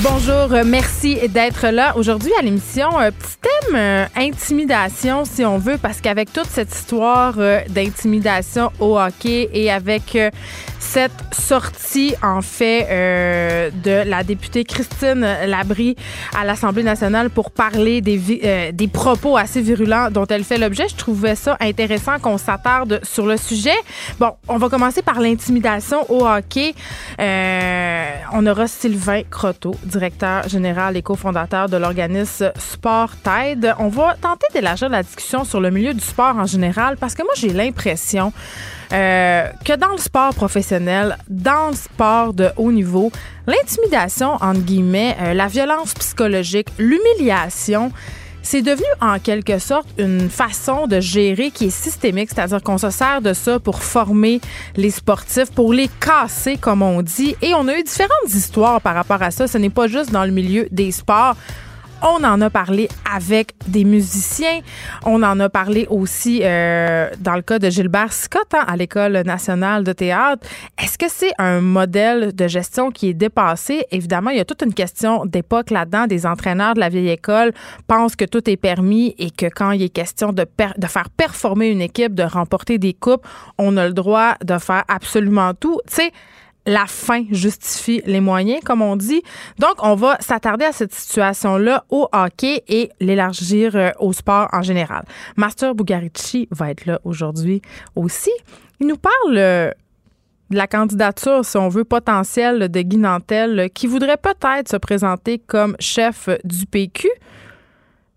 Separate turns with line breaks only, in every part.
Bonjour, euh, merci d'être là. Aujourd'hui à l'émission, euh, petit thème euh, intimidation si on veut, parce qu'avec toute cette histoire d'intimidation au hockey et avec cette sortie en fait euh, de la députée Christine Labrie à l'Assemblée nationale pour parler des, euh, des propos assez virulents dont elle fait l'objet, je trouvais ça intéressant qu'on s'attarde sur le sujet. Bon, on va commencer par l'intimidation au hockey. Euh, on aura Sylvain Croteau, directeur général et cofondateur de l'organisme Sport Tide. On va tenter d'élargir la discussion sur le milieu du sport en général parce que moi, j'ai l'impression euh, que dans le sport professionnel, dans le sport de haut niveau, l'intimidation, entre guillemets, euh, la violence psychologique, l'humiliation, c'est devenu en quelque sorte une façon de gérer qui est systémique, c'est-à-dire qu'on se sert de ça pour former les sportifs, pour les casser, comme on dit. Et on a eu différentes histoires par rapport à ça. Ce n'est pas juste dans le milieu des sports. On en a parlé avec des musiciens. On en a parlé aussi euh, dans le cas de Gilbert Scott hein, à l'École nationale de théâtre. Est-ce que c'est un modèle de gestion qui est dépassé? Évidemment, il y a toute une question d'époque là-dedans. Des entraîneurs de la vieille école pensent que tout est permis et que quand il est question de, faire performer une équipe, de remporter des coupes, on a le droit de faire absolument tout. Tu la fin justifie les moyens, comme on dit. Donc, on va s'attarder à cette situation-là au hockey et l'élargir euh, au sport en général. Master Bugarici va être là aujourd'hui aussi. Il nous parle euh, de la candidature, si on veut, potentielle de Guy Nantel, euh, qui voudrait peut-être se présenter comme chef du PQ.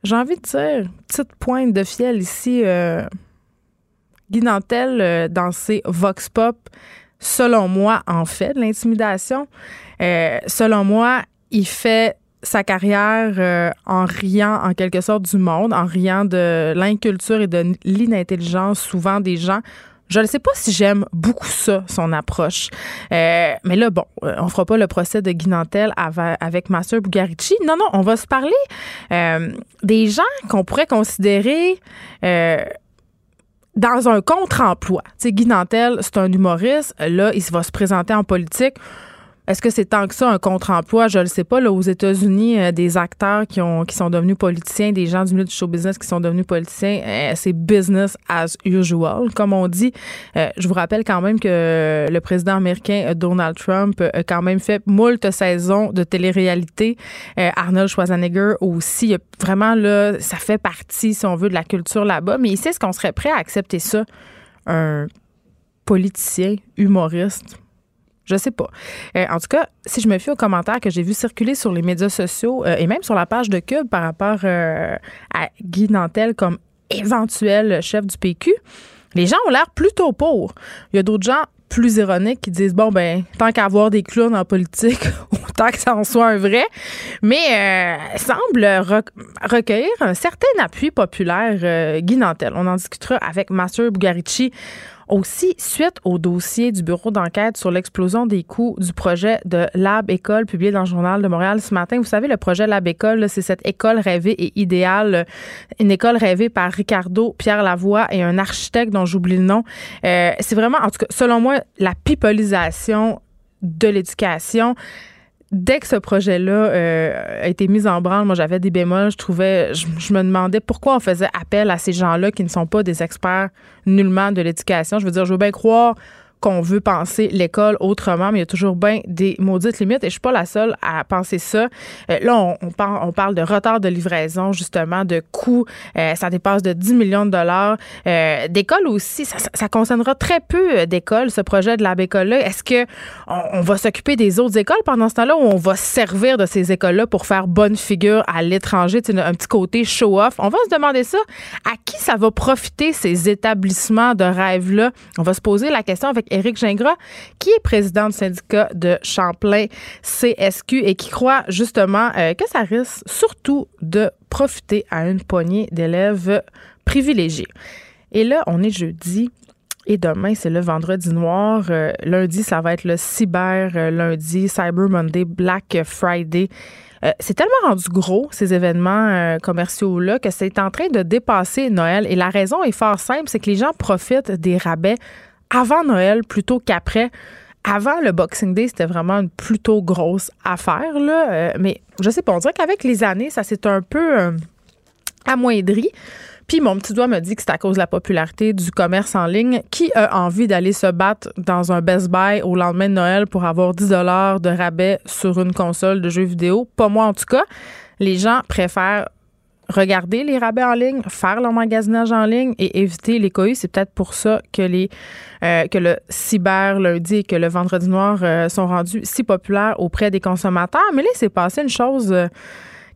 J'ai envie de dire, petite pointe de fiel ici. euh, Guy Nantel, dans ses Vox Pop, selon moi, en fait de l'intimidation. Euh, selon moi, il fait sa carrière euh, en riant en quelque sorte du monde, en riant de l'inculture et de l'inintelligence souvent des gens. Je ne sais pas si j'aime beaucoup ça, son approche. Euh, mais là, bon, euh, on fera pas le procès de Guy Nantel ava- avec Master Bugarici. Non, non, on va se parler euh, des gens qu'on pourrait considérer euh, dans un contre-emploi. Tu sais, Guy Nantel, c'est un humoriste. Là, il va se présenter en politique. Est-ce que c'est tant que ça un contre-emploi? Je ne le sais pas. Là, aux États-Unis, euh, des acteurs qui, ont, qui sont devenus politiciens, des gens du milieu du show business qui sont devenus politiciens, euh, c'est business as usual, comme on dit. Euh, je vous rappelle quand même que le président américain Donald Trump a quand même fait moult saisons de télé-réalité. Arnold Schwarzenegger aussi. Vraiment, là, ça fait partie, si on veut, de la culture là-bas. Mais ici, est-ce qu'on serait prêt à accepter ça? Un politicien, humoriste, je sais pas. Euh, en tout cas, si je me fie aux commentaires que j'ai vus circuler sur les médias sociaux euh, et même sur la page de Cube par rapport euh, à Guy Nantel comme éventuel chef du PQ, les gens ont l'air plutôt pour. Il y a d'autres gens plus ironiques qui disent bon ben tant qu'à avoir des clowns en politique autant que ça en soit un vrai mais semble rec- recueillir un certain appui populaire Guy Nantel on en discutera avec Mathieu Bugarici aussi, suite au dossier du bureau d'enquête sur l'explosion des coûts du projet de Lab École publié dans le Journal de Montréal ce matin, vous savez, le projet Lab École, c'est cette école rêvée et idéale, euh, une école rêvée par Ricardo Pierre Lavoie et un architecte dont j'oublie le nom. Euh, c'est vraiment, en tout cas, selon moi, la pipolisation de l'éducation dès que ce projet-là euh, a été mis en branle, moi j'avais des bémols. Je trouvais, je, me demandais pourquoi on faisait appel à ces gens-là qui ne sont pas des experts nullement de l'éducation. Je veux dire, je veux bien croire qu'on veut penser l'école autrement, mais il y a toujours bien des maudites limites et je suis pas la seule à penser ça. Euh, là, on, parle, de retard de livraison, justement, de coûts. Euh, ça dépasse de 10 millions de dollars. Euh, d'écoles aussi, ça, concernera très peu d'écoles, ce projet de la bécole-là. Est-ce que on, va s'occuper des autres écoles pendant ce temps-là ou on va servir de ces écoles-là pour faire bonne figure à l'étranger, un petit côté show-off? On va se demander ça. À qui ça va profiter, ces établissements de rêve-là? On va se poser la question avec Éric Gingras, qui est président du syndicat de Champlain CSQ et qui croit justement euh, que ça risque surtout de profiter à une poignée d'élèves privilégiés. Et là, on est jeudi. Et demain, c'est le vendredi noir. Euh, lundi, ça va être le cyber euh, lundi, Cyber Monday, Black Friday. c'est tellement rendu gros, ces événements commerciaux-là, que c'est en train de dépasser Noël. Et la raison est fort simple, c'est que les gens profitent des rabais avant Noël plutôt qu'après. Avant le Boxing Day, c'était vraiment une plutôt grosse affaire, là. Euh, mais je sais pas, on dirait qu'avec les années, ça s'est un peu euh, amoindri. Puis mon petit doigt me dit que c'est à cause de la popularité du commerce en ligne. Qui a envie d'aller se battre dans un Best Buy au lendemain de Noël pour avoir 10 dollars de rabais sur une console de jeux vidéo? Pas moi en tout cas. Les gens préfèrent regarder les rabais en ligne, faire leur magasinage en ligne et éviter les cohus. C'est peut-être pour ça que les euh, que le cyber lundi et que le vendredi noir euh, sont rendus si populaires auprès des consommateurs. Mais là, c'est passé une chose. Euh,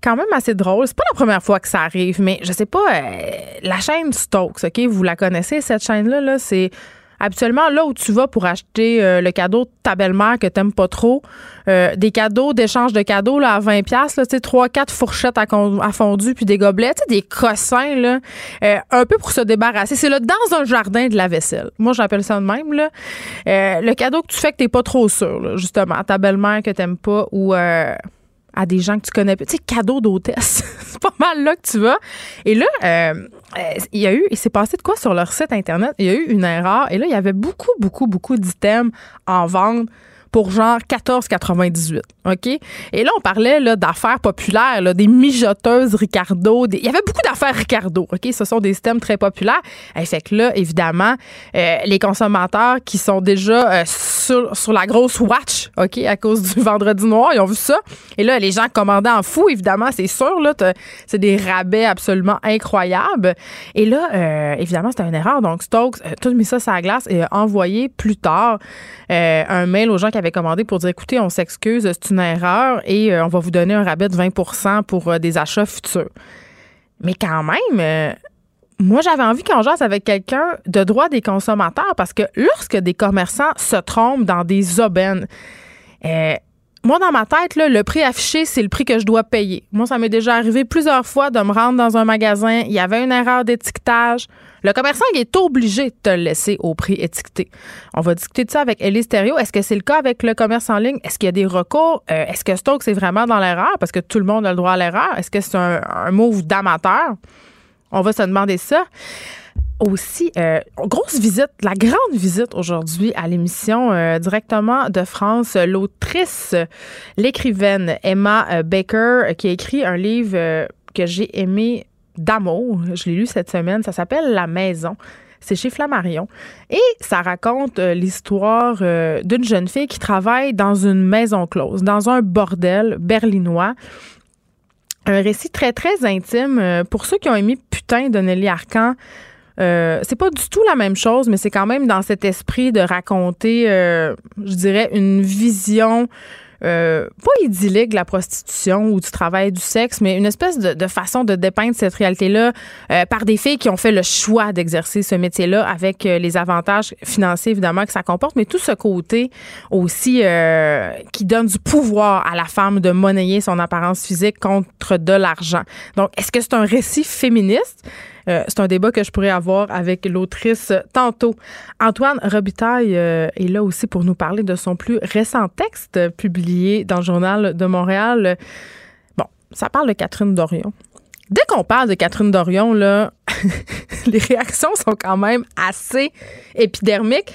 quand même assez drôle. C'est pas la première fois que ça arrive, mais je sais pas, la chaîne Stokes, OK, vous la connaissez, cette chaîne-là, là, c'est Habituellement, là où tu vas pour acheter euh, le cadeau de ta belle-mère que t'aimes pas trop, euh, des cadeaux d'échange de cadeaux là, à 20 pièces, tu sais, trois quatre fourchettes à, fondu puis des gobelets, des cossins là, euh, un peu pour se débarrasser. C'est là dans un jardin de la vaisselle. Moi, j'appelle ça de même là. le cadeau que tu fais que t'es pas trop sûr, justement, à ta belle-mère que t'aimes pas ou à des gens que tu connais pas. Tu sais, cadeau d'hôtesse. c'est pas mal là que tu vas. Et là, euh, euh, il y a eu, il s'est passé de quoi sur leur site Internet? Il y a eu une erreur. Et là, il y avait beaucoup, beaucoup, beaucoup d'items en vente pour genre 14,98. OK? Et là, on parlait là, d'affaires populaires, là, des mijoteuses Ricardo. Il y avait beaucoup d'affaires Ricardo. OK? Ce sont des systèmes très populaires. Et fait que là, évidemment, euh, les consommateurs qui sont déjà euh, sur, sur la grosse watch, OK, à cause du vendredi noir, ils ont vu ça. Et là, les gens commandaient en fou, évidemment, c'est sûr. Là, c'est des rabais absolument incroyables. Et là, euh, évidemment, c'était une erreur. Donc, Stokes tout mis ça sur la glace et a envoyé plus tard un mail aux gens qui avaient commandé pour dire écoutez, on s'excuse, c'est une erreur et euh, on va vous donner un rabais de 20% pour euh, des achats futurs. Mais quand même, euh, moi, j'avais envie qu'on jase avec quelqu'un de droit des consommateurs parce que lorsque des commerçants se trompent dans des aubaines, moi, dans ma tête, le prix affiché, c'est le prix que je dois payer. Moi, ça m'est déjà arrivé plusieurs fois de me rendre dans un magasin, il y avait une erreur d'étiquetage. Le commerçant est obligé de te le laisser au prix étiqueté. On va discuter de ça avec Elise Thériault. Est-ce que c'est le cas avec le commerce en ligne? Est-ce qu'il y a des recours? Euh, est-ce que Stoke, c'est vraiment dans l'erreur? Parce que tout le monde a le droit à l'erreur? Est-ce que c'est un, un move d'amateur? On va se demander ça aussi, euh, grosse visite, la grande visite aujourd'hui à l'émission euh, directement de France, l'autrice, l'écrivaine Emma Baker, qui a écrit un livre que j'ai aimé d'amour. Je l'ai lu cette semaine. Ça s'appelle La Maison. C'est chez Flammarion. Et ça raconte l'histoire d'une jeune fille qui travaille dans une maison close, dans un bordel berlinois. Un récit très, très intime. Pour ceux qui ont aimé Putain de Nelly Arcan, euh, c'est pas du tout la même chose, mais c'est quand même dans cet esprit de raconter, euh, je dirais, une vision euh, pas idyllique la prostitution ou du travail du sexe, mais une espèce de, façon de dépeindre cette réalité-là par des filles qui ont fait le choix d'exercer ce métier-là avec les avantages financiers évidemment que ça comporte, mais tout ce côté aussi qui donne du pouvoir à la femme de monnayer son apparence physique contre de l'argent. Donc, est-ce que c'est un récit féministe? Euh, c'est un débat que je pourrais avoir avec l'autrice tantôt. Antoine Robitaille euh, est là aussi pour nous parler de son plus récent texte publié dans le Journal de Montréal. Bon, ça parle de Catherine Dorion. Dès qu'on parle de Catherine Dorion, là, les réactions sont quand même assez épidermiques.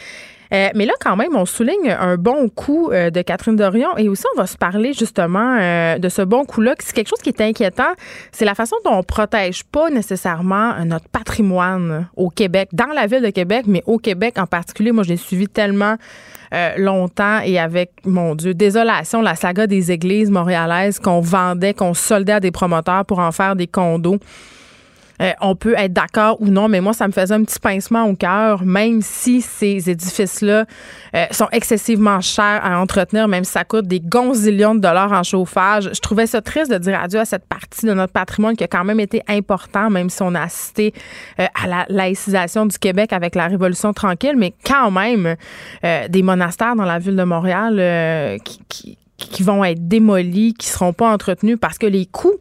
Euh, mais là, quand même, on souligne un bon coup euh, de Catherine Dorion et aussi, on va se parler justement euh, de ce bon coup-là. C'est quelque chose qui est inquiétant. C'est la façon dont on protège pas nécessairement notre patrimoine au Québec, dans la ville de Québec, mais au Québec en particulier. Moi, je l'ai suivi tellement longtemps et avec, mon Dieu, désolation, la saga des églises montréalaises qu'on vendait, qu'on soldait à des promoteurs pour en faire des condos. Euh, on peut être d'accord ou non, mais moi, ça me faisait un petit pincement au cœur, même si ces édifices-là euh, sont excessivement chers à entretenir, même si ça coûte des gonzillions de dollars en chauffage. Je trouvais ça triste de dire adieu à cette partie de notre patrimoine qui a quand même été important, même si on a assisté euh, à la laïcisation du Québec avec la Révolution tranquille, mais quand même des monastères dans la ville de Montréal qui, qui vont être démolis, qui seront pas entretenus parce que les coûts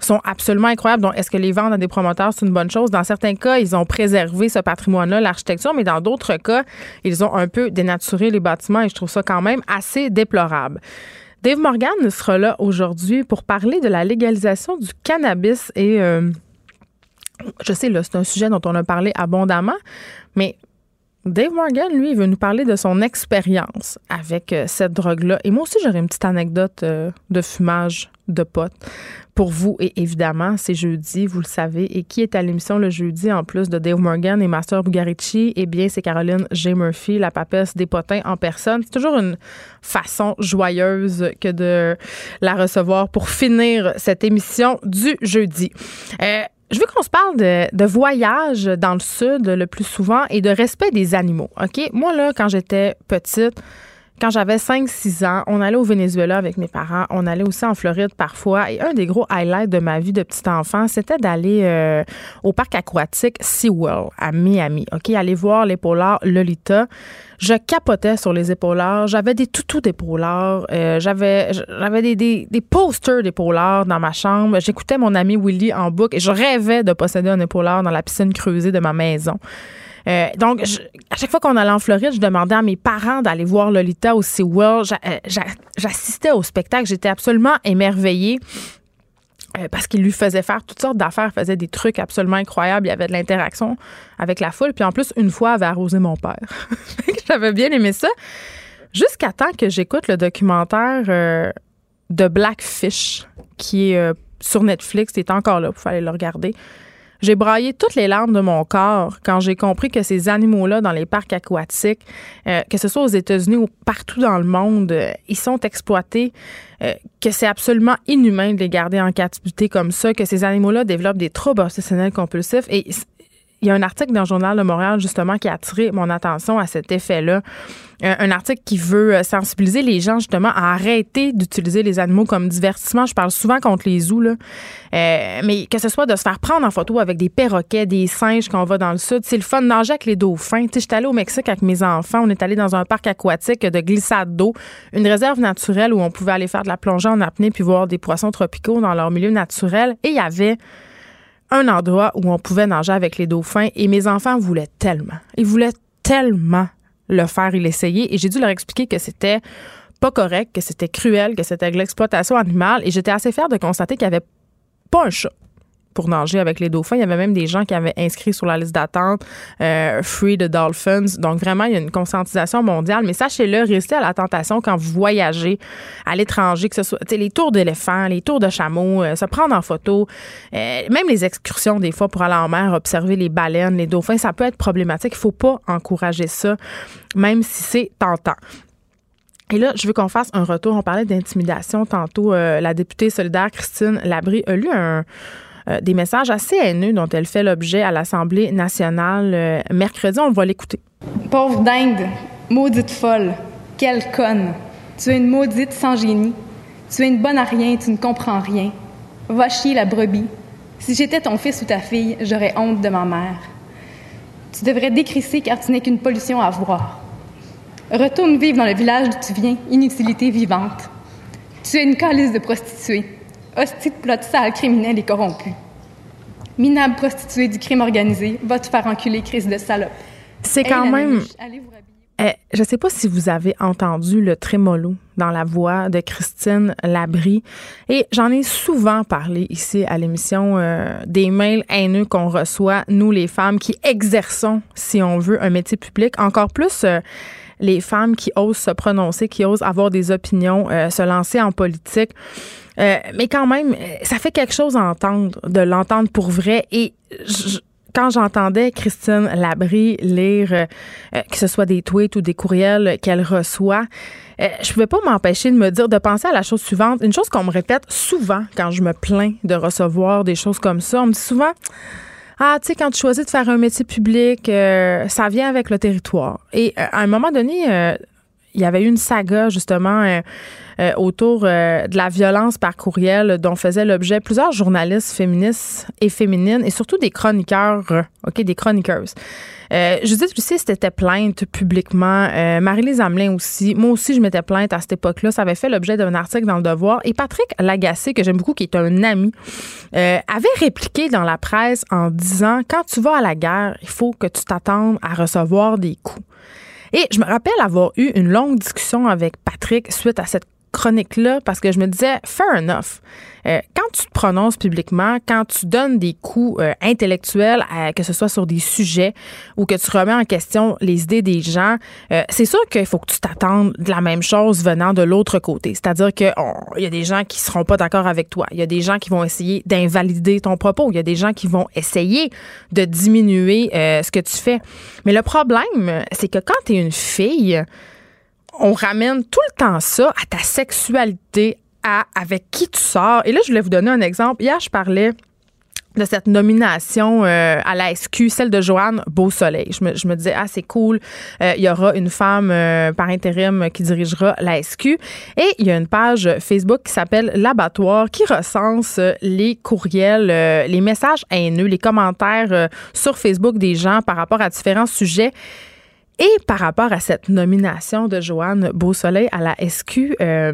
sont absolument incroyables. Donc, est-ce que les ventes à des promoteurs, c'est une bonne chose? Dans certains cas, ils ont préservé ce patrimoine-là, l'architecture, mais dans d'autres cas, ils ont un peu dénaturé les bâtiments et je trouve ça quand même assez déplorable. Dave Morgan sera là aujourd'hui pour parler de la légalisation du cannabis et euh, je sais, là, c'est un sujet dont on a parlé abondamment, mais Dave Morgan, lui, il veut nous parler de son expérience avec euh, cette drogue-là. Et moi aussi, j'aurais une petite anecdote euh, de fumage de potes pour vous. Et évidemment, c'est jeudi, vous le savez. Et qui est à l'émission le jeudi en plus de Dave Morgan et Master Bugarici? Eh bien, c'est Caroline J. Murphy, la papesse des potins en personne. C'est toujours une façon joyeuse que de la recevoir pour finir cette émission du jeudi. Euh, je veux qu'on se parle de, voyage dans le sud le plus souvent et de respect des animaux. OK? Moi, là, quand j'étais petite, quand j'avais 5-6 ans, on allait au Venezuela avec mes parents. On allait aussi en Floride parfois. Et un des gros highlights de ma vie de petit enfant, c'était d'aller euh, au parc aquatique SeaWorld à Miami. OK? Aller voir l'épaular Lolita. Je capotais sur les épaulards. J'avais des toutous d'épaulards. Euh, j'avais j'avais des, des, des posters dans ma chambre. J'écoutais mon ami Willy en boucle et je rêvais de posséder un épaulard dans la piscine creusée de ma maison. Euh, donc, à chaque fois qu'on allait en Floride, je demandais à mes parents d'aller voir Lolita au SeaWorld. Euh, j'assistais au spectacle. J'étais absolument émerveillée euh, parce qu'il lui faisait faire toutes sortes d'affaires, faisait des trucs absolument incroyables. Il y avait de l'interaction avec la foule. Puis en plus, une fois, il avait arrosé mon père. J'avais bien aimé ça. Jusqu'à temps que j'écoute le documentaire de Blackfish, qui est sur Netflix. Il est encore là, il aller le regarder. J'ai braillé toutes les larmes de mon corps quand j'ai compris que ces animaux-là dans les parcs aquatiques, euh, que ce soit aux États-Unis ou partout dans le monde, euh, ils sont exploités, euh, que c'est absolument inhumain de les garder en captivité comme ça, que ces animaux-là développent des troubles obsessionnels compulsifs. Et il y a un article dans le Journal de Montréal, justement, qui a attiré mon attention à cet effet-là. Euh, un article qui veut euh, sensibiliser les gens, justement, à arrêter d'utiliser les animaux comme divertissement. Je parle souvent contre les zoos, là. Euh, mais que ce soit de se faire prendre en photo avec des perroquets, des singes quand on va dans le sud. C'est le fun de nager avec les dauphins. Tu sais, j'étais allée au Mexique avec mes enfants. On est allé dans un parc aquatique de glissade d'eau, une réserve naturelle où on pouvait aller faire de la plongée en apnée puis voir des poissons tropicaux dans leur milieu naturel. Et il y avait un endroit où on pouvait nager avec les dauphins et mes enfants voulaient tellement. Ils voulaient tellement le faire et l'essayer et j'ai dû leur expliquer que c'était pas correct, que c'était cruel, que c'était de l'exploitation animale et j'étais assez fière de constater qu'il n'y avait pas un chat pour nager avec les dauphins. Il y avait même des gens qui avaient inscrit sur la liste d'attente euh, Free the Dolphins. Donc vraiment, il y a une conscientisation mondiale. Mais sachez-le, restez à la tentation quand vous voyagez à l'étranger, que ce soit les tours d'éléphants, les tours de chameaux, euh, se prendre en photo, euh, même les excursions des fois pour aller en mer, observer les baleines, les dauphins, ça peut être problématique. Il faut pas encourager ça, même si c'est tentant. Et là, je veux qu'on fasse un retour. On parlait d'intimidation tantôt. la députée solidaire Christine Labrie a lu un, euh, des messages assez haineux dont elle fait l'objet à l'Assemblée nationale euh, mercredi. On va l'écouter.
Pauvre dingue, maudite folle, quelle conne. Tu es une maudite sans génie. Tu es une bonne à rien, tu ne comprends rien. Va chier la brebis. Si j'étais ton fils ou ta fille, j'aurais honte de ma mère. Tu devrais décrisser car tu n'es qu'une pollution à voir. Retourne vivre dans le village d'où tu viens, inutilité vivante. Tu es une calice de prostituée hostie de plot sale, criminel et corrompu. Minable prostituée du crime organisé, va te faire enculer, crise de salope.
C'est quand même. Eh, je ne sais pas si vous avez entendu le trémolo dans la voix de Christine Labrie. Et j'en ai souvent parlé ici à l'émission euh, des mails haineux qu'on reçoit, nous les femmes qui exerçons, si on veut, un métier public. Encore plus euh, les femmes qui osent se prononcer, qui osent avoir des opinions, euh, se lancer en politique. Mais quand même, ça fait quelque chose à de l'entendre pour vrai. Et je, quand j'entendais Christine Labrie lire, euh, euh, que ce soit des tweets ou des courriels qu'elle reçoit, euh, je pouvais pas m'empêcher de me dire, de penser à la chose suivante. Une chose qu'on me répète souvent quand je me plains de recevoir des choses comme ça. On me dit souvent, ah, tu sais, quand tu choisis de faire un métier public, ça vient avec le territoire. Et à un moment donné, il y avait eu une saga justement euh, euh, autour euh, de la violence par courriel dont faisaient l'objet plusieurs journalistes féministes et féminines et surtout des chroniqueurs, ok, des chroniqueuses. Judith Lucie s'était plainte publiquement. Marie-Lise Amelin aussi. Moi aussi, je m'étais plainte à cette époque-là. Ça avait fait l'objet d'un article dans Le Devoir. Et Patrick Lagacé, que j'aime beaucoup, qui est un ami, avait répliqué dans la presse en disant Quand tu vas à la guerre, il faut que tu t'attendes à recevoir des coups. Et je me rappelle avoir eu une longue discussion avec Patrick suite à cette chronique-là parce que je me disais, fair enough. Euh, quand tu te prononces publiquement, quand tu donnes des coups euh, intellectuels, que ce soit sur des sujets ou que tu remets en question les idées des gens, euh, c'est sûr qu'il faut que tu t'attendes de la même chose venant de l'autre côté. C'est-à-dire qu'il y a des gens qui seront pas d'accord avec toi. Il y a des gens qui vont essayer d'invalider ton propos. Il y a des gens qui vont essayer de diminuer ce que tu fais. Mais le problème, c'est que quand tu es une fille, on ramène tout le temps ça à ta sexualité, à avec qui tu sors. Et là, je voulais vous donner un exemple. Hier, je parlais de cette nomination euh, à la SQ, celle de Joanne Beausoleil. Je me, je me disais, ah, c'est cool, euh, il y aura une femme euh, par intérim qui dirigera la SQ. Et il y a une page Facebook qui s'appelle L'Abattoir qui recense les courriels, les messages haineux, les commentaires sur Facebook des gens par rapport à différents sujets. Et par rapport à cette nomination de Joanne Beausoleil à la SQ, euh,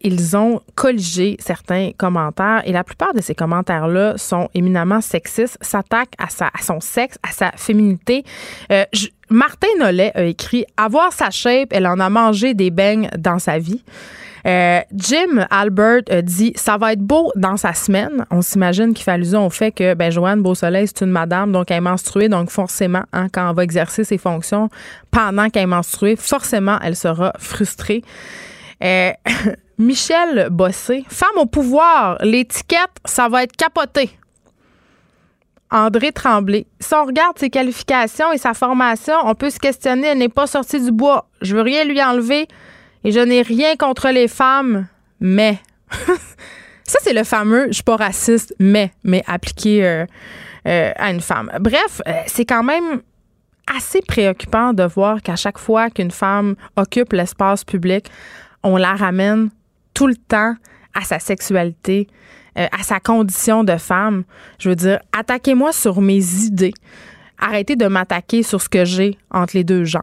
ils ont colligé certains commentaires et la plupart de ces commentaires-là sont éminemment sexistes, s'attaquent à, son sexe, à sa féminité. Euh, Martin Nollet a écrit Avoir sa shape, elle en a mangé des beignes dans sa vie. Euh, Jim Albert a dit ça va être beau dans sa semaine. On s'imagine qu'il fait allusion au fait que ben, Joanne Beausoleil, c'est une madame, donc elle est menstruée, donc forcément, hein, quand elle va exercer ses fonctions pendant qu'elle est menstruée, forcément, elle sera frustrée. Euh, Michel Bossé, femme au pouvoir, l'étiquette, ça va être capoté. André Tremblay. Si on regarde ses qualifications et sa formation, on peut se questionner, elle n'est pas sortie du bois. Je veux rien lui enlever. Et je n'ai rien contre les femmes, mais. Ça, c'est le fameux je suis pas raciste, mais, mais appliqué euh, euh, à une femme. Bref, euh, c'est quand même assez préoccupant de voir qu'à chaque fois qu'une femme occupe l'espace public, on la ramène tout le temps à sa sexualité, à sa condition de femme. Je veux dire, attaquez-moi sur mes idées. Arrêtez de m'attaquer sur ce que j'ai entre les deux jambes.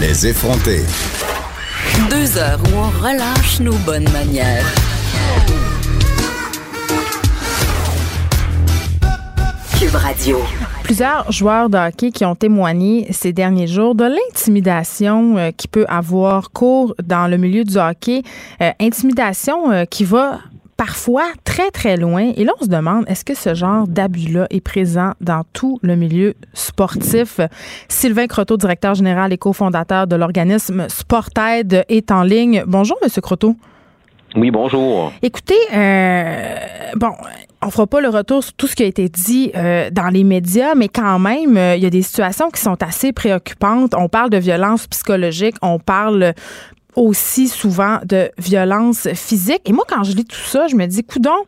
Les effronter.
Deux heures où on relâche nos bonnes manières. Cube Radio.
Plusieurs joueurs de hockey qui ont témoigné ces derniers jours de l'intimidation euh, qui peut avoir cours dans le milieu du hockey. Euh, intimidation euh, qui va parfois très, très loin. Et là, on se demande, est-ce que ce genre d'abus-là est présent dans tout le milieu sportif? Sylvain Croteau, directeur général et cofondateur de l'organisme Sportaid, est en ligne. Bonjour, Monsieur Croteau.
Oui, bonjour.
Écoutez, euh, bon, on fera pas le retour sur tout ce qui a été dit euh, dans les médias, mais quand même, euh, il y a des situations qui sont assez préoccupantes. On parle de violence psychologique, on parle aussi souvent de violence physique. Et moi, quand je lis tout ça, je me dis, coudon,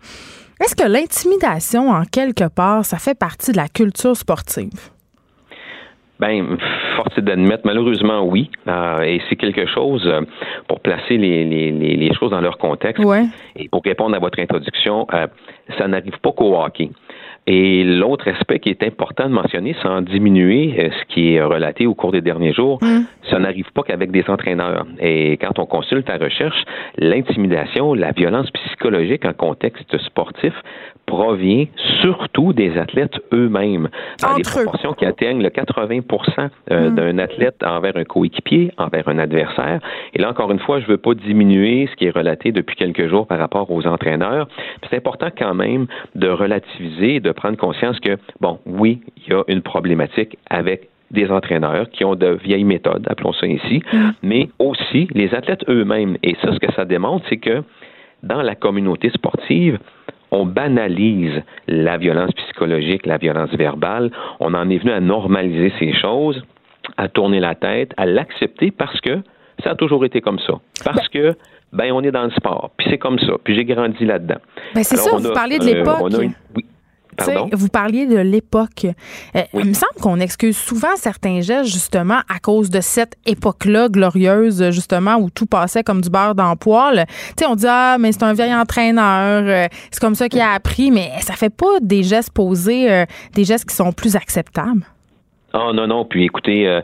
Est-ce que l'intimidation, en quelque part, ça fait partie de la culture sportive?
Ben, force est d'admettre, malheureusement, oui. Euh, et c'est quelque chose, euh, pour placer les, les, les, choses dans leur contexte,
ouais.
et pour répondre à votre introduction, euh, ça n'arrive pas qu'au hockey. Et l'autre aspect qui est important de mentionner, sans diminuer euh, ce qui est relaté au cours des derniers jours,
Mm.
ça n'arrive pas qu'avec des entraîneurs. Et quand on consulte la recherche, l'intimidation, la violence psychologique en contexte sportif provient surtout des athlètes eux-mêmes, dans des
Entre eux.
proportions qui atteignent le 80 euh,
Mm.
d'un athlète envers un coéquipier, envers un adversaire. Et là, encore une fois, je ne veux pas diminuer ce qui est relaté depuis quelques jours par rapport aux entraîneurs. C'est important quand même de relativiser, de prendre conscience que, bon, oui, il y a une problématique avec des entraîneurs qui ont de vieilles méthodes, appelons ça ainsi, mais aussi les athlètes eux-mêmes. Et ça, ce que ça démontre, c'est que dans la communauté sportive, on banalise la violence psychologique, la violence verbale. On en est venu à normaliser ces choses, à tourner la tête, à l'accepter parce que ça a toujours été comme ça. Parce que, ben, on est dans le sport, puis c'est comme ça, puis j'ai grandi là-dedans.
Ben, c'est ça,
on
vous
a,
parlez de
euh,
l'époque.
oui. Pardon?
Vous parliez de l'époque. Euh,
Oui.
Il me semble qu'on excuse souvent certains gestes, justement, à cause de cette époque-là glorieuse, justement, où tout passait comme du beurre dans le poêle. Tu sais, on dit, ah, mais c'est un vieil entraîneur, euh, c'est comme ça qu'il a appris, mais ça fait pas des gestes posés, euh, des gestes qui sont plus acceptables.
Ah non, non. Puis écoutez, euh,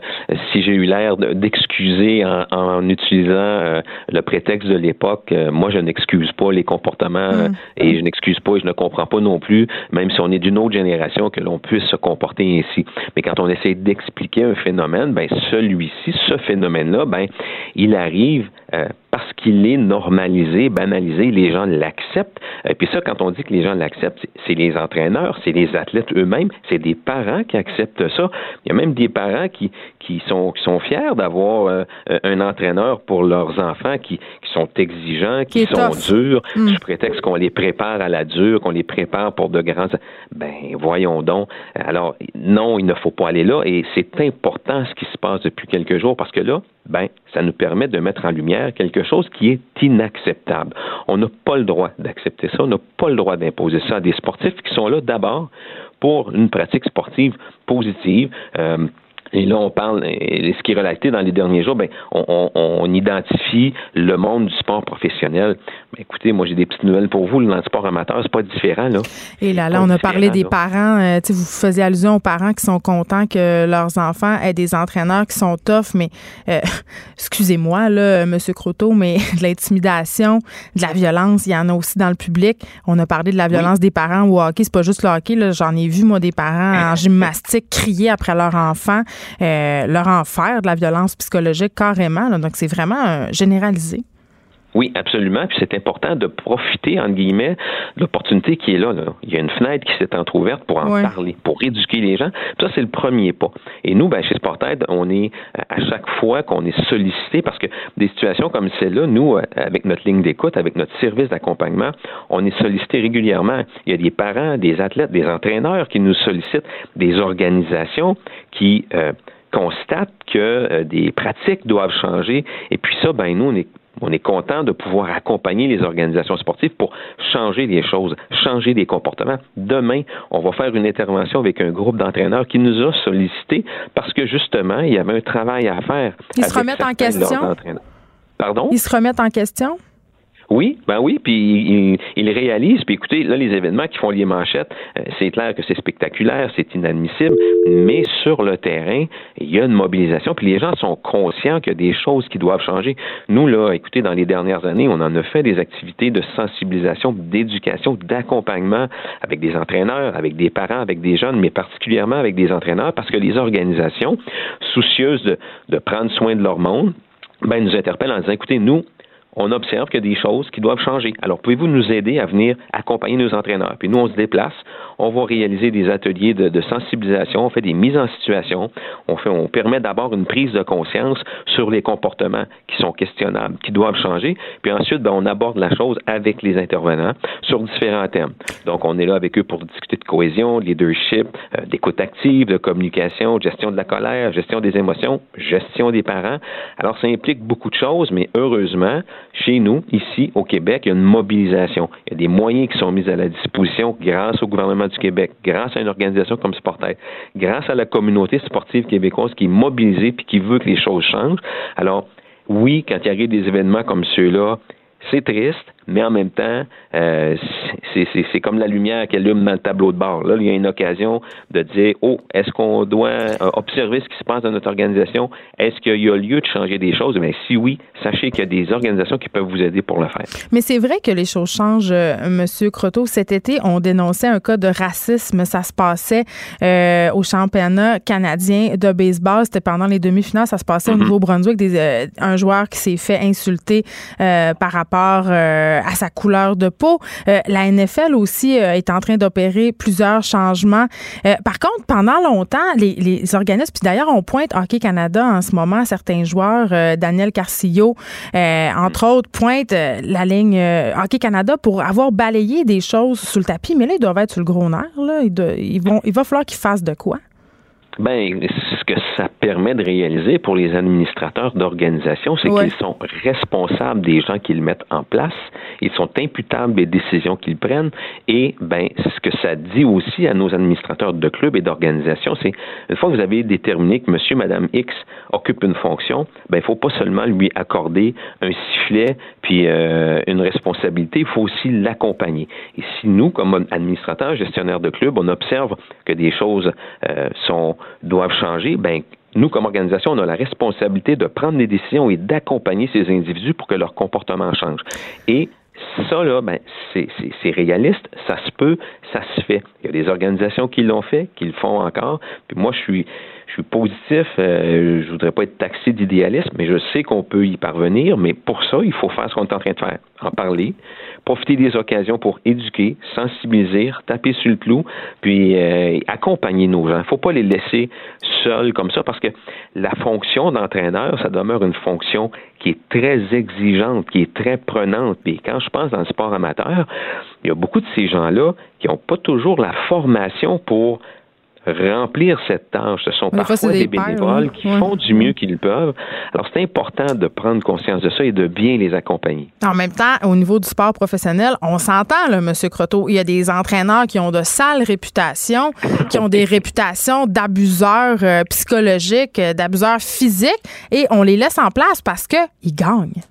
si j'ai eu l'air de- d'excuser en, en utilisant euh, le prétexte de l'époque, euh, moi je n'excuse pas les comportements euh, et je n'excuse pas et je ne comprends pas non plus, même si on est d'une autre génération, que l'on puisse se comporter ainsi. Mais quand on essaie d'expliquer un phénomène, ben celui-ci, ce phénomène-là, ben il arrive parce qu'il est normalisé, banalisé, les gens l'acceptent. Et puis ça, quand on dit que les gens l'acceptent, c'est- les entraîneurs, c'est les athlètes eux-mêmes, c'est des parents qui acceptent ça. Il y a même des parents qui, qui, sont, qui sont fiers d'avoir euh, un entraîneur pour leurs enfants qui, qui sont exigeants,
Qui
sont
tough.
durs,
Mm.
sous prétexte qu'on les prépare à la dure, qu'on les prépare pour de grands... Ben, voyons donc. Alors, non, il ne faut pas aller là. Et c'est important ce qui se passe depuis quelques jours parce que là, ben, ça nous permet de mettre en lumière quelque chose qui est inacceptable. On n'a pas le droit d'accepter ça. On n'a pas le droit d'imposer ça à des sportifs qui sont là d'abord pour une pratique sportive positive. Euh, et là, on parle, et ce qui est relaté dans les derniers jours, ben, on, on- on identifie le monde du sport professionnel. Écoutez, moi, j'ai des petites nouvelles pour vous. Dans le sport amateur, c'est pas différent, là.
Et là, là, on a parlé des
là.
parents. euh, vous faisiez allusion aux parents qui sont contents que leurs enfants aient des entraîneurs qui sont tough, mais euh, excusez-moi, là, M. Croteau, mais de l'intimidation, de la violence, il y en a aussi dans le public. On a parlé de la violence des parents au hockey. C'est pas juste le hockey. là. J'en ai vu, moi, des parents en gymnastique crier après leur enfant, euh, leur en faire de la violence psychologique carrément. là. Donc, c'est vraiment euh, généralisé.
Oui, absolument. Puis c'est important de profiter, entre guillemets, de l'opportunité qui est là, là. Il y a une fenêtre qui s'est entrouverte pour en
Ouais.
parler, pour éduquer les gens. Puis ça, c'est le premier pas. Et nous, ben, chez Sportaid, on est euh, à chaque fois qu'on est sollicité, parce que des situations comme celle-là, nous, euh, avec notre ligne d'écoute, avec notre service d'accompagnement, on est sollicité régulièrement. Il y a des parents, des athlètes, des entraîneurs qui nous sollicitent, des organisations qui euh, constatent que euh, des pratiques doivent changer. Et puis ça, ben nous, on est on est content de pouvoir accompagner les organisations sportives pour changer les choses, changer des comportements. Demain, on va faire une intervention avec un groupe d'entraîneurs qui nous a sollicité parce que justement, il y avait un travail à faire.
Ils se remettent en question?
Pardon?
Ils se remettent en question?
Oui, ben oui, puis ils il réalisent. Puis écoutez, là, les événements qui font les manchettes, euh, c'est clair que c'est spectaculaire, c'est inadmissible, mais sur le terrain, il y a une mobilisation, puis les gens sont conscients qu'il y a des choses qui doivent changer. Nous, là, écoutez, dans les dernières années, on en a fait des activités de sensibilisation, d'éducation, d'accompagnement avec des entraîneurs, avec des parents, avec des jeunes, mais particulièrement avec des entraîneurs, parce que les organisations, soucieuses de, de prendre soin de leur monde, ben, nous interpellent en disant, écoutez, nous, on observe qu'il des choses qui doivent changer. Alors, pouvez-vous nous aider à venir accompagner nos entraîneurs? Puis nous, on se déplace, on va réaliser des ateliers de, sensibilisation, on fait des mises en situation, on, fait, on permet d'abord une prise de conscience sur les comportements qui sont questionnables, qui doivent changer, puis ensuite, ben, on aborde la chose avec les intervenants sur différents thèmes. Donc, on est là avec eux pour discuter de cohésion, de leadership, euh, d'écoute active, de communication, gestion de la colère, gestion des émotions, gestion des parents. Alors, ça implique beaucoup de choses, mais heureusement, chez nous, ici, au Québec, il y a une mobilisation. Il y a des moyens qui sont mis à la disposition grâce au gouvernement du Québec, grâce à une organisation comme Sportail, grâce à la communauté sportive québécoise qui est mobilisée puis qui veut que les choses changent. Alors, oui, quand il arrive des événements comme ceux-là, c'est triste, mais en même temps, euh, c'est comme la lumière qui allume dans le tableau de bord. Là, il y a une occasion de dire, oh, est-ce qu'on doit euh, observer ce qui se passe dans notre organisation? Est-ce qu'il y a lieu de changer des choses? Mais si oui, sachez qu'il y a des organisations qui peuvent vous aider pour le faire.
Mais c'est vrai que les choses changent, euh, Monsieur Croteau. Cet été, on dénonçait un cas de racisme. Ça se passait au championnat canadien de baseball. C'était pendant les demi-finales. Ça se passait au mm-hmm. Nouveau-Brunswick. Un joueur qui s'est fait insulter par rapport à sa couleur de peau. Euh, la NFL aussi euh, est en train d'opérer plusieurs changements. Euh, par contre, pendant longtemps, les, organismes, puis d'ailleurs, on pointe Hockey Canada en ce moment, certains joueurs, Daniel Carcillo, entre autres, pointe la ligne Hockey Canada pour avoir balayé des choses sous le tapis, mais là, ils doivent être sur le gros nerf. Là. Ils, vont, il va falloir qu'ils fassent de quoi?
Ben, ça permet de réaliser pour les administrateurs d'organisation, c'est qu'ils sont responsables des gens qu'ils mettent en place, ils sont imputables des décisions qu'ils prennent, et ben, ce que ça dit aussi à nos administrateurs de clubs et d'organisations, c'est une fois que vous avez déterminé que Monsieur, Madame X occupe une fonction, ben, il faut pas seulement lui accorder un sifflet puis euh, une responsabilité, il faut aussi l'accompagner. Et si nous, comme administrateurs, gestionnaires de clubs, on observe que des choses euh, sont doivent changer, ben nous, comme organisation, on a la responsabilité de prendre des décisions et d'accompagner ces individus pour que leur comportement change. Et ça, là, ben, c'est réaliste, ça se peut, ça se fait. Il y a des organisations qui l'ont fait, qui le font encore. Puis moi, je suis, je suis positif. Euh, je voudrais pas être taxé d'idéalisme, mais je sais qu'on peut y parvenir. Mais pour ça, il faut faire ce qu'on est en train de faire, en parler, profiter des occasions pour éduquer, sensibiliser, taper sur le clou, puis euh, accompagner nos gens. Il faut pas les laisser seuls comme ça parce que la fonction d'entraîneur, ça demeure une fonction qui est très exigeante, qui est très prenante. Et quand je pense dans le sport amateur, il y a beaucoup de ces gens-là qui n'ont pas toujours la formation pour remplir cette tâche. Ce sont parfois des, bénévoles qui font du mieux qu'ils peuvent. Alors, c'est important de prendre conscience de ça et de bien les accompagner.
En même temps, au niveau du sport professionnel, on s'entend, là, M. Croteau. Il y a des entraîneurs qui ont de sales réputations, qui ont des réputations d'abuseurs euh, psychologiques, euh, d'abuseurs physiques, et on les laisse en place parce qu'ils gagnent.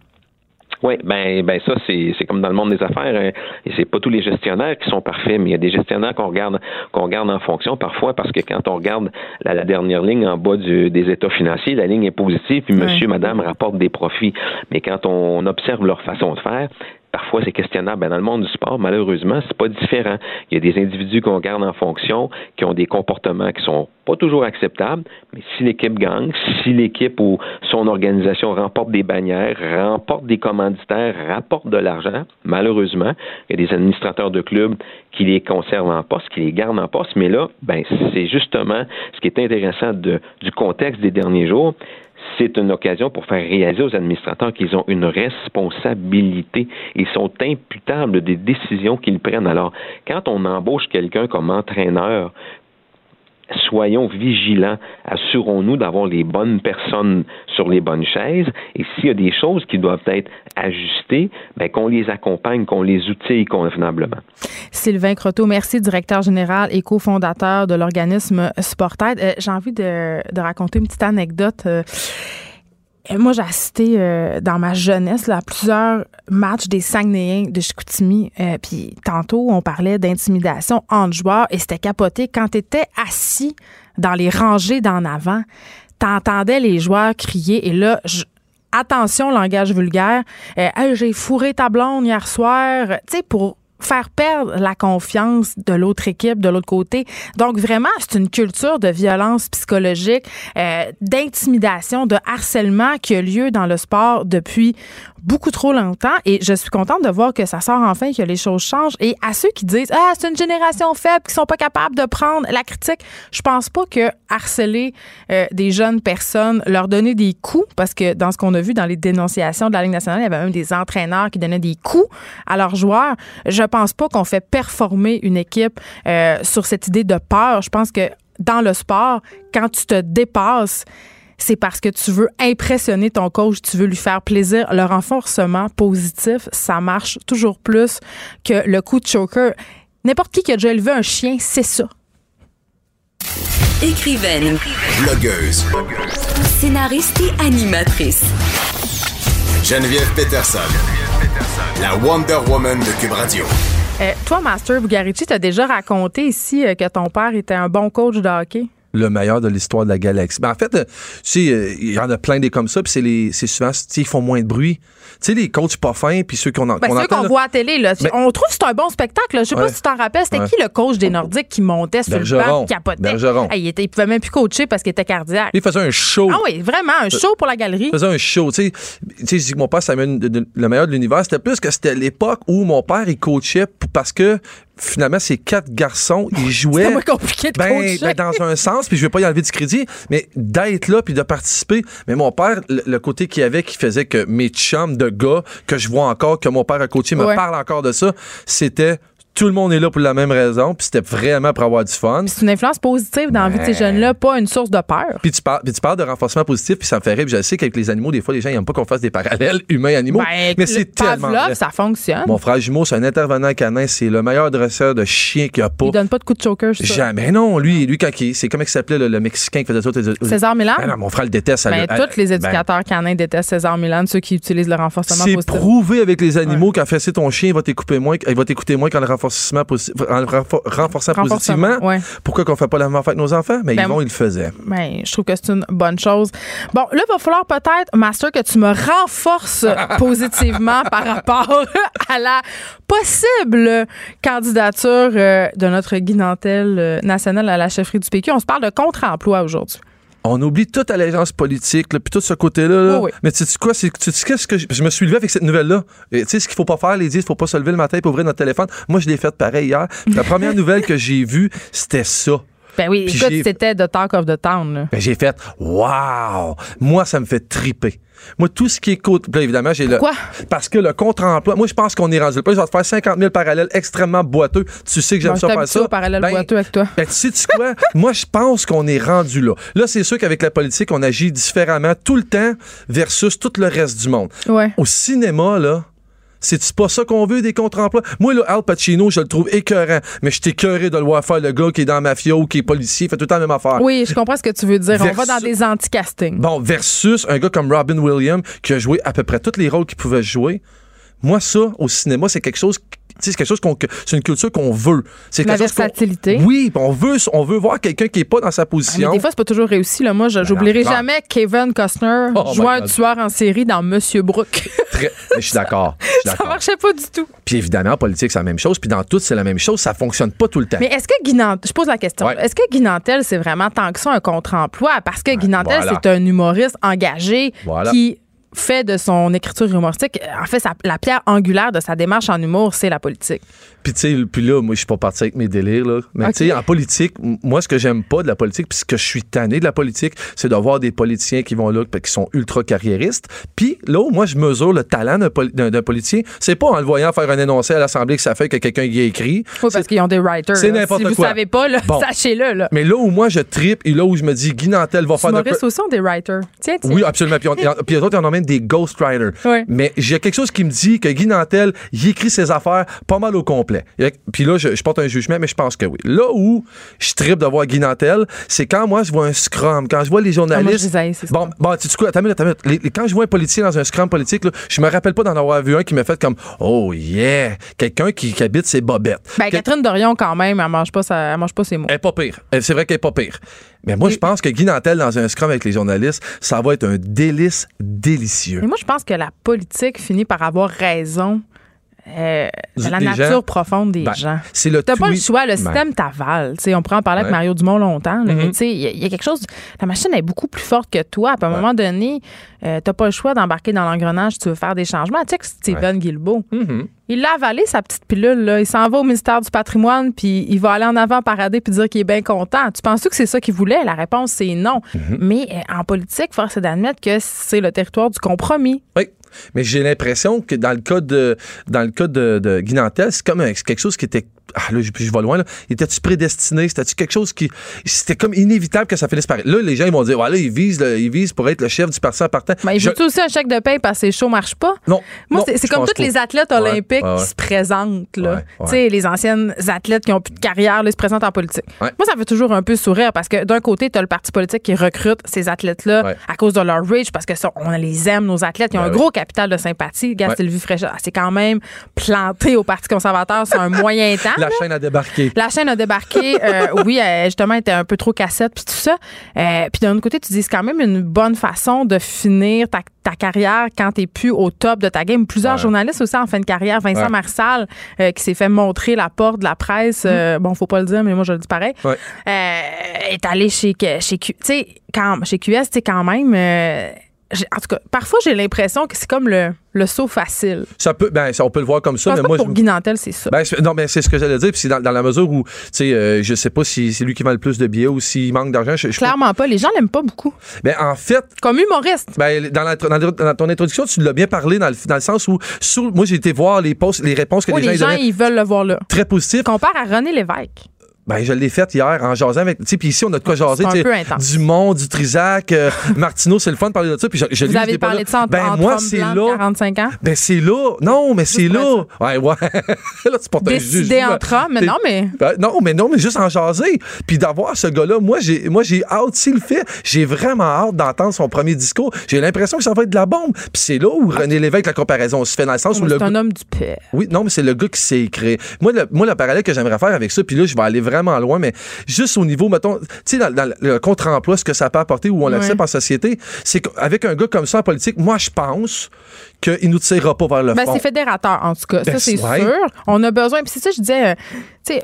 Oui, ben, ben ça, c'est, c'est comme dans le monde des affaires. Hein, et c'est pas tous les gestionnaires qui sont parfaits, mais il y a des gestionnaires qu'on regarde, qu'on regarde en fonction parfois parce que quand on regarde la, dernière ligne en bas du, des états financiers, la ligne est positive, puis monsieur, madame rapportent des profits. Mais quand on observe leur façon de faire, parfois c'est questionnable. Dans le monde du sport, malheureusement, c'est pas différent. Il y a des individus qu'on garde en fonction, qui ont des comportements qui sont pas toujours acceptables, mais si l'équipe gagne, si l'équipe ou son organisation remporte des bannières, remporte des commanditaires, rapporte de l'argent, malheureusement, il y a des administrateurs de clubs qui les conservent en poste, qui les gardent en poste, mais là, ben, c'est justement ce qui est intéressant du contexte des derniers jours, c'est une occasion pour faire réaliser aux administrateurs qu'ils ont une responsabilité. Ils sont imputables des décisions qu'ils prennent. Alors, quand on embauche quelqu'un comme entraîneur, soyons vigilants, assurons-nous d'avoir les bonnes personnes sur les bonnes chaises et s'il y a des choses qui doivent être ajustées, ben, qu'on les accompagne, qu'on les outille convenablement.
Sylvain Croteau, merci, directeur général et cofondateur de l'organisme Sportaid. Euh, j'ai envie de, raconter une petite anecdote. Euh, moi, j'ai assisté euh, dans ma jeunesse à plusieurs matchs des Saguenayens de Chicoutimi. Euh, puis tantôt, on parlait d'intimidation entre joueurs et c'était capoté. Quand tu étais assis dans les rangées d'en avant, t'entendais les joueurs crier et là, attention, langage vulgaire. Euh, j'ai fourré ta blonde hier soir. Tu pour faire perdre la confiance de l'autre équipe, de l'autre côté. Donc vraiment, c'est une culture de violence psychologique, euh, d'intimidation, de harcèlement qui a lieu dans le sport depuis beaucoup trop longtemps et je suis contente de voir que ça sort enfin, que les choses changent. Et à ceux qui disent Ah, c'est une génération faible, qui sont pas capables de prendre la critique, je pense pas que harceler euh, des jeunes personnes, leur donner des coups, parce que dans ce qu'on a vu dans les dénonciations de la Ligue nationale, il y avait même des entraîneurs qui donnaient des coups à leurs joueurs. Pense pas qu'on fait performer une équipe euh, sur cette idée de peur. Je pense que dans le sport, quand tu te dépasses, c'est parce que tu veux impressionner ton coach, tu veux lui faire plaisir. Le renforcement positif, ça marche toujours plus que le coup de choker. N'importe qui qui a déjà élevé un chien, c'est ça.
Écrivaine,
Blogueuse.
scénariste et animatrice.
Geneviève Peterson. La Wonder Woman de Cube Radio.
Euh, toi, Master Bugarici, t'as déjà raconté ici euh, que ton père était un bon coach de hockey?
Le meilleur de l'histoire de la galaxie. Ben, en fait, euh, tu sais, euh, il y en a plein des comme ça, puis c'est les c'est souvent, tu sais, ils font moins de bruit. Tu sais, les coachs pas fins, puis ceux qu'on en-
Ben, ceux qu'on voit à télé, là,
Mais-
on trouve que c'est un bon spectacle. Je sais pas si tu t'en rappelles, c'était
Ouais.
qui le coach des Nordiques qui montait sur le banc, qui capotait?
Bergeron.
Hey, il, était, il pouvait même plus coacher parce qu'il était cardiaque.
il faisait un show.
Ah oui, vraiment, un show pour la galerie.
Il faisait un show, tu sais. Tu sais, je dis que mon père, c'est le meilleur de- l'univers. C'était plus que c'était l'époque où mon père, il coachait parce que finalement, ces quatre garçons, ils jouaient.
C'était moins compliqué de
Ben, ben, dans un sens, puis je vais pas y enlever du crédit, mais d'être là puis de participer. Mais mon père, le, le côté qu'il avait qui faisait que mes chums de gars que je vois encore, que mon père a coaché, me
Ouais.
parle encore de ça, c'était tout le monde est là pour la même raison, puis c'était vraiment pour avoir du fun.
C'est une influence positive dans la vie de ces jeunes-là, pas une source de peur.
Puis tu, parles, puis tu parles de renforcement positif, puis ça me fait rire. Puis je sais qu'avec les animaux, des fois, les gens n'aiment pas qu'on fasse des parallèles humains-animaux.
Ben,
mais c'est tellement.
Pavlov, ça fonctionne.
Mon frère jumeau, c'est un intervenant canin. C'est le meilleur dresseur de chien qu'il a pas.
Il donne pas de coup de choker, je.
Jamais. Non, lui, lui quand il, c'est comment il s'appelait le, le Mexicain qui faisait ça. aux-
César Milan?
Ben non, mon frère le déteste.
Ben, tous les
ben,
éducateurs canins détestent César Milan, ceux qui utilisent le renforcement
c'est
positif.
prouvé avec les animaux qu'à fesser ton chien, il va t'écouter moins, il va t'écouter moins quand le renforcement renfor-
Renforcement,
positivement.
ouais.
Pourquoi qu'on fait pas la même affaire avec nos enfants? Mais
Ben,
ils vont, ils le faisaient.
Ben, je trouve que c'est une bonne chose. Bon, là, il va falloir peut-être, Master, que tu me renforces positivement par rapport à la possible candidature euh, de notre guinantelle euh, nationale à la chefferie du PQ. On se parle de contre-emploi aujourd'hui.
On oublie toute allégeance politique, là, puis tout ce côté-là. là.
Oui.
Mais tu sais quoi, c'est, tu sais qu'est-ce que je, je me suis levé avec cette nouvelle-là? Et Tu sais ce qu'il faut pas faire, les 10, il faut pas se lever le matin pour ouvrir notre téléphone. Moi, je l'ai fait pareil hier. La première nouvelle que j'ai vue, c'était ça.
Ben oui,
Puis
écoute, c'était The Talk of the Town.
Ben, j'ai fait Wow! Moi, ça me fait triper. Moi, tout ce qui est. Puis là, évidemment, j'ai le.
Pourquoi?
Parce que le contre-emploi. Moi, je pense qu'on est rendu là. Je vais te faire 50 000 parallèles extrêmement boiteux. Tu sais que j'aime
Bon,
ça faire ça?
au parallèle
Ben,
boiteux avec toi.
ben, tu sais -tu quoi? Moi, je pense qu'on est rendu là. Là, c'est sûr qu'avec la politique, on agit différemment tout le temps versus tout le reste du monde.
Ouais.
Au cinéma, là, c'est pas ça qu'on veut des contre-emplois? Moi, là, Al Pacino, je le trouve écœurant, mais je suis écœuré de le voir faire le gars qui est dans la mafia ou qui est policier, fait tout le temps la même affaire.
Oui, je comprends ce que tu veux dire. On va dans des anti-castings.
Bon, versus un gars comme Robin Williams qui a joué à peu près tous les rôles qu'il pouvait jouer. Moi, ça, au cinéma, c'est quelque chose. C'est quelque chose qu'on, c'est une culture qu'on veut. C'est
La versatilité.
Oui, on veut, on veut voir quelqu'un qui est pas dans sa
Ah, Mais
position.
des fois, c'est pas toujours réussi. Là. Moi, je- j'oublierai jamais Kevin Costner
Oh
jouant un tueur en série dans Monsieur Brooke.
Très- je suis d'accord.
ça marchait pas du tout.
Puis évidemment, en politique, c'est la même chose. Puis dans tout, c'est la même chose. Ça fonctionne pas tout le temps.
Mais est-ce que Guy Nantel, je pose la question,
Ouais.
est-ce que Guy Nantel, c'est vraiment tant que ça un contre-emploi? Parce que Guy Nantel,
voilà.
c'est un humoriste engagé
Voilà.
qui fait de son écriture humoristique, en fait, sa- la pierre angulaire de sa démarche en humour, c'est la politique.
Puis tu sais, puis là, moi, je suis pas parti avec mes délires, là. Mais tu sais, en politique, moi, ce que j'aime pas de la politique, puis ce que je suis tanné de la politique, c'est de voir des politiciens qui vont là, qui sont ultra carriéristes. Puis là où moi, je mesure le talent d'un poli- politicien, c'est pas en le voyant faire un énoncé à l'Assemblée que ça fait que quelqu'un y a écrit.
Oui, parce qu'ils ont des writers.
c'est n'importe
si
quoi.
vous savez pas,
Bon.
sachez-le. Là.
Mais là où moi, je tripe, et là où je me dis, Guy Nantel va faire de
Humoristes aussi ont des writers. Tiens, tiens.
Oui, absolument. Puis, on- puis les autres, ils en ont même des ghostwriters.
Ouais.
Mais j'ai quelque chose qui me dit que Guy Nantel, il écrit ses affaires pas mal au complet. Puis là, je, je porte un jugement, mais je pense que oui. Là où je tripe de voir Guy Nantel, c'est quand moi, je vois un scrum, quand je vois les
Ah, moi, je
journalistes.
les
bon, bon, tu sais quoi, attends attends minute. Les- les- quand je vois un politicien dans un scrum politique, là, je me rappelle pas d'en avoir vu un qui m'a fait comme Oh yeah, quelqu'un qui, qui habite ses bobettes.
Ben,
Quel-
Catherine Dorion, quand même, elle mange pas, sa- elle mange pas ses mots.
elle est pas pire. C'est vrai qu'elle est pas pire. Mais moi,
Et-
je pense que Guy Nantel, dans un scrum avec les journalistes, ça va être un délice délicieux.
Mais moi, je pense que la politique finit par avoir raison euh, de la
Des
nature
gens?
profonde des
Ben,
gens.
C'est le
T'as pas le choix, le
Ben,
système t'avale. On pourrait en parler avec
Ouais.
Mario Dumont longtemps, là,
Mhm.
mais tu sais, il y, a- il y a quelque chose. La machine est beaucoup plus forte que toi. Puis à un moment donné, euh, t'as pas le choix d'embarquer dans l'engrenage si tu veux faire des changements. Tu sais que Steven Guilbeault,
Mhm.
il l'a avalé sa petite pilule. Là. Il s'en va au ministère du patrimoine, puis il va aller en avant parader puis dire qu'il est bien content. Tu penses que c'est ça qu'il voulait? La réponse, c'est non.
Mhm.
Mais euh, en politique, force est d'admettre que c'est le territoire du compromis.
Oui. Mais j'ai l'impression que dans le cas de dans le cas c'est comme quelque chose qui était ah, là, je, je vais loin, là. Était-tu prédestiné? C'était-tu quelque chose qui. C'était comme inévitable que ça finisse par. Là, les gens, ils vont dire, voilà, ils visent, le- ils visent pour être le chef du parti en partant.
Mais il
Je-
aussi un chèque de paie parce que les shows marchent pas?
Non.
Moi, c'est- c'est comme tous les athlètes
Ouais,
olympiques
ouais, ouais.
qui se présentent. Là.
Ouais, ouais.
Tu sais, les anciennes athlètes qui ont plus de carrière, là, ils se présentent en politique.
Ouais.
Moi, ça me fait toujours un peu sourire parce que d'un côté, tu as le parti politique qui recrute ces athlètes-là
Ouais.
à cause de leur reach, parce que ça, on les aime, nos athlètes. Ils ont
Ben
un gros capital de sympathie.
Ouais.
Sylvie Fréchette, elle s'est quand même plantée au Parti conservateur sur un moyen temps.
La
là.
chaîne a débarqué.
La chaîne a débarqué. euh, oui, euh, justement, elle était un peu trop cassette, puis tout ça. Euh, puis d'un autre côté, tu dis c'est quand même une bonne façon de finir ta, ta carrière quand t'es plus au top de ta game. Plusieurs
Ouais.
journalistes aussi en fin de carrière. Vincent
Ouais.
Marsal, euh, qui s'est fait montrer la porte de la presse. euh, bon, faut pas le dire, mais moi, je le dis pareil.
Ouais.
Euh, est allé chez, chez, Q- tu sais, quand, chez QS, tu sais, quand même... en tout cas, parfois, j'ai l'impression que c'est comme le, le saut facile.
Ça peut, ben, ça, on peut le voir comme
Je
ça,
pense
mais
pas
moi,
que pour
je-
Guy Nantel, c'est ça.
Ben, non, mais c'est ce que j'allais dire. Puis dans, dans la mesure où, tu sais, euh, je sais pas si c'est lui qui vend le plus de billets ou s'il manque d'argent. Je, je-
Clairement pas. Les gens l'aiment pas beaucoup.
Ben, en fait,
Comme humoriste.
ben, dans, la- dans- dans ton introduction, tu l'as bien parlé dans le, dans le sens où, moi, j'ai été voir les, posts, les réponses que
Oui,
les gens,
les gens, ils veulent le voir là.
très positifs.
Compare à René Lévesque.
Ben, je l'ai fait hier en jasant avec. Tu sais, puis ici, on a de quoi jaser.
Un peu intense.
Dumont, du Trisac, euh, Martineau, c'est le fun de parler de ça. Puis je, je
Vous avez parlé de ça entre,
Ben,
entre
moi,
hommes
c'est
blancs de
là.
45 ans?
Ben, c'est là. Non, mais c'est là. Ouais, ouais. là, tu portes un
Décider
jugement.
entre hommes. Mais non, mais
Ben, non, mais non, mais juste en jaser. Puis d'avoir ce gars-là, moi, j'ai, moi, j'ai hâte, s'il le fait, j'ai vraiment hâte d'entendre son premier discours. J'ai l'impression que ça va être de la bombe. Puis c'est là où René Lévesque, la comparaison se fait dans le sens où le
c'est un homme du père.
oui, non, mais c'est le gars qui s'est créé. Moi, le, moi, le parallèle que j'aimerais faire avec ça, puis là, je vais aller vraiment loin, mais juste au niveau, mettons, tu sais, dans, dans le contre-emploi, ce que ça peut apporter où on l'accepte
Ouais.
en société, c'est qu'avec un gars comme ça en politique, moi, je pense qu'il nous tirera pas vers le
Ben, c'est fédérateur, en tout cas.
Ben,
ça, c'est
ouais.
sûr. On a besoin. Puis c'est ça, je disais, euh, tu sais,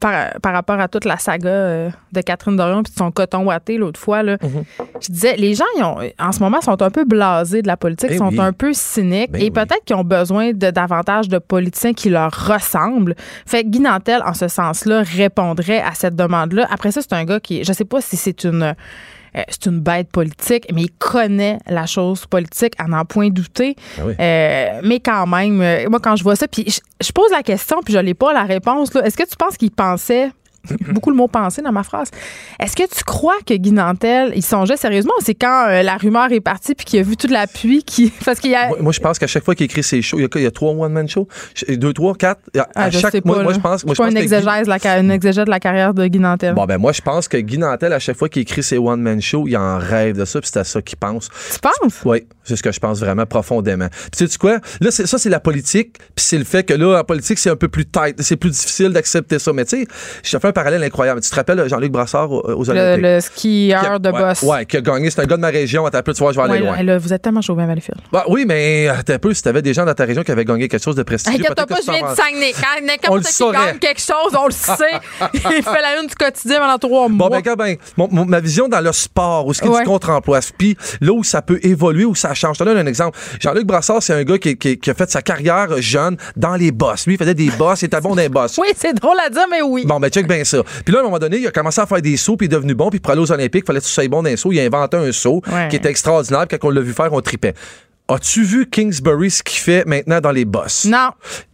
par, par rapport à toute la saga euh, de Catherine Dorion puis de son coton ouaté l'autre fois, là,
Mhm.
je disais, les gens, ils ont, en ce moment, sont un peu blasés de la politique,
Eh
sont
oui.
un peu cyniques
Ben
et
oui.
peut-être qu'ils ont besoin de davantage de politiciens qui leur ressemblent. Fait que Guy Nantel, en ce sens-là, répondrait à cette demande-là. Après ça, c'est un gars qui, je sais pas si c'est une euh, c'est une bête politique, mais il connaît la chose politique, à n'en point douter.
Ah oui.
Euh, mais quand même, euh, moi, quand je vois ça, puis je, je pose la question, puis je n'ai pas la réponse. là. Est-ce que tu penses qu'il pensait beaucoup le mot penser dans ma phrase. Est-ce que tu crois que Guy Nantel, il songeait sérieusement c'est quand euh, la rumeur est partie puis qu'il a vu toute la pluie qui parce qu'il y a
Moi, moi, je pense qu'à chaque fois qu'il écrit ses shows, il y a, quoi, il y a trois one-man shows, deux, trois, quatre. À
Ah, je
chaque,
sais pas,
moi, je pense. Moi, je que Guy-
exégèse, la, une exégèse de la carrière de Guy Nantel.
Bon, ben, moi, je pense que Guy Nantel, à chaque fois qu'il écrit ses one-man shows, il en rêve de ça, puis c'est à ça qu'il pense.
tu penses?
Oui, c'est ce que je pense vraiment profondément. Puis tu sais quoi? Là, ça, c'est la politique, puis c'est le fait que là, en politique, c'est un peu plus tight, c'est plus difficile d'accepter ça. Mais tu sais, je te fais un parallèle incroyable. Tu te rappelles Jean-Luc Brassard aux, aux
Le,
Olympiques?
le skieur
a-
de
ouais,
boss.
Ouais, qui a gagné. C'est un gars de ma région. Attends un peu, tu vois, je vais aller
Ouais,
loin.
là, là, vous êtes tellement chaud, bien Valleyfield.
Bah, oui, mais attends un peu, si t'avais des gens dans ta région qui avaient gagné quelque chose de prestigieux.
Inquiète-toi pas,
que
je viens de Saguenay. Quand n'importe qui
saurait.
gagne quelque chose, on le sait. Il fait la une du quotidien pendant trois mois.
Bon, ben, quand ben, mon- mon- ma vision dans le sport, où ce qui est du contre-emploi, puis là où ça peut évoluer, où ça change. Je te donne un exemple. Jean-Luc Brassard, c'est un gars qui, qui- qui a fait sa carrière jeune dans les boss. Lui, il faisait des boss, il était bon dans les boss.
Oui, c'est drôle à dire, mais oui.
Bon, ben, check bien ça. Puis là, à un moment donné, il a commencé à faire des sauts, puis il est devenu bon, puis pour aller aux Olympiques, il fallait que tu sois bon dans les sauts. Il a inventé un saut
Ouais.
qui était extraordinaire, puis quand on l'a vu faire, on tripait. As-tu vu Kingsbury ce qu'il fait maintenant dans les boss?
Non.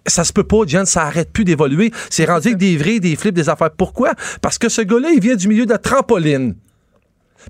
Ça se peut pas, Jen, ça arrête plus d'évoluer. C'est rendu avec des vrais, des flips, des affaires. Pourquoi? Parce que ce gars-là, il vient du milieu de la trampoline.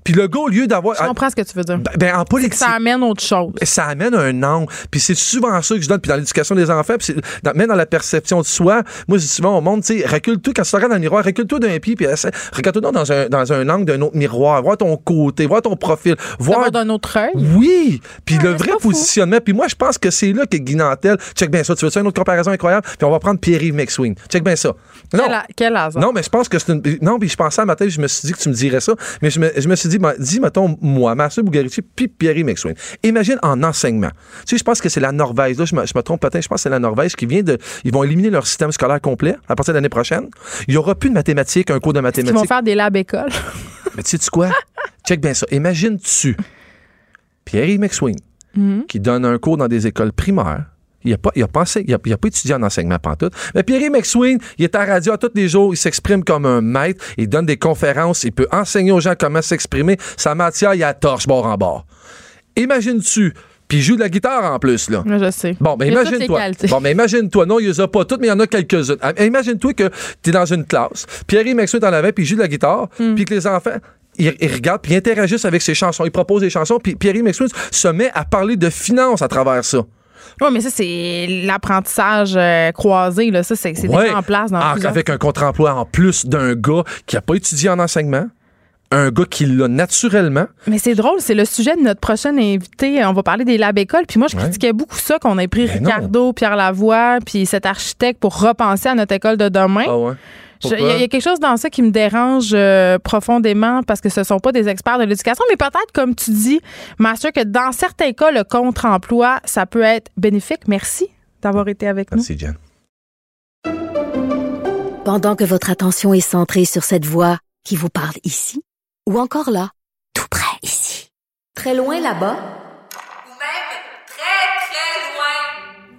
Puis le gars, au lieu d'avoir.
Je comprends ce que tu veux dire.
Ben, ben, en politique.
Ça amène autre chose.
Ça amène un angle. Puis c'est souvent ça que je donne. Puis dans l'éducation des enfants, puis dans- même dans la perception de soi, moi, je dis souvent au monde, tu sais, recule-toi quand tu te regardes dans le miroir, recule-toi d'un pied, puis regarde-toi dans un, dans un angle d'un autre miroir, vois ton côté, vois ton profil,
Voir
voir
d'un autre œil.
oui, puis le
Ouais, c'est
vrai positionnement. Puis moi, je pense que c'est là que Guy Nantel. Check bien ça. Tu veux une autre comparaison incroyable? Puis on va prendre Pierre-Yves McSween. Check bien ça. Non.
Quel, quel hasard.
Non, mais je pense que c'est une. Non, puis je pensais à ma tête, je me suis dit que tu me dirais ça. Mais je me, je me suis dit, ben, dis, mettons, moi, Mathieu Bugarici, puis Pierre McSween. Imagine en enseignement. Tu sais, je pense que c'est la Norvège. Là, je me, je me trompe peut-être, je pense que c'est la Norvège qui vient de. Ils vont éliminer leur système scolaire complet à partir de l'année prochaine. Il n'y aura plus de mathématiques, un cours de
Ils vont
mathématiques.
faire des labs écoles?
Mais tu sais quoi? Check bien ça. Imagine-tu Pierre-Yves McSween qui donne un cours dans des écoles primaires. Il n'a pas, il a pensé, il a, il a pas étudié en enseignement pantoute. Mais Pierre-Yves McSween, il est à la radio à tous les jours, il s'exprime comme un maître, il donne des conférences, il peut enseigner aux gens comment s'exprimer. Sa matière, il a torche bord en bord. Imagine-tu puis il joue de la guitare en plus, là.
Moi, je sais.
Bon, ben
les
imagine-toi. Bon, ben imagine-toi. Non, il les a pas toutes, mais il y en a quelques-unes. Ah, Imagine-toi que tu es dans une classe, Pierre-Yves Maxwell est en avait, puis il joue de la guitare,
Hmm.
puis que les enfants. Ils, ils regardent puis ils interagissent avec ses chansons. Ils proposent des chansons. Puis Pierre-Yves Maxwell se met à parler de finances à travers ça.
Oui, mais ça, c'est l'apprentissage euh, croisé. Là. Ça, c'est
Ouais.
déjà en place dans
Ah, Avec un contre-emploi en plus d'un gars qui n'a pas étudié en enseignement, un gars qui l'a naturellement.
Mais c'est drôle, c'est le sujet de notre prochaine invité. On va parler des labs écoles. Puis moi, je
Ouais.
critiquais beaucoup ça, qu'on ait pris
non.
Ricardo, Pierre Lavoie, puis cet architecte pour repenser à notre école de demain.
Ah ouais.
Il y, a- il y a quelque chose dans ça qui me dérange euh, profondément parce que ce sont pas des experts de l'éducation, mais peut-être, comme tu dis, Master, que dans certains cas, le contre-emploi, ça peut être bénéfique. Merci d'avoir été avec nous.
Merci, Jen.
Pendant que votre attention est centrée sur cette voix qui vous parle ici, ou encore là, tout près ici, très loin là-bas,
Ou même très, très loin.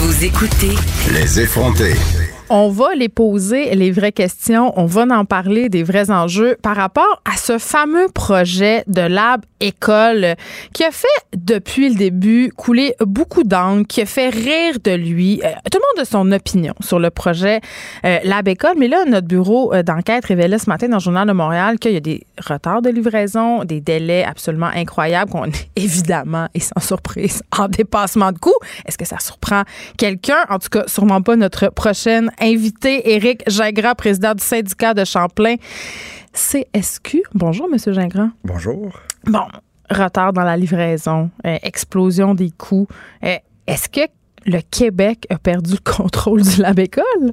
Vous écoutez
Les effronter.
On va les poser les vraies questions. On va en parler des vrais enjeux par rapport à ce fameux projet de Lab École qui a fait depuis le début couler beaucoup d'angles, qui a fait rire de lui. Euh, tout le monde a son opinion sur le projet euh, Lab École, mais là, notre bureau euh, d'enquête révélait ce matin dans le Journal de Montréal qu'il y a des retards de livraison, des délais absolument incroyables, qu'on est évidemment et sans surprise en dépassement de coûts. Est-ce que ça surprend quelqu'un? En tout cas, sûrement pas notre prochaine invité, Éric Gingras, président du syndicat de Champlain CSQ. Bonjour, Monsieur Gingras.
Bonjour.
Bon, retard dans la livraison, euh, explosion des coûts. Euh, Est-ce que le Québec a perdu le contrôle du lab école?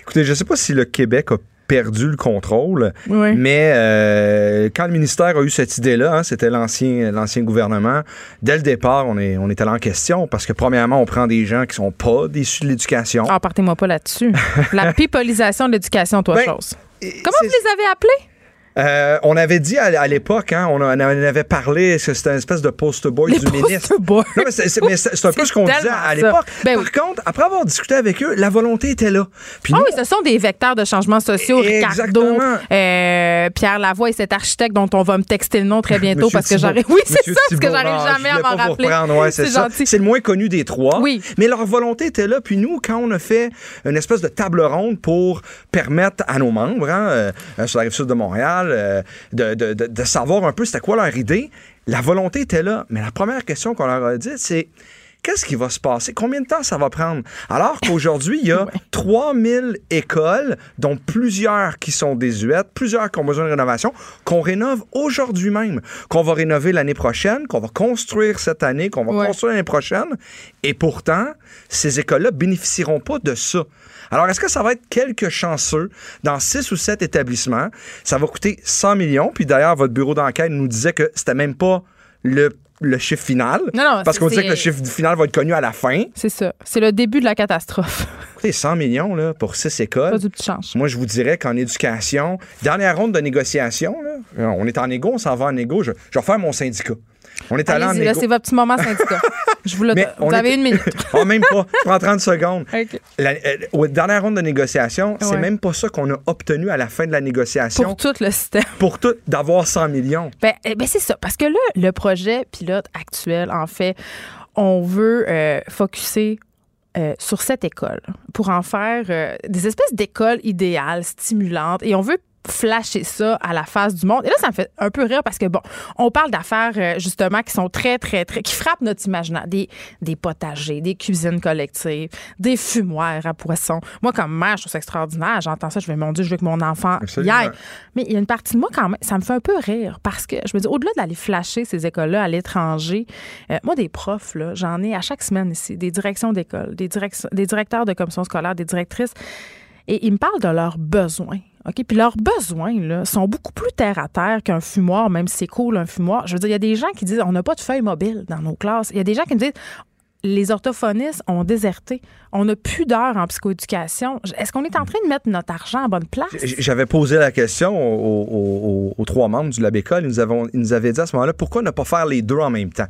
Écoutez, je ne sais pas si le Québec a perdu le contrôle,
Oui.
mais euh, quand le ministère a eu cette idée-là, hein, c'était l'ancien l'ancien gouvernement, dès le départ, on est, on est allé en question parce que premièrement, on prend des gens qui sont pas issus de l'éducation.
Ah, partez-moi pas là-dessus. La pipolisation de l'éducation, toi,
Ben,
chose. Comment vous les avez appelés?
Euh, on avait dit à, à l'époque, hein, on, en- avait parlé, c'était une espèce de poster boy
Les
du ministre. Non, mais c'est, un peu ce qu'on disait à l'époque.
Ben
Par
oui.
contre, après avoir discuté avec eux, la volonté était là. Puis
Ah
nous,
oui, ce sont des vecteurs de changements sociaux. Ricardo,
Exactement.
euh, Pierre Lavoie et cet architecte dont on va me texter le nom très bientôt parce que j'arrive. Oui, c'est ça, parce que j'arrive jamais à m'en rappeler.
ouais, c'est. C'est le moins connu des trois.
Oui.
Mais leur volonté était là. Puis nous, quand on a fait une espèce de table ronde pour permettre à nos membres, hein, euh, sur la rive sud de Montréal, euh, de, de- de- de savoir un peu c'était quoi leur idée, la volonté était là. Mais la première question qu'on leur a dit, c'est qu'est-ce qui va se passer? Combien de temps ça va prendre? Alors qu'aujourd'hui, il y a 3000 écoles, dont plusieurs qui sont désuètes, plusieurs qui ont besoin de rénovation, qu'on rénove aujourd'hui même, qu'on va rénover l'année prochaine, qu'on va construire cette année, qu'on va
Ouais.
construire l'année prochaine. Et pourtant, ces écoles-là bénéficieront pas de ça. Alors, est-ce que ça va être quelques chanceux dans six ou sept établissements? Ça va coûter 100 millions. Puis d'ailleurs, votre bureau d'enquête nous disait que c'était même pas le, le chiffre final.
Non, non,
parce qu'on disait que le chiffre final va être connu à la fin.
C'est ça. C'est le début de la catastrophe.
Écoutez, 100 millions là, pour six écoles.
Pas du petit change.
Moi, je vous dirais qu'en éducation, dernière ronde de négociation, là, on est en égo, on s'en va en égo. Je, je vais faire mon syndicat. On est allé en
là, c'est votre petit moment syndicat. Je vous le donne.
on
Vous avez une minute.
Ah, même pas. Je prends 30 secondes.
OK.
La, euh, aux dernières rondes de négociation, c'est
Ouais.
même pas ça qu'on a obtenu à la fin de la négociation
Pour tout le système.
pour tout d'avoir 100 millions.
Ben, eh ben, c'est ça. Parce que là, le projet pilote actuel, en fait, on veut euh, focuser euh, sur cette école pour en faire euh, des espèces d'écoles idéales, stimulantes. Et on veut flasher ça à la face du monde. Et là, ça me fait un peu rire parce que, bon, on parle d'affaires, euh, justement, qui sont très, très, très, qui frappent notre imaginaire. Des, des potagers, des cuisines collectives, des fumoirs à poissons. Moi, comme mère, je trouve ça extraordinaire. J'entends ça, je vais, mon Dieu, je veux que mon enfant y aille. Mais il y a une partie de moi quand même, ça me fait un peu rire parce que je me dis, au-delà d'aller flasher ces écoles-là à l'étranger, euh, moi, des profs, là, j'en ai à chaque semaine ici, des directions d'école, des, directions- des directeurs de commission scolaire, des directrices. Et ils me parlent de leurs besoins OK? Puis leurs besoins, là, sont beaucoup plus terre à terre qu'un fumoir, même si c'est cool, un fumoir. Je veux dire, il y a des gens qui disent, on n'a pas de feuilles mobiles dans nos classes. Il y a des gens qui me disent, les orthophonistes ont déserté. On n'a plus d'heures en psychoéducation. Est-ce qu'on est en train de mettre notre argent à bonne place?
J'avais posé la question aux, aux- aux- aux trois membres du Labécole. Ils nous, avons, ils nous avaient dit à ce moment-là, pourquoi ne pas faire les deux en même temps?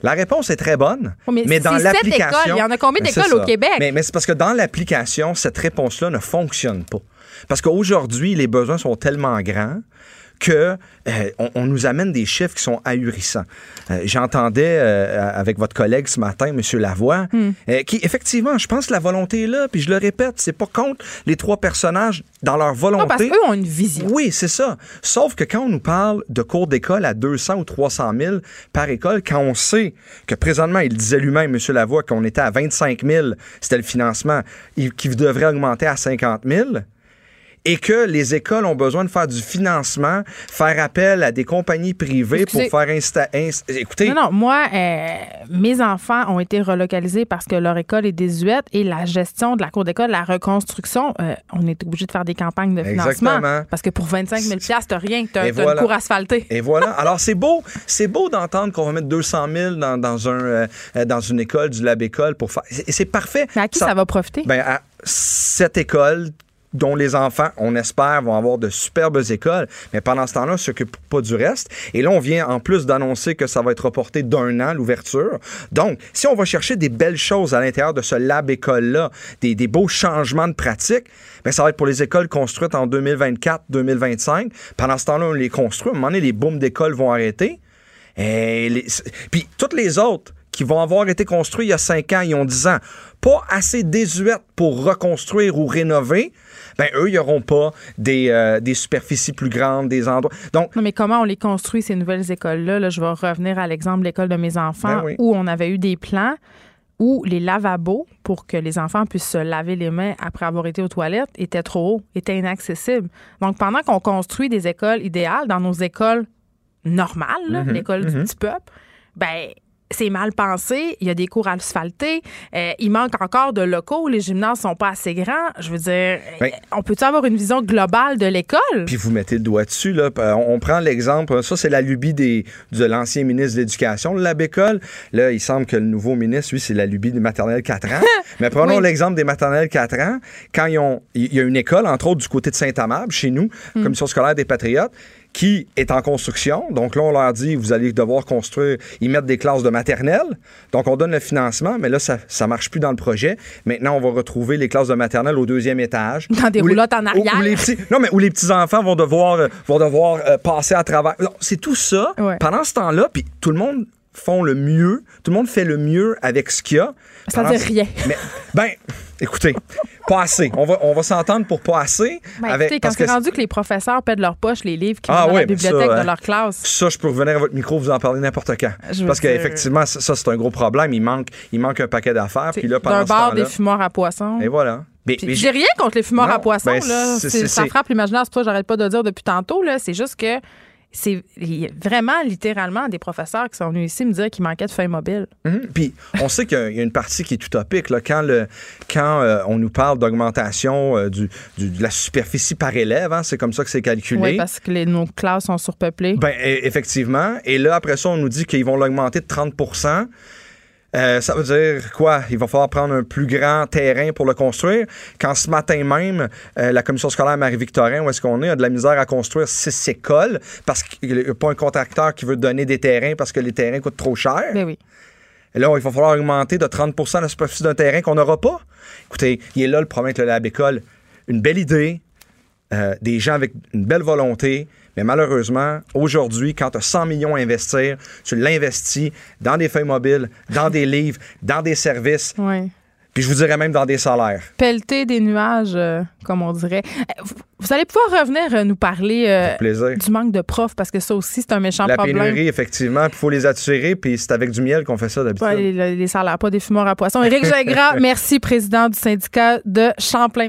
La réponse est très bonne,
mais
mais dans l'application...
Il y en a combien
Ben,
d'écoles au. Québec?
Mais, mais c'est parce que dans l'application, cette réponse-là ne fonctionne pas. Parce qu'aujourd'hui, les besoins sont tellement grands que euh, on, on nous amène des chiffres qui sont ahurissants. Euh, J'entendais euh, avec votre collègue ce matin, M. Lavoie,
Hmm.
qui effectivement, je pense que la volonté est là, puis je le répète, c'est pas contre les trois personnages dans leur volonté.
Non, parce qu'eux ont une vision.
Oui, c'est ça. Sauf que quand on nous parle de cours d'école à 200 ou 300 000 par école, quand on sait que présentement, il disait lui-même, M. Lavoie, qu'on était à 25 000, c'était le financement, qui devrait augmenter à 50 000, et que les écoles ont besoin de faire du financement, faire appel à des compagnies privées
Excusez.
pour faire insta... inst- Écoutez,
Non, non, moi, euh, mes enfants ont été relocalisés parce que leur école est désuète et la gestion de la cour d'école, la reconstruction, euh, on est obligé de faire des campagnes de financement.
Exactement.
Parce que pour 25 000 t'as rien, t'as
voilà.
une cour asphaltée.
Et voilà. Alors, c'est beau. C'est beau d'entendre qu'on va mettre 200 000 dans, dans, un, euh, dans une école, du lab école pour faire. C'est c'est parfait.
Mais à qui ça, va profiter?
Ben, à cette école dont les enfants, on espère, vont avoir de superbes écoles, mais pendant ce temps-là, on ne s'occupe pas du reste. Et là, on vient en plus d'annoncer que ça va être reporté d'un an, l'ouverture. Donc, si on va chercher des belles choses à l'intérieur de ce lab-école-là, des, des beaux changements de pratique, ben, ça va être pour les écoles construites en 2024-2025. Pendant ce temps-là, on les construit. À un moment donné, les booms d'écoles vont arrêter. Et Puis toutes les autres qui vont avoir été construits il y a 5 ans, ils ont 10 ans, pas assez désuètes pour reconstruire ou rénover, ben eux, ils n'auront pas des, euh, des superficies plus grandes, des endroits. Donc,
Non, mais comment on les construit, ces nouvelles écoles-là? Là, je vais revenir à l'exemple de l'école de mes enfants
Ben oui.
où on avait eu des plans où les lavabos, pour que les enfants puissent se laver les mains après avoir été aux toilettes, étaient trop hauts, étaient inaccessibles. Donc, pendant qu'on construit des écoles idéales dans nos écoles normales,
Mhm,
l'école du petit peuple, ben c'est mal pensé, il y a des cours asphaltés, euh, il manque encore de locaux, les gymnases sont pas assez grands. Je veux dire,
Ben-
on peut-tu avoir une vision globale de l'école?
Puis vous mettez le doigt dessus. Là. On on prend l'exemple, ça c'est la lubie des, de l'ancien ministre de l'Éducation, le Labécole. Là, il semble que le nouveau ministre, lui, c'est la lubie des maternelles 4 ans. Mais prenons
Oui.
l'exemple des maternelles 4 ans. Quand ils ont, il y a une école, entre autres du côté de Saint-Amable, chez nous,
Hmm.
Commission scolaire des Patriotes, qui est en construction. Donc là, on leur dit, vous allez devoir construire, ils mettent des classes de maternelle. Donc on donne le financement, mais là, ça ne marche plus dans le projet. Maintenant, on va retrouver les classes de maternelle au deuxième étage.
Dans des
les-
roulottes en arrière.
où les petits- non, mais où les petits-enfants vont devoir, euh, vont devoir euh, passer à travers. C'est tout ça.
Ouais.
Pendant ce temps-là, puis tout le monde font le mieux. Tout le monde fait le mieux avec ce qu'il y a.
Ça veut rien.
Mais, ben, écoutez, pas assez. On va, on va s'entendre pour pas assez.
Ben,
avec-
écoutez, quand c'est rendu que les professeurs paient de leur poche les livres qui
Ah
dans la
ça,
bibliothèque
hein.
de leur classe.
ça, je peux revenir à votre micro, vous en parler n'importe quand.
Je
Parce qu'effectivement, ça, ça, c'est un gros problème. Il manque, il manque un paquet d'affaires. Puis là, pendant
D'un bar, des fumoirs à poissons.
Et voilà. Mais-
Puis
mais
J'ai rien contre les fumeurs
Non,
à poissons.
ben,
là.
c'est-
C'est-
c'est-
ça
c'est-
frappe l'imaginaire, c'est pour ça que j'arrête pas de dire depuis tantôt. là. C'est juste que c'est il y a vraiment littéralement des professeurs qui sont venus ici me dire qu'il manquait de feuilles mobiles.
Mhm. Puis on sait qu'il y a une partie qui est utopique. Là, quand le, quand euh, on nous parle d'augmentation euh, du, du- de la superficie par élève, hein, c'est comme ça que c'est calculé.
Oui, parce que les- nos classes sont surpeuplées.
Ben, e- effectivement. Et là, après ça, on nous dit qu'ils vont l'augmenter de 30 Euh, ça veut dire quoi? Il va falloir prendre un plus grand terrain pour le construire. Quand ce matin même, euh, la commission scolaire Marie-Victorin, où est-ce qu'on est, a de la misère à construire six écoles parce qu'il n'y a pas un contracteur qui veut donner des terrains parce que les terrains coûtent trop cher.
Ben oui.
Et là, il va falloir augmenter de 30% la superficie d'un terrain qu'on n'aura pas. Écoutez, il est là le problème avec le Lab École. Une belle idée, euh, des gens avec une belle volonté, mais malheureusement, aujourd'hui, quand tu as 100 millions à investir, tu l'investis dans des feuilles mobiles, dans des livres, dans des services,
Oui.
puis je vous dirais même dans des salaires.
Pelleter des nuages, euh, comme on dirait. Euh, Vous, allez pouvoir revenir euh, nous parler euh, du manque de profs parce que ça aussi, c'est un méchant
La
problème.
pénurie, effectivement, il faut les attirer, puis c'est avec du miel qu'on fait ça d'habitude.
Ouais, les, les salaires, pas des fumeurs à poissons. Éric Gingras, merci, président du syndicat de Champlain.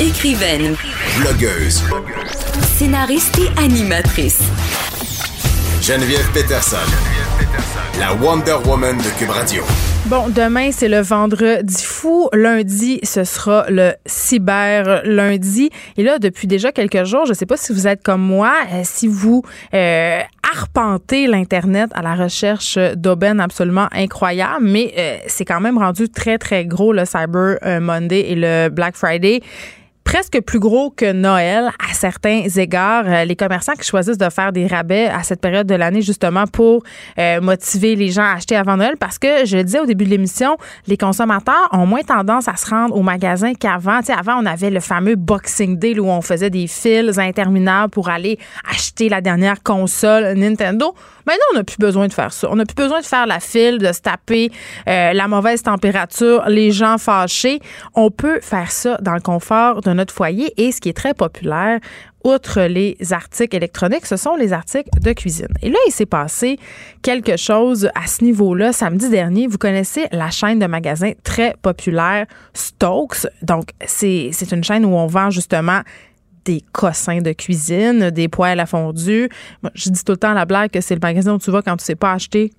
Écrivaine,
Blogueuse.
scénariste et animatrice.
Geneviève Peterson. La Wonder Woman de Cube Radio.
Bon, demain, c'est le vendredi fou. Lundi, ce sera le cyber lundi. Et là, depuis déjà quelques jours, je ne sais pas si vous êtes comme moi, euh, si vous euh, arpentez l'Internet à la recherche d'aubaines absolument incroyables, mais euh, c'est quand même rendu très, très gros le Cyber Monday et le Black Friday presque plus gros que Noël à certains égards. Euh, les commerçants qui choisissent de faire des rabais à cette période de l'année justement pour euh, motiver les gens à acheter avant Noël parce que je le disais au début de l'émission, les consommateurs ont moins tendance à se rendre au magasin qu'avant. Tu sais, avant, on avait le fameux Boxing Day où on faisait des fils interminables pour aller acheter la dernière console Nintendo. Maintenant, on n'a plus besoin de faire ça. On n'a plus besoin de faire la file, de se taper euh, la mauvaise température, les gens fâchés. On peut faire ça dans le confort de notre foyer et ce qui est très populaire, outre les articles électroniques, ce sont les articles de cuisine. Et là, il s'est passé quelque chose à ce niveau-là. Samedi dernier, vous connaissez la chaîne de magasins très populaire Stokes. Donc, c'est une chaîne où on vend justement des cossins de cuisine, des poêles à fondue. Je dis tout le temps à la blague que c'est le magasin où tu vas quand tu sais pas acheter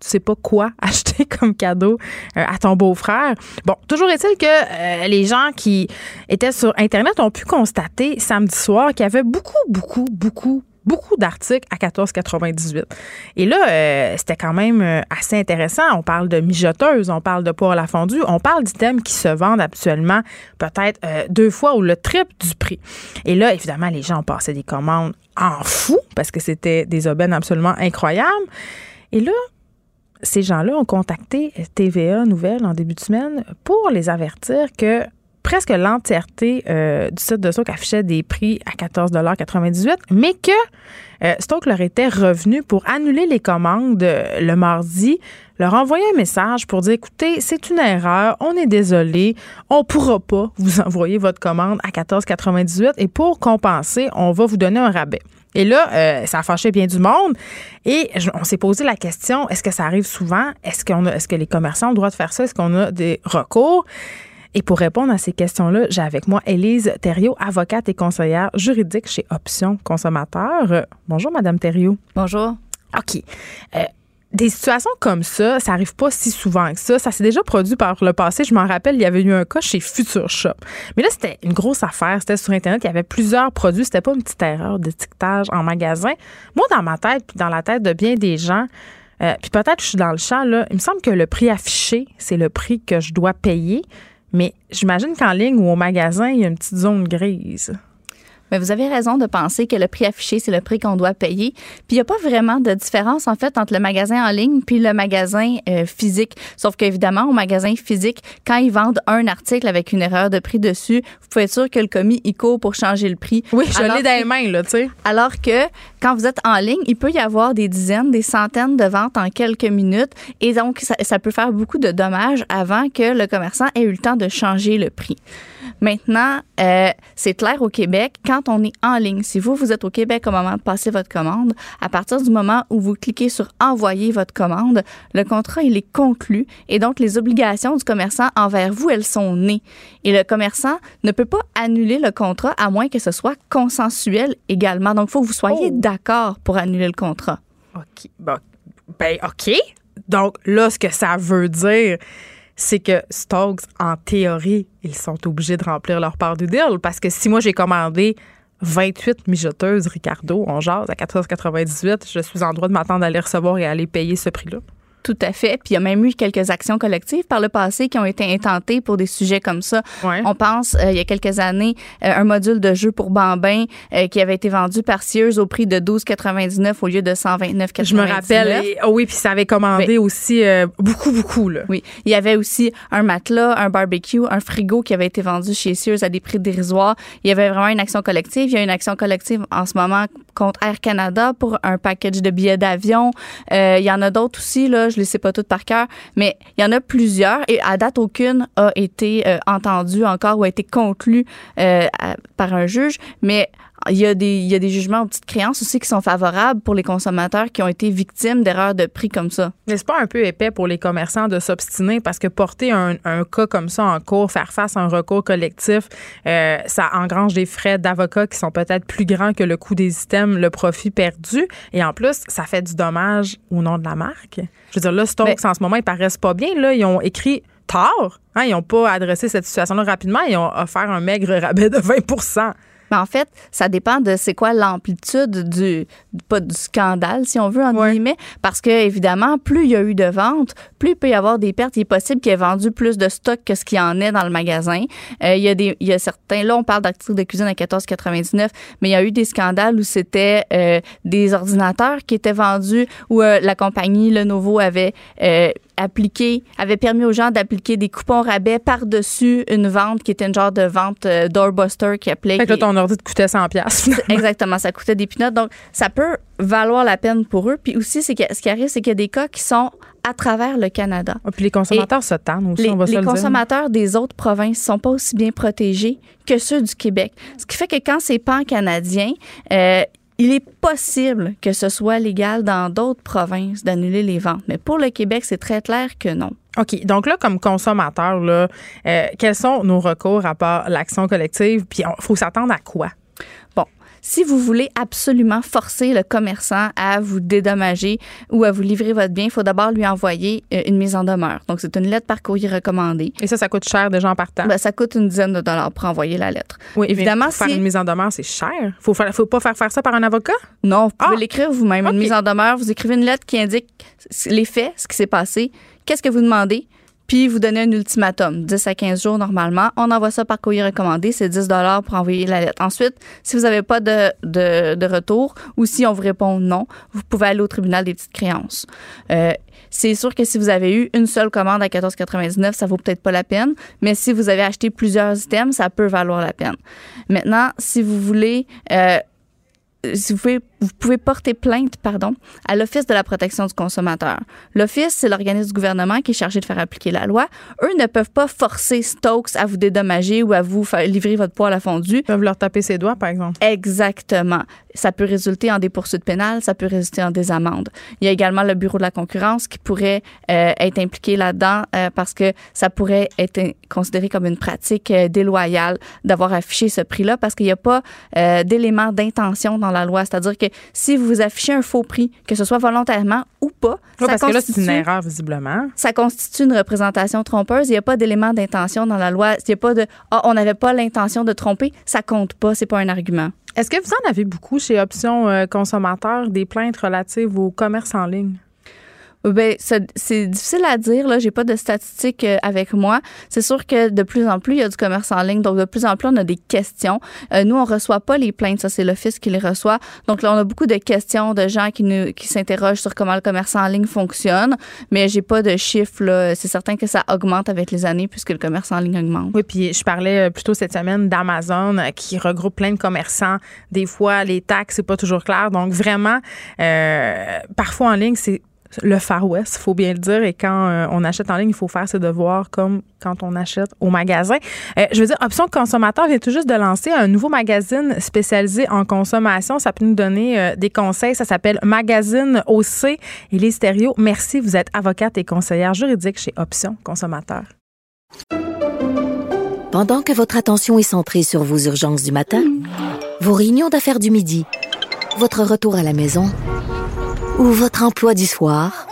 tu sais pas quoi acheter comme cadeau euh, à ton beau-frère. Bon, toujours est-il que euh, les gens qui étaient sur Internet ont pu constater samedi soir qu'il y avait beaucoup, beaucoup, beaucoup beaucoup d'articles à 14,98. Et là, euh, c'était quand même assez intéressant. On parle de mijoteuses, on parle de poêle à fondue, on parle d'items qui se vendent actuellement peut-être deux fois ou le triple du prix. Et là, évidemment, les gens ont passé des commandes en fou parce que c'était des aubaines absolument incroyables. Et là, ces gens-là ont contacté TVA Nouvelle en début de semaine pour les avertir que presque l'entièreté euh, du site de Stoke affichait des prix à 14,98 mais que euh, Stoke leur était revenu pour annuler les commandes euh, le mardi, leur envoyer un message pour dire écoutez, c'est une erreur, on est désolé, on pourra pas vous envoyer votre commande à 14,98 et pour compenser, on va vous donner un rabais. Et là, euh, ça a fâché bien du monde. Et on s'est posé la question est-ce que ça arrive souvent? Est-ce qu'on est-ce que les commerçants ont le droit de faire ça? Est-ce qu'on a des recours? Et pour répondre à ces questions-là, j'ai avec moi Élise Thériault, avocate et conseillère juridique chez Options Consommateurs. Bonjour, Madame Thériault.
Bonjour.
OK. Euh, des situations comme ça, ça arrive pas si souvent que ça. Ça s'est déjà produit par le passé. Je m'en rappelle, il y avait eu un cas chez Future Shop. Mais là, c'était une grosse affaire. C'était sur Internet. Il y avait plusieurs produits. C'était pas une petite erreur d'étiquetage en magasin. Moi, dans ma tête, puis dans la tête de bien des gens, euh, puis peut-être que je suis dans le champ, là, il me semble que le prix affiché, c'est le prix que je dois payer. Mais j'imagine qu'en ligne ou au magasin, il y a une petite zone grise.
Mais vous avez raison de penser que le prix affiché, c'est le prix qu'on doit payer. Puis il n'y a pas vraiment de différence, en fait, entre le magasin en ligne puis le magasin euh, physique. Sauf qu'évidemment, au magasin physique, quand ils vendent un article avec une erreur de prix dessus, vous pouvez être sûr que le commis, il court pour changer le prix.
Oui, je
Alors
l'ai dans les
que-
mains, là, tu sais.
Alors que quand vous êtes en ligne, il peut y avoir des dizaines, des centaines de ventes en quelques minutes. Et donc, ça, ça peut faire beaucoup de dommages avant que le commerçant ait eu le temps de changer le prix. Maintenant, euh, c'est clair au Québec, quand on est en ligne, si vous, vous êtes au Québec au moment de passer votre commande, à partir du moment où vous cliquez sur envoyer votre commande, le contrat, il est conclu et donc les obligations du commerçant envers vous, elles sont nées. Et le commerçant ne peut pas annuler le contrat à moins que ce soit consensuel également. Donc, il faut que vous soyez d'accord pour annuler le contrat.
OK. Bon, ben, OK. Donc, là, ce que ça veut dire, c'est que Stokes, en théorie, ils sont obligés de remplir leur part du deal. Parce que si moi, j'ai commandé 28 mijoteuses Ricardo, on jase à 14,98, je suis en droit de m'attendre à les recevoir et à aller payer ce prix-là.
Tout à fait. Puis il y a même eu quelques actions collectives par le passé qui ont été intentées pour des sujets comme ça.
Ouais.
On pense, euh, il y a quelques années, euh, un module de jeu pour bambins euh, qui avait été vendu par Sears au prix de 12,99 au lieu de 129,99.
Je me rappelle. et- oh oui, puis ça avait commandé aussi beaucoup, beaucoup. Là.
Oui, il y avait aussi un matelas, un barbecue, un frigo qui avait été vendu chez Sears à des prix dérisoires. Il y avait vraiment une action collective. Il y a une action collective en ce moment contre Air Canada pour un package de billets d'avion. Euh, Il y en a d'autres aussi, là, je ne les sais pas toutes par cœur, mais il y en a plusieurs et à date, aucune a été euh, entendue encore ou a été conclue euh, par un juge. Mais il y, a des, il y a des jugements aux petites créances aussi qui sont favorables pour les consommateurs qui ont été victimes d'erreurs de prix comme ça.
C'est pas un peu épais pour les commerçants de s'obstiner parce que porter un, un cas comme ça en cours, faire face à un recours collectif, euh, ça engrange des frais d'avocat qui sont peut-être plus grands que le coût des items, le profit perdu. Et en plus, ça fait du dommage au nom de la marque. Je veux dire, là, Stokes, en ce moment, ils paraissent pas bien. Là, ils ont écrit tard. Hein, ils n'ont pas adressé cette situation-là rapidement. Ils ont offert un maigre rabais de 20
Mais en fait, ça dépend de c'est quoi l'amplitude du pas du scandale si on veut en guillemets parce que évidemment, plus il y a eu de ventes, plus il peut y avoir des pertes, il est possible qu'il ait vendu plus de stock que ce qu'il y en est dans le magasin. Euh, il y a des il y a certains là on parle d'articles de cuisine à 14,99, mais il y a eu des scandales où c'était euh, des ordinateurs qui étaient vendus où euh, la compagnie Lenovo avait euh, appliqué, avait permis aux gens d'appliquer des coupons rabais par-dessus une vente qui était une genre de vente euh, doorbuster qui appelait.
Fait que là, ton ordi te coûtait 100 pièces.
Exactement, ça coûtait des pinottes. Donc, ça peut valoir la peine pour eux. Puis aussi, c'est ce qui arrive, c'est qu'il y a des cas qui sont à travers le Canada.
puis les consommateurs se tannent aussi,
Les,
on va se
les
le dire.
consommateurs des autres provinces sont pas aussi bien protégés que ceux du Québec. Ce qui fait que quand c'est pan-canadien, euh, il est possible que ce soit légal dans d'autres provinces d'annuler les ventes. Mais pour le Québec, c'est très clair que non.
OK. Donc là, comme consommateur, là, euh, quels sont nos recours à part l'action collective? Puis il faut s'attendre à quoi?
Bon, si vous voulez absolument forcer le commerçant à vous dédommager ou à vous livrer votre bien, il faut d'abord lui envoyer euh, une mise en demeure. Donc, c'est une lettre par courrier recommandée.
Et ça, ça coûte cher déjà en partant?
Ben, ça coûte une dizaine de dollars pour envoyer la lettre.
Oui,
évidemment,
faire une mise en demeure, c'est cher. Faut faire, faut pas faire faire ça par un avocat?
Non, vous
Ah!
pouvez l'écrire vous-même. Une mise en demeure, vous écrivez une lettre qui indique les faits, ce qui s'est passé, qu'est-ce que vous demandez, puis vous donnez un ultimatum, 10 à 15 jours normalement. On envoie ça par courrier recommandé, c'est 10 dollars pour envoyer la lettre. Ensuite, si vous n'avez pas de, de, de retour ou si on vous répond non, vous pouvez aller au tribunal des petites créances. Euh, c'est sûr que si vous avez eu une seule commande à 14,99, ça vaut peut-être pas la peine, mais si vous avez acheté plusieurs items, ça peut valoir la peine. Maintenant, si vous voulez euh, si vous pouvez, vous pouvez porter plainte pardon, à l'Office de la protection du consommateur. L'Office, c'est l'organisme du gouvernement qui est chargé de faire appliquer la loi. Eux ne peuvent pas forcer Stokes à vous dédommager ou à vous faire livrer votre poêle à fondu. Ils
peuvent leur taper ses doigts, par exemple.
Exactement. Ça peut résulter en des poursuites pénales, ça peut résulter en des amendes. Il y a également le Bureau de la concurrence qui pourrait euh, être impliqué là-dedans euh, parce que ça pourrait être considéré comme une pratique euh, déloyale d'avoir affiché ce prix-là parce qu'il n'y a pas d'élément d'intention dans la loi. C'est-à-dire que si vous affichez un faux prix, que ce soit volontairement ou pas,
Oui,
ça
parce que là, c'est une erreur, visiblement.
ça constitue une représentation trompeuse. Il n'y a pas d'élément d'intention dans la loi. Il n'y a pas de ah, on n'avait pas l'intention de tromper. Ça compte pas. C'est pas un argument.
Est-ce que vous en avez beaucoup chez Options euh, Consommateurs des plaintes relatives au commerce en ligne?
Ben, c'est difficile à dire. Là, j'ai pas de statistiques euh, avec moi. C'est sûr que de plus en plus, il y a du commerce en ligne. Donc, de plus en plus, on a des questions. Euh, nous, on reçoit pas les plaintes. Ça, c'est l'office qui les reçoit. Donc, là, on a beaucoup de questions de gens qui nous qui s'interrogent sur comment le commerce en ligne fonctionne. Mais j'ai pas de chiffres. C'est certain que ça augmente avec les années puisque le commerce en ligne augmente.
Oui, puis je parlais euh, plutôt cette semaine d'Amazon euh, qui regroupe plein de commerçants. Des fois, les taxes, c'est pas toujours clair. Donc, vraiment, euh, parfois en ligne, c'est le Far West, il faut bien le dire. Et quand euh, on achète en ligne, il faut faire ses devoirs comme quand on achète au magasin. Euh, je veux dire, Option Consommateur vient tout juste de lancer un nouveau magazine spécialisé en consommation. Ça peut nous donner euh, des conseils. Ça s'appelle Magazine OC. Et les merci. Vous êtes avocate et conseillère juridique chez Option Consommateur.
Pendant que votre attention est centrée sur vos urgences du matin, vos réunions d'affaires du midi, votre retour à la maison ou votre emploi du soir,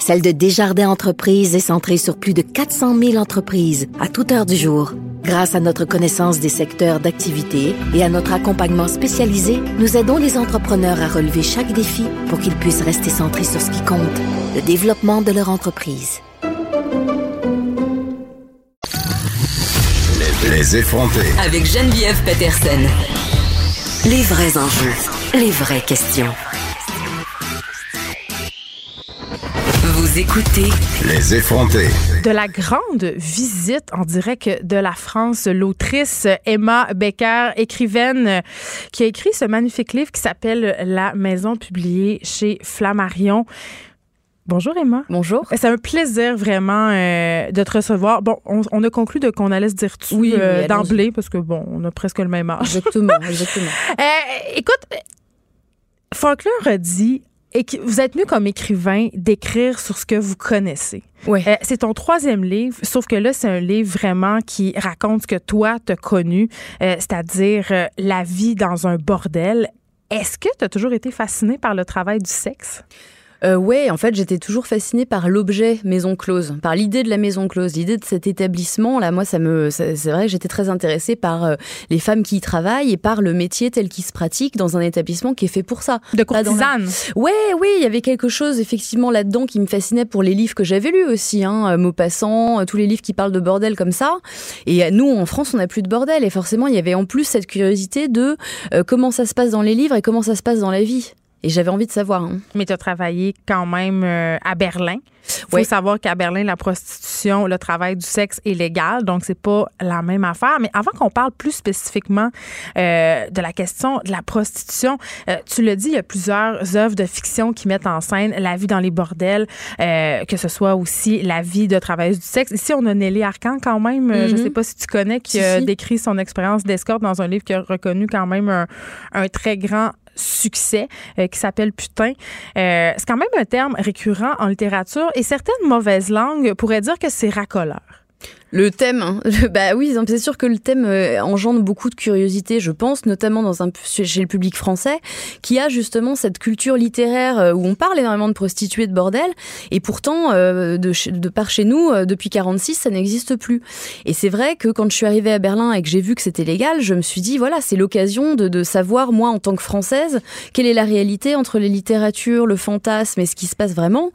celle de Desjardins Entreprises est centrée sur plus de 400 000 entreprises à toute heure du jour. Grâce à notre connaissance des secteurs d'activité et à notre accompagnement spécialisé, nous aidons les entrepreneurs à relever chaque défi pour qu'ils puissent rester centrés sur ce qui compte, le développement de leur entreprise.
Les effrontés.
Avec Geneviève Peterson. Les vrais enjeux, les vraies questions. Vous écoutez
Les effrontés.
De la grande visite en direct de la France, l'autrice Emma Becker, écrivaine euh, qui a écrit ce magnifique livre qui s'appelle La Maison, publié chez Flammarion. Bonjour Emma.
Bonjour.
C'est un plaisir vraiment euh, de te recevoir. Bon, on, on a conclu de qu'on allait se dire tu
Oui,
euh, d'emblée parce que bon, on a presque le même âge.
Exactement, exactement.
Euh, écoute, Faulkner a dit et que vous êtes mieux comme écrivain d'écrire sur ce que vous connaissez.
Ouais.
Euh, c'est ton troisième livre, sauf que là, c'est un livre vraiment qui raconte ce que toi, t'as connu, euh, c'est-à-dire euh, la vie dans un bordel. Est-ce que tu as toujours été fasciné par le travail du sexe?
Euh, ouais, en fait, j'étais toujours fascinée par l'objet maison close, par l'idée de la maison close, l'idée de cet établissement. Là, moi, ça me, c'est vrai j'étais très intéressée par euh, les femmes qui y travaillent et par le métier tel qu'il se pratique dans un établissement qui est fait pour ça.
De
dans la-
courtisane?
Ouais, oui, il y avait quelque chose effectivement là-dedans qui me fascinait pour les livres que j'avais lus aussi, hein, euh, Maupassant, euh, tous les livres qui parlent de bordel comme ça. Et nous, en France, on n'a plus de bordel. Et forcément, il y avait en plus cette curiosité de euh, comment ça se passe dans les livres et comment ça se passe dans la vie. Et j'avais envie de savoir. hein.
Mais tu as travaillé quand même euh, à Berlin. Il faut
Oui.
savoir qu'à Berlin, la prostitution, le travail du sexe est légal, donc c'est pas la même affaire. Mais avant qu'on parle plus spécifiquement euh, de la question de la prostitution, euh, tu le dis, il y a plusieurs œuvres de fiction qui mettent en scène la vie dans les bordels, que ce soit aussi la vie de travailleuse du sexe. Ici, on a Nelly Arcan quand même, euh, je
Mhm.
sais pas si tu connais, qui
Si,
a
si.
décrit son expérience d'escorte dans un livre qui a reconnu quand même un, un très grand succès euh, qui s'appelle putain. Euh, c'est quand même un terme récurrent en littérature et certaines mauvaises langues pourraient dire que c'est racoleur.
Le thème, hein. bah oui, c'est sûr que le thème euh, engendre beaucoup de curiosité, je pense, notamment dans un, chez le public français, qui a justement cette culture littéraire euh, où on parle énormément de prostituées, de bordel, et pourtant, euh, de, de par chez nous, depuis 46, ça n'existe plus. Et c'est vrai que quand je suis arrivée à Berlin et que j'ai vu que c'était légal, je me suis dit, voilà, c'est l'occasion de, de savoir, moi, en tant que Française, quelle est la réalité entre les littératures, le fantasme et ce qui se passe vraiment.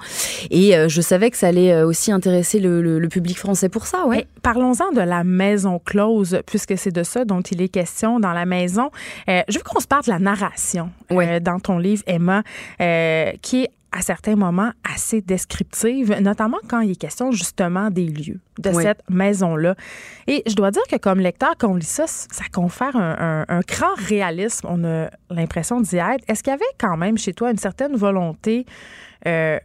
Et je savais que ça allait aussi intéresser le, le- le public français pour ça, ouais.
Mais parlons-en de la maison close, puisque c'est de ça dont il est question dans la maison. Euh, je veux qu'on se parle de la narration euh, dans ton livre, Emma, euh, qui est à certains moments assez descriptive, notamment quand il est question justement des lieux de cette maison-là. Et je dois dire que comme lecteur, quand on lit ça, ça confère un, un- un grand réalisme. On a l'impression d'y être. Est-ce qu'il y avait quand même chez toi une certaine volonté euh,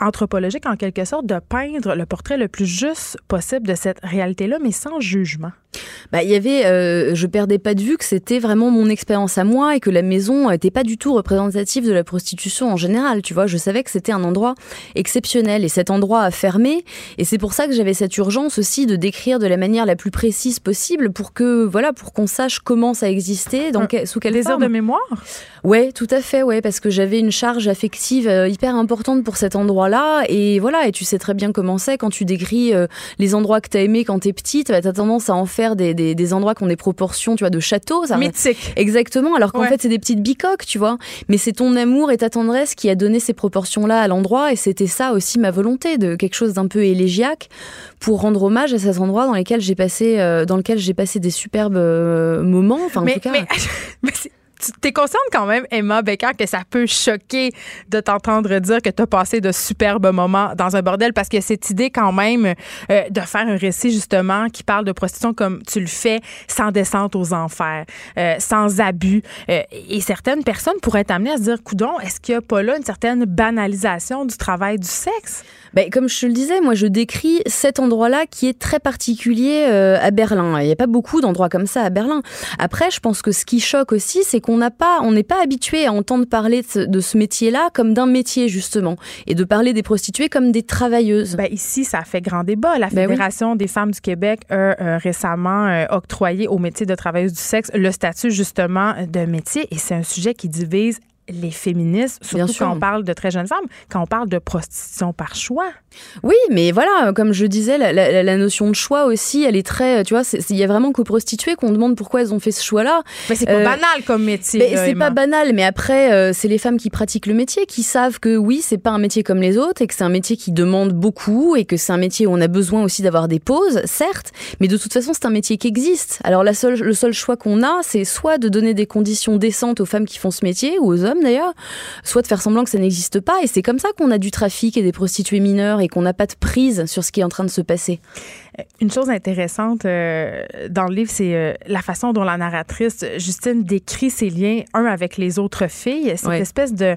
anthropologique, en quelque sorte, de peindre le portrait le plus juste possible de cette réalité-là, mais sans jugement?
Bah, il y avait, euh, je perdais pas de vue que c'était vraiment mon expérience à moi et que la maison était pas du tout représentative de la prostitution en général. Tu vois, je savais que c'était un endroit exceptionnel et cet endroit a fermé. Et c'est pour ça que j'avais cette urgence aussi de décrire de la manière la plus précise possible pour que, voilà, pour qu'on sache comment ça existait, dans
Un
que- sous quelle
Désir
forme.
de mémoire?
Ouais, tout à fait, ouais, parce que j'avais une charge affective euh, hyper importante pour cet endroit-là, et voilà, et tu sais très bien comment c'est quand tu décris euh, les endroits que t'as aimés quand t'es petite, bah, t'as tendance à en faire des, des, des endroits qui ont des proportions, tu vois, de château. Ça,
Mythique.
Exactement, alors qu'en
Ouais.
fait c'est des petites bicoques, tu vois. Mais c'est ton amour et ta tendresse qui a donné ces proportions-là à l'endroit, et c'était ça aussi ma volonté, de quelque chose d'un peu élégiaque, pour rendre hommage à ces endroits dans lesquels j'ai passé, euh, dans lesquels j'ai passé des superbes euh, moments. Enfin, en
mais
tout cas.
mais, mais c'est- tu es consciente quand même, Emma Becker, que ça peut choquer de t'entendre dire que tu as passé de superbes moments dans un bordel parce que cette idée quand même euh, de faire un récit justement qui parle de prostitution comme tu le fais, sans descente aux enfers, euh, sans abus. euh, et certaines personnes pourraient être amenées à se dire, coudon, est-ce qu'il n'y a pas là une certaine banalisation du travail du sexe?
Ben, comme je te le disais, moi je décris cet endroit-là qui est très particulier à Berlin. Il n'y a pas beaucoup d'endroits comme ça à Berlin. Après, je pense que ce qui choque aussi, c'est qu'on n'a pas, on n'est pas habitué à entendre parler de ce, métier-là comme d'un métier justement, et de parler des prostituées comme des travailleuses.
Ben ici, ça a fait grand débat. La
Ben oui.
Fédération des femmes du Québec a euh, récemment euh, octroyé au métier de travailleuse du sexe le statut justement de métier et c'est un sujet qui divise les féministes,
Bien
surtout
sûr.
quand on parle de très jeunes femmes, quand on parle de prostitution par choix.
Oui, mais voilà, comme je disais, la, la- la notion de choix aussi, elle est très, tu vois, il y a vraiment qu'aux prostituées qu'on demande pourquoi elles ont fait ce choix-là.
Mais c'est pas
Euh,
banal comme métier.
Mais
là,
c'est pas banal, mais après, euh, c'est les femmes qui pratiquent le métier qui savent que oui, c'est pas un métier comme les autres et que c'est un métier qui demande beaucoup et que c'est un métier où on a besoin aussi d'avoir des pauses, certes, mais de toute façon, c'est un métier qui existe. Alors la seule, le seul choix qu'on a, c'est soit de donner des conditions décentes aux femmes qui font ce métier ou aux hommes, hommes d'ailleurs, soit de faire semblant que ça n'existe pas. Et c'est comme ça qu'on a du trafic et des prostituées mineures et qu'on n'a pas de prise sur ce qui est en train de se passer.
Une chose intéressante euh, dans le livre, c'est euh, la façon dont la narratrice Justine décrit ses liens, un avec les autres filles, cette
Ouais.
espèce de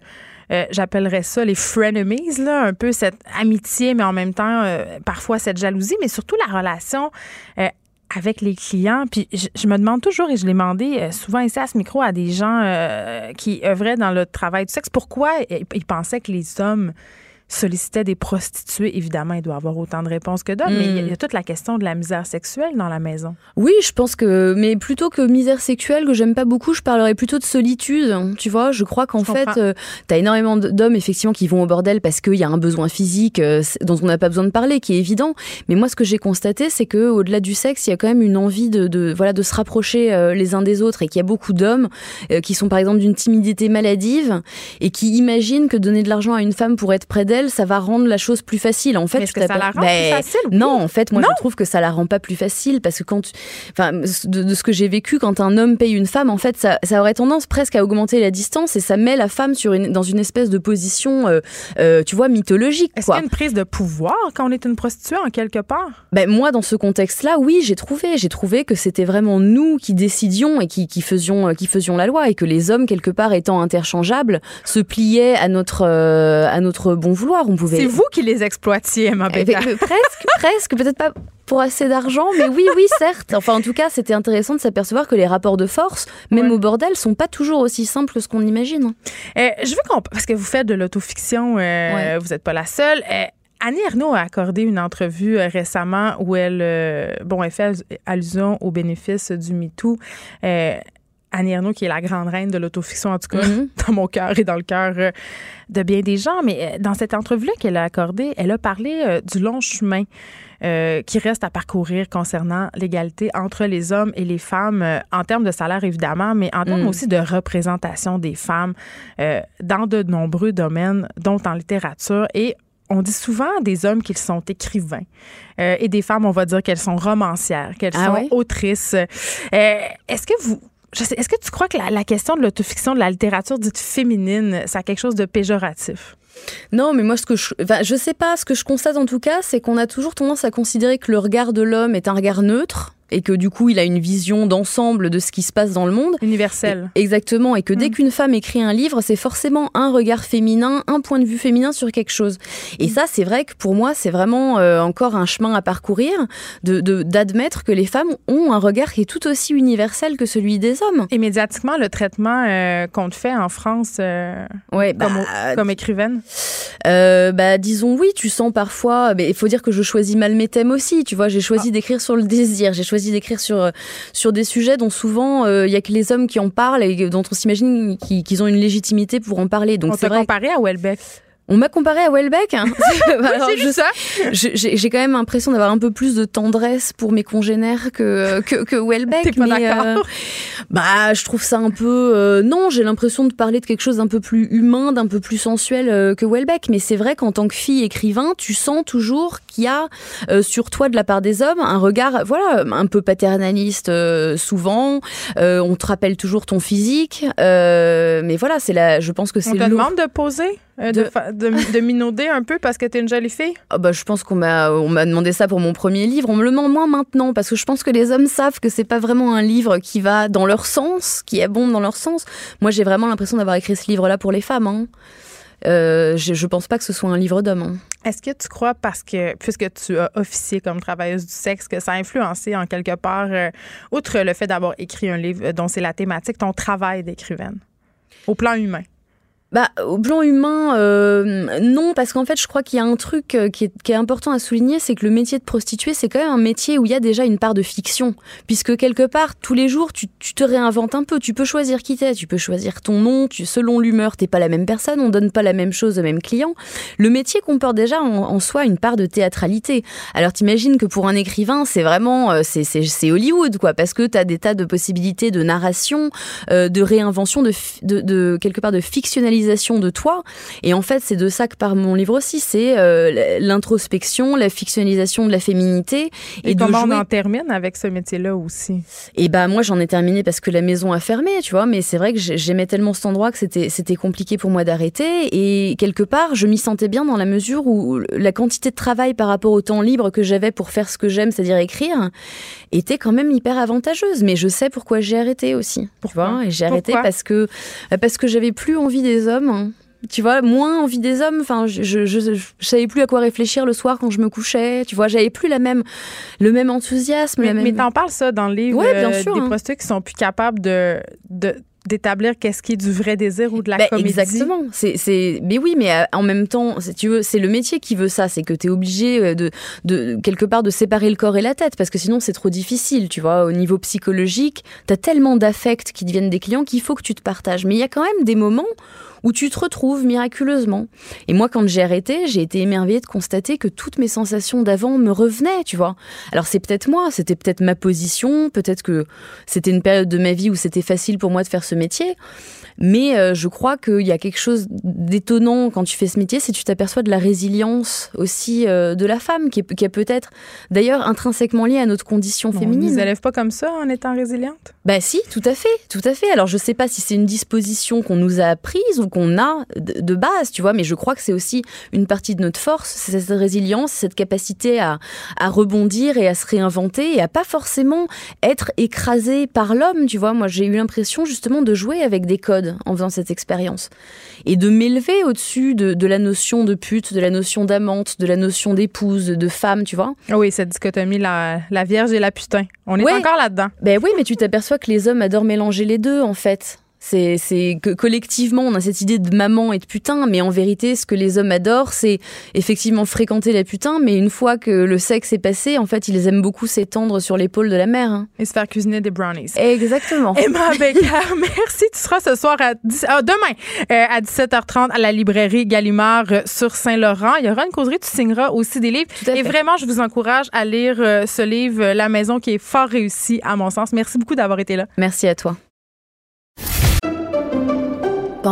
euh, j'appellerais ça les frenemies, là, un peu cette amitié, mais en même temps, euh, parfois cette jalousie, mais surtout la relation euh, avec les clients. Puis je, me demande toujours, et je l'ai demandé euh, souvent ici à ce micro à des gens euh, qui œuvraient dans le travail du sexe, pourquoi ils pensaient que les hommes sollicitaient des prostituées. Évidemment, il doit avoir autant de réponses que d'hommes, mais il y a- y a toute la question de la misère sexuelle dans la maison.
Oui, je pense que, mais plutôt que misère sexuelle, que j'aime pas beaucoup, je parlerais plutôt de solitude. Tu vois, je crois qu'en fait, euh, t'as énormément d'hommes, effectivement, qui vont au bordel parce qu'il y a un besoin physique euh, dont on n'a pas besoin de parler, qui est évident. Mais moi, ce que j'ai constaté, c'est que au-delà du sexe, il y a quand même une envie de, de voilà, de se rapprocher euh, les uns des autres et qu'il y a beaucoup d'hommes euh, qui sont, par exemple, d'une timidité maladive et qui imaginent que donner de l'argent à une femme pour être près d'elle, ça va rendre la chose plus facile. En fait,
est-ce que ça la rend
Ben,
plus facile? Oui.
Non, en fait, moi,
Non.
je trouve que ça la rend pas plus facile parce que quand, tu- enfin, de, de ce que j'ai vécu, quand un homme paye une femme, en fait, ça, ça aurait tendance presque à augmenter la distance et ça met la femme sur une, dans une espèce de position, euh, euh, tu vois, mythologique.
Est-ce qu'il y a une prise de pouvoir quand on est une prostituée en quelque part?
Ben, moi, dans ce contexte-là, oui, j'ai trouvé, j'ai trouvé que c'était vraiment nous qui décidions et qui, qui faisions, euh, qui faisions la loi et que les hommes, quelque part, étant interchangeables, se pliaient à notre, euh, à notre bon vouloir. On pouvait.
C'est vous qui les exploitiez, Emma
Eh
Bécard.
ben, euh, presque, presque, peut-être pas pour assez d'argent, mais oui, oui, certes. Enfin, en tout cas, c'était intéressant de s'apercevoir que les rapports de force, même
Ouais.
au bordel, sont pas toujours aussi simples que ce qu'on imagine.
Euh, je veux qu'on. Parce que vous faites de l'autofiction, euh,
Ouais.
vous n'êtes pas la seule. Euh, Annie Ernaux a accordé une entrevue euh, récemment où elle, euh, bon, elle fait al- allusion aux bénéfices du MeToo. Annie Ernaux, qui est la grande reine de l'autofiction, en tout cas,
Mhm.
dans mon cœur et dans le cœur euh, de bien des gens. Mais euh, dans cette entrevue-là qu'elle a accordée, elle a parlé euh, du long chemin euh, qui reste à parcourir concernant l'égalité entre les hommes et les femmes, euh, en termes de salaire évidemment, mais en termes
Mm.
aussi de représentation des femmes euh, dans de nombreux domaines, dont en littérature. Et on dit souvent des hommes qu'ils sont écrivains et des femmes, on va dire qu'elles sont romancières, qu'elles
Ah
sont autrices. Est-ce que vous... Est-ce que tu crois que la, la question de l'autofiction, de la littérature dite féminine, ça a quelque chose de péjoratif?
Non, mais moi, ce que je, enfin, je sais pas, ce que je constate en tout cas, c'est qu'on a toujours tendance à considérer que le regard de l'homme est un regard neutre et que du coup, il a une vision d'ensemble de ce qui se passe dans le monde.
Universel.
Exactement, et que dès
Mm.
qu'une femme écrit un livre, c'est forcément un regard féminin, un point de vue féminin sur quelque chose. Et ça, c'est vrai que pour moi, c'est vraiment euh, encore un chemin à parcourir, de de- d'admettre que les femmes ont un regard qui est tout aussi universel que celui des hommes.
Et médiatiquement, le traitement euh, qu'on te fait en France euh,
Ouais, bah,
comme, écrivaine?
Bah, disons oui, tu sens parfois. Il faut dire que je choisis mal mes thèmes aussi. Tu vois, j'ai choisi d'écrire sur le désir, j'ai choisi d'écrire sur euh, sur des sujets dont souvent euh, il y a que les hommes qui en parlent et dont on s'imagine qu'ils ont une légitimité pour en parler. Donc
on
vrai.
comparé à Welbeck.
On m'a comparé à Welbeck. hein.
J'ai ça.
J'ai quand même l'impression d'avoir un peu plus de tendresse pour mes congénères que que, que Welbeck.
T'es pas
mais,
d'accord?
euh, bah, je trouve ça un peu. euh, non, j'ai l'impression de parler de quelque chose d'un peu plus humain, d'un peu plus sensuel euh, que Welbeck. Mais c'est vrai qu'en tant que fille écrivain, tu sens toujours qu'il y a sur toi de la part des hommes un regard, voilà, un peu paternaliste souvent. On te rappelle toujours ton physique, mais voilà, c'est la. Je pense que
On
c'est
te
lourd.
demande de poser, euh, de,
De-
fa- de, de minauder un peu parce que t'es une jolie fille?
Ah bah, je pense qu'on m'a on m'a demandé ça pour mon premier livre. On me le demande moins maintenant parce que je pense que les hommes savent que c'est pas vraiment un livre qui va dans leur sens, qui bon dans leur sens. Moi, j'ai vraiment l'impression d'avoir écrit ce livre-là pour les femmes. hein. Euh, je, je pense pas que ce soit un livre d'hommes. hein.
Est-ce que tu crois, parce que, puisque tu as officié comme travailleuse du sexe, que ça a influencé en quelque part, euh, outre le fait d'avoir écrit un livre dont c'est la thématique, ton travail d'écrivaine, au plan humain?
Bah, au plan humain, euh, non, parce qu'en fait, je crois qu'il y a un truc euh, qui est, important à souligner, c'est que le métier de prostituée, c'est quand même un métier où il y a déjà une part de fiction, puisque quelque part, tous les jours, tu, te réinventes un peu, tu peux choisir qui t'es, tu peux choisir ton nom, tu, selon l'humeur, t'es pas la même personne, on donne pas la même chose au même client. Le métier comporte déjà en, soi une part de théâtralité. Alors t'imagines que pour un écrivain, c'est vraiment, euh, c'est- Hollywood, quoi, parce que t'as des tas de possibilités de narration, de réinvention, de, de, de quelque part de fictionnalité de toi. Et en fait, c'est de ça que parle mon livre aussi. C'est euh, l'introspection, la fictionnalisation de la féminité.
Et, comment on en termine avec ce métier-là aussi?
et bah moi j'en ai terminé parce que la maison a fermé, tu vois, mais c'est vrai que j'ai- j'aimais tellement cet endroit que c'était c'était compliqué pour moi d'arrêter et quelque part je m'y sentais bien dans la mesure où la quantité de travail par rapport au temps libre que j'avais pour faire ce que j'aime, c'est-à-dire écrire, était quand même hyper avantageuse. Mais je sais pourquoi j'ai arrêté aussi, tu vois, et j'ai arrêté
Pourquoi?
parce que parce que j'avais plus envie des hommes. hein. Tu vois, moins envie des hommes. Enfin, je, je, je, je savais plus à quoi réfléchir le soir quand je me couchais. Tu vois, j'avais plus la même, le même enthousiasme.
Mais,
même...
mais t'en parles ça dans le livre
Ouais, bien
euh,
sûr,
des
hein.
prostituées qui sont plus capables de, de- d'établir qu'est-ce qui est du vrai désir ou de la
Ben,
comédie.
Exactement. C'est, mais oui, mais euh, en même temps, tu veux, c'est le métier qui veut ça. C'est que tu es obligé euh, de, de, quelque part, de séparer le corps et la tête, parce que sinon, c'est trop difficile. Tu vois, au niveau psychologique, tu as tellement d'affects qui deviennent des clients qu'il faut que tu te partages. Mais il y a quand même des moments où tu te retrouves miraculeusement. Et moi, quand j'ai arrêté, j'ai été émerveillée de constater que toutes mes sensations d'avant me revenaient, tu vois. Alors c'est peut-être moi, c'était peut-être ma position, peut-être que c'était une période de ma vie où c'était facile pour moi de faire ce métier. Mais euh, je crois qu'il y a quelque chose d'étonnant quand tu fais ce métier, c'est que tu t'aperçois de la résilience aussi euh, de la femme, qui est, qui est peut-être d'ailleurs intrinsèquement liée à notre condition
On
féminine.
ne nous élève pas comme ça en étant résiliente?
Bah si, tout à fait, tout à fait. Alors je sais pas si c'est une disposition qu'on nous a apprise ou qu'on a de, base, tu vois, mais je crois que c'est aussi une partie de notre force, c'est cette résilience, cette capacité à, à rebondir et à se réinventer et à pas forcément être écrasé par l'homme, tu vois. Moi j'ai eu l'impression justement de jouer avec des codes en faisant cette expérience et de m'élever au-dessus de, de la notion de pute, de la notion d'amante, de la notion d'épouse, de femme, tu vois.
Ah Oui, cette dichotomie, la, la vierge et la putain. On est
Ouais.
encore là-dedans.
Ben oui, mais tu t'aperçois que les hommes adorent mélanger les deux, en fait. C'est, que collectivement, on a cette idée de maman et de putain, mais en vérité, ce que les hommes adorent, c'est effectivement fréquenter la putain, mais une fois que le sexe est passé, en fait, ils aiment beaucoup s'étendre sur l'épaule de la mère. hein.
Et se faire cuisiner des brownies.
Exactement.
Emma Becker, merci. Tu seras ce soir à 10 ah, demain euh, à 17h30 à la librairie Gallimard euh, sur Saint-Laurent. Il y aura une causerie, tu signeras aussi des livres. Et vraiment, je vous encourage à lire euh, ce livre, La maison, qui est fort réussi à mon sens. Merci beaucoup d'avoir été là.
Merci à toi.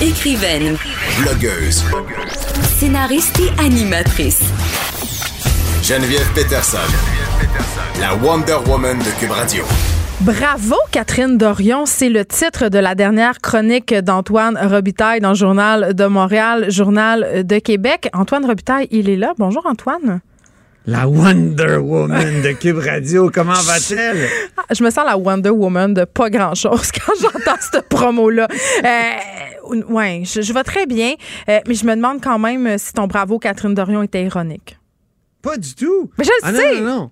Écrivaine,
Blogueuse.
scénariste et animatrice.
Geneviève Peterson. La Wonder Woman de Cube Radio.
Bravo, Catherine Dorion. C'est le titre de la dernière chronique d'Antoine Robitaille dans le Journal de Montréal, Journal de Québec. Antoine Robitaille, il est là. Bonjour, Antoine.
La Wonder Woman de Cube Radio, comment va-t-elle?
Ah, Je me sens la Wonder Woman de pas grand-chose quand j'entends cette promo-là. Euh, ouais, je, je vais très bien, euh, mais je me demande quand même si ton bravo, Catherine Dorion, était ironique.
Pas du tout.
Mais je le
ah,
sais.
Non, non, non.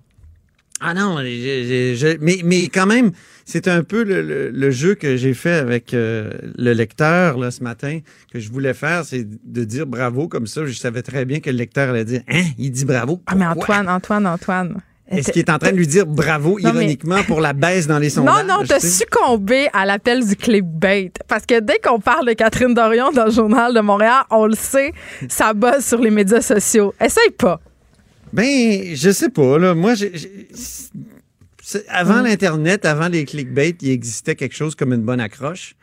Ah non, mais, mais quand même, c'est un peu le, le- le jeu que j'ai fait avec euh, le lecteur là, ce matin, que je voulais faire, c'est de dire bravo comme ça. Je savais très bien que le lecteur allait dire Hein, il dit bravo.
Ah, mais? Antoine, Antoine, Antoine.
Est-ce qu'il est en train de lui dire bravo
Non, mais-
ironiquement pour la baisse dans les
Non,
sondages?
non, t'as
tu sais?
succombé à l'appel du clickbait. Parce que dès qu'on parle de Catherine Dorion dans le Journal de Montréal, on le sait, ça buzz sur les médias sociaux. Essaye pas.
Ben, je sais pas, là. Moi, j'ai- avant l'Internet, avant les clickbait, il existait quelque chose comme une bonne accroche.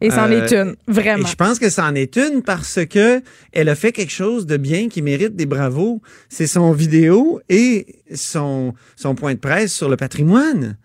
Et c'en
Euh,
est une, vraiment.
Et je pense que c'en est une parce que elle a fait quelque chose de bien qui mérite des bravos. C'est son vidéo et son, son point de presse sur le patrimoine.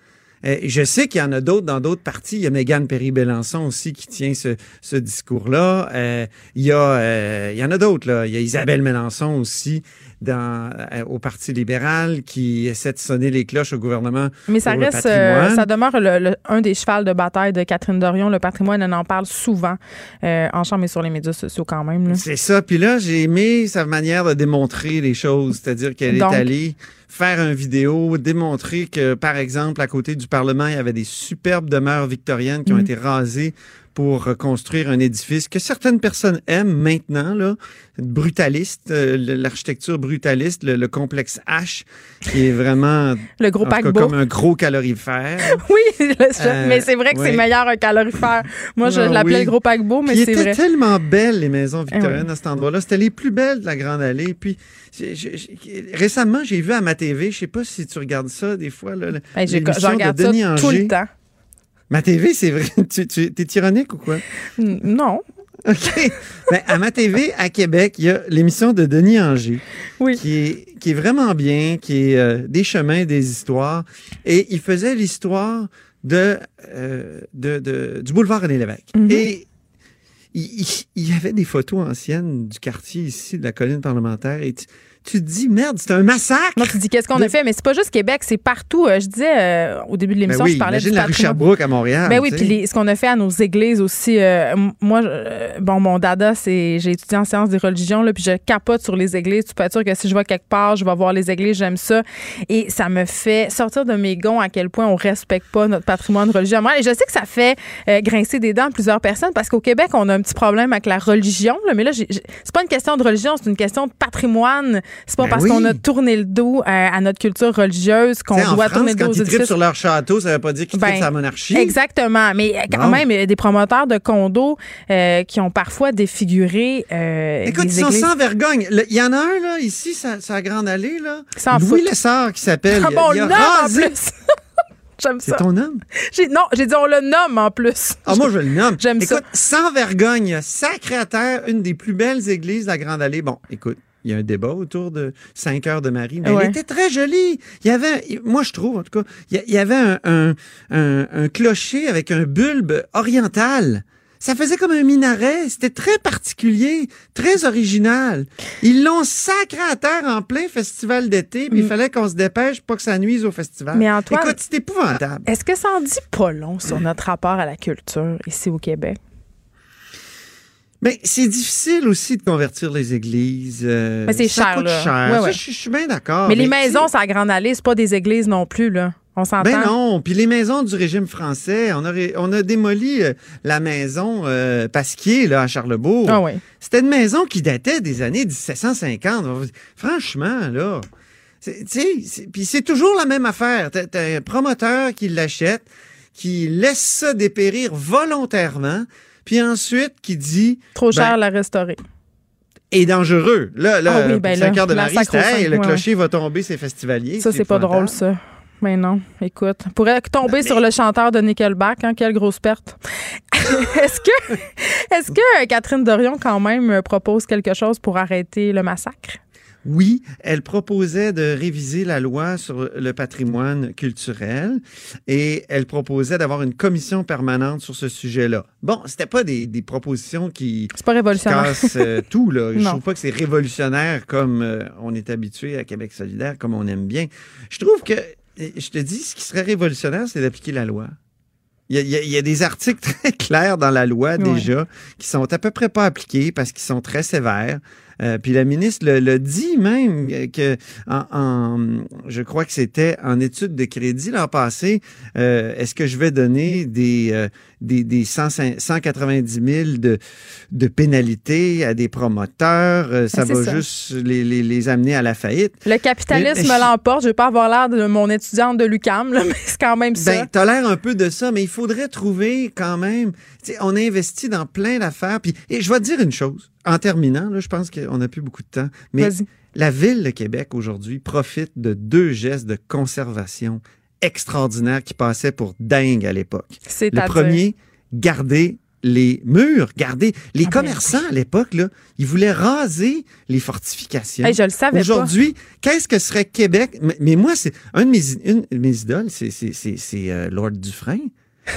Euh, je sais qu'il y en a d'autres dans d'autres parties. Il y a Mégane Perry-Belançon aussi qui tient ce, ce discours-là. Euh, il, y a, euh, il y en a d'autres. Là. Il y a Isabelle Mélenchon aussi dans, euh, au Parti libéral qui essaie de sonner les cloches au gouvernement
Mais ça
pour le
reste, euh, ça demeure le- le- un des chevals de bataille de Catherine Dorion. Le patrimoine, on en parle souvent euh, en chambre et sur les médias sociaux quand même.
C'est ça. Puis là, j'ai aimé sa manière de démontrer les choses. C'est-à-dire qu'elle est allée faire une vidéo, démontrer que, par exemple, à côté du Parlement, il y avait des superbes demeures victoriennes qui ont
Mhm.
été rasées pour reconstruire un édifice que certaines personnes aiment maintenant, là, brutaliste, euh, l'architecture brutaliste, le, le complexe H, qui est vraiment
Le gros
cas,
paquebot.
comme un gros calorifère.
Oui,
Euh,
mais c'est vrai que c'est meilleur un calorifère. Moi, je
Ah
l'appelais
oui.
le gros paquebot, mais c'est
étaient
vrai.
tellement belles, les maisons victoriennes
Eh oui.
à cet endroit-là. C'était les plus belles de la Grande Allée. Puis récemment, j'ai vu à ma TV, je sais pas si tu regardes ça des fois, là,
regarde
de Denis
ça tout le temps.
Ma TV, c'est vrai. Tu, tu es ironique ou quoi?
Non.
OK. Ben, à ma TV, à Québec, il y a l'émission de Denis Anger. Qui est, qui est vraiment bien, qui est euh, des chemins, des histoires. Et il faisait l'histoire de, euh, de, de- du boulevard René Lévesque.
Mhm.
Et il, il- il y avait des photos anciennes du quartier ici, de la colline parlementaire. Et tu, tu te dis, merde, c'est un massacre.
Non, tu dis qu'est-ce qu'on a fait, mais c'est pas juste Québec, c'est partout. Euh, je disais euh, au début de l'émission,
Ben oui,
je parlais du
la rue. Sherbrooke à Montréal,
Ben oui, puis ce qu'on a fait à nos églises aussi. euh, moi, euh, bon, mon dada, c'est j'ai étudié en sciences des religions, là, puis je capote sur les églises. Tu peux être sûr que si je vais quelque part, je vais voir les églises, j'aime ça. Et ça me fait sortir de mes gonds à quel point on respecte pas notre patrimoine religieux. Et je sais que ça fait euh, grincer des dents à plusieurs personnes parce qu'au Québec, on a un petit problème avec la religion. là, mais là, c'est pas une question de religion, c'est une question de patrimoine. C'est pas
Ben
parce
oui.
qu'on a tourné le dos à, à notre culture religieuse qu'on doit
France,
tourner le dos
quand
aux
ils sur leur château, ça veut pas dire qu'ils
Ben,
la monarchie.
Exactement. Mais quand
Bon.
même, des promoteurs de condos euh, qui ont parfois défiguré euh,
Écoute,
des
ils sont sans vergogne. Il y en a un, là, ici, ça, ça Grande Allée, là.
S'en
Louis. Lessard, qui s'appelle.
Ah
Il a-
bon,
il a
en plus. J'aime
C'est
ça.
ton homme?
Non, j'ai dit on le nomme en plus.
Ah, moi, je le nomme.
J'aime ça.
Écoute, sans vergogne, sacré à terre, une des plus belles églises de la Grande Allée. Bon, écoute. Il y a un débat autour de 5 heures de Marie, mais
Ouais.
elle était très jolie. Il y avait, moi je trouve en tout cas, il y avait un, un- un- un clocher avec un bulbe oriental. Ça faisait comme un minaret. C'était très particulier, très original. Ils l'ont sacré à terre en plein festival d'été, puis il fallait qu'on se dépêche pour pas que ça nuise au festival.
Mm. Mais Antoine-
Écoute, c'est épouvantable.
Est-ce que ça en dit pas long sur notre rapport à la culture ici au Québec?
Mais c'est difficile aussi de convertir les églises. euh,
Mais c'est cher,
coûte
là.
cher.
Ouais,
Ça, je, je suis bien d'accord.
mais les maisons, c'est à Grande Allée, c'est pas des églises non plus, là. On s'entend?
Ben non, puis les maisons du régime français, on a, ré- on a démoli euh, la maison euh, Pasquier là, à Charlebourg.
Ah oui.
C'était une maison qui datait des années 1750. Franchement, là, puis c'est toujours la même affaire. T'as un promoteur qui l'achète, qui laisse ça dépérir volontairement, puis ensuite qui dit...
Trop cher
ben,
la restaurer.
et dangereux. Là, là,
Ah oui, ben là,
de
la
Marie, hey, le
ouais,
clocher va tomber, c'est festivalier.
Ça, c'est pas drôle, ça. Mais non, écoute. Pourrait tomber sur le chanteur de Nickelback, hein, quelle grosse perte. est-ce que, est-ce que euh, Catherine Dorion, quand même, euh, propose quelque chose pour arrêter le massacre?
Oui, elle proposait de réviser la loi sur le patrimoine culturel et elle proposait d'avoir une commission permanente sur ce sujet-là. Bon, c'était pas des, des propositions qui,
C'est pas révolutionnaire.
qui cassent euh, tout. Là. Je trouve pas que c'est révolutionnaire comme euh, on est habitué à Québec solidaire, comme on aime bien. Je trouve que, euh, je te dis, ce qui serait révolutionnaire, c'est d'appliquer la loi. Il y, a, il y a- il y a des articles très clairs dans la loi
Ouais.
déjà qui sont à peu près pas appliqués parce qu'ils sont très sévères. Euh, puis la ministre le, dit même euh, que en, en- je crois que c'était en étude de crédit l'an passé. euh, Est-ce que je vais donner des euh, des, des 100 190 000 de de pénalités à des promoteurs Euh, Ça
Ben,
va
ça.
juste les, les, les amener à la faillite.
Le capitalisme l'emporte. Je vais pas avoir l'air de mon étudiante de l'UCAM, mais c'est quand même ça.
Ben, t'as l'air un peu de ça, mais il faudrait trouver quand même. tu on a investi dans plein d'affaires. Puis, et je vais te dire une chose. En terminant, là, je pense qu'on n'a plus beaucoup de temps. Mais la ville de Québec aujourd'hui profite de deux gestes de conservation extraordinaires qui passaient pour dingue à l'époque. Le premier, garder les murs, garder les
Ah, ben
commerçants à l'époque là, ils voulaient raser les fortifications.
Hey, je le savais.
Aujourd'hui, qu'est-ce que serait Québec? Mais, mais moi, c'est un de mes une de mes idoles, c'est c'est, euh, Lord Dufresne.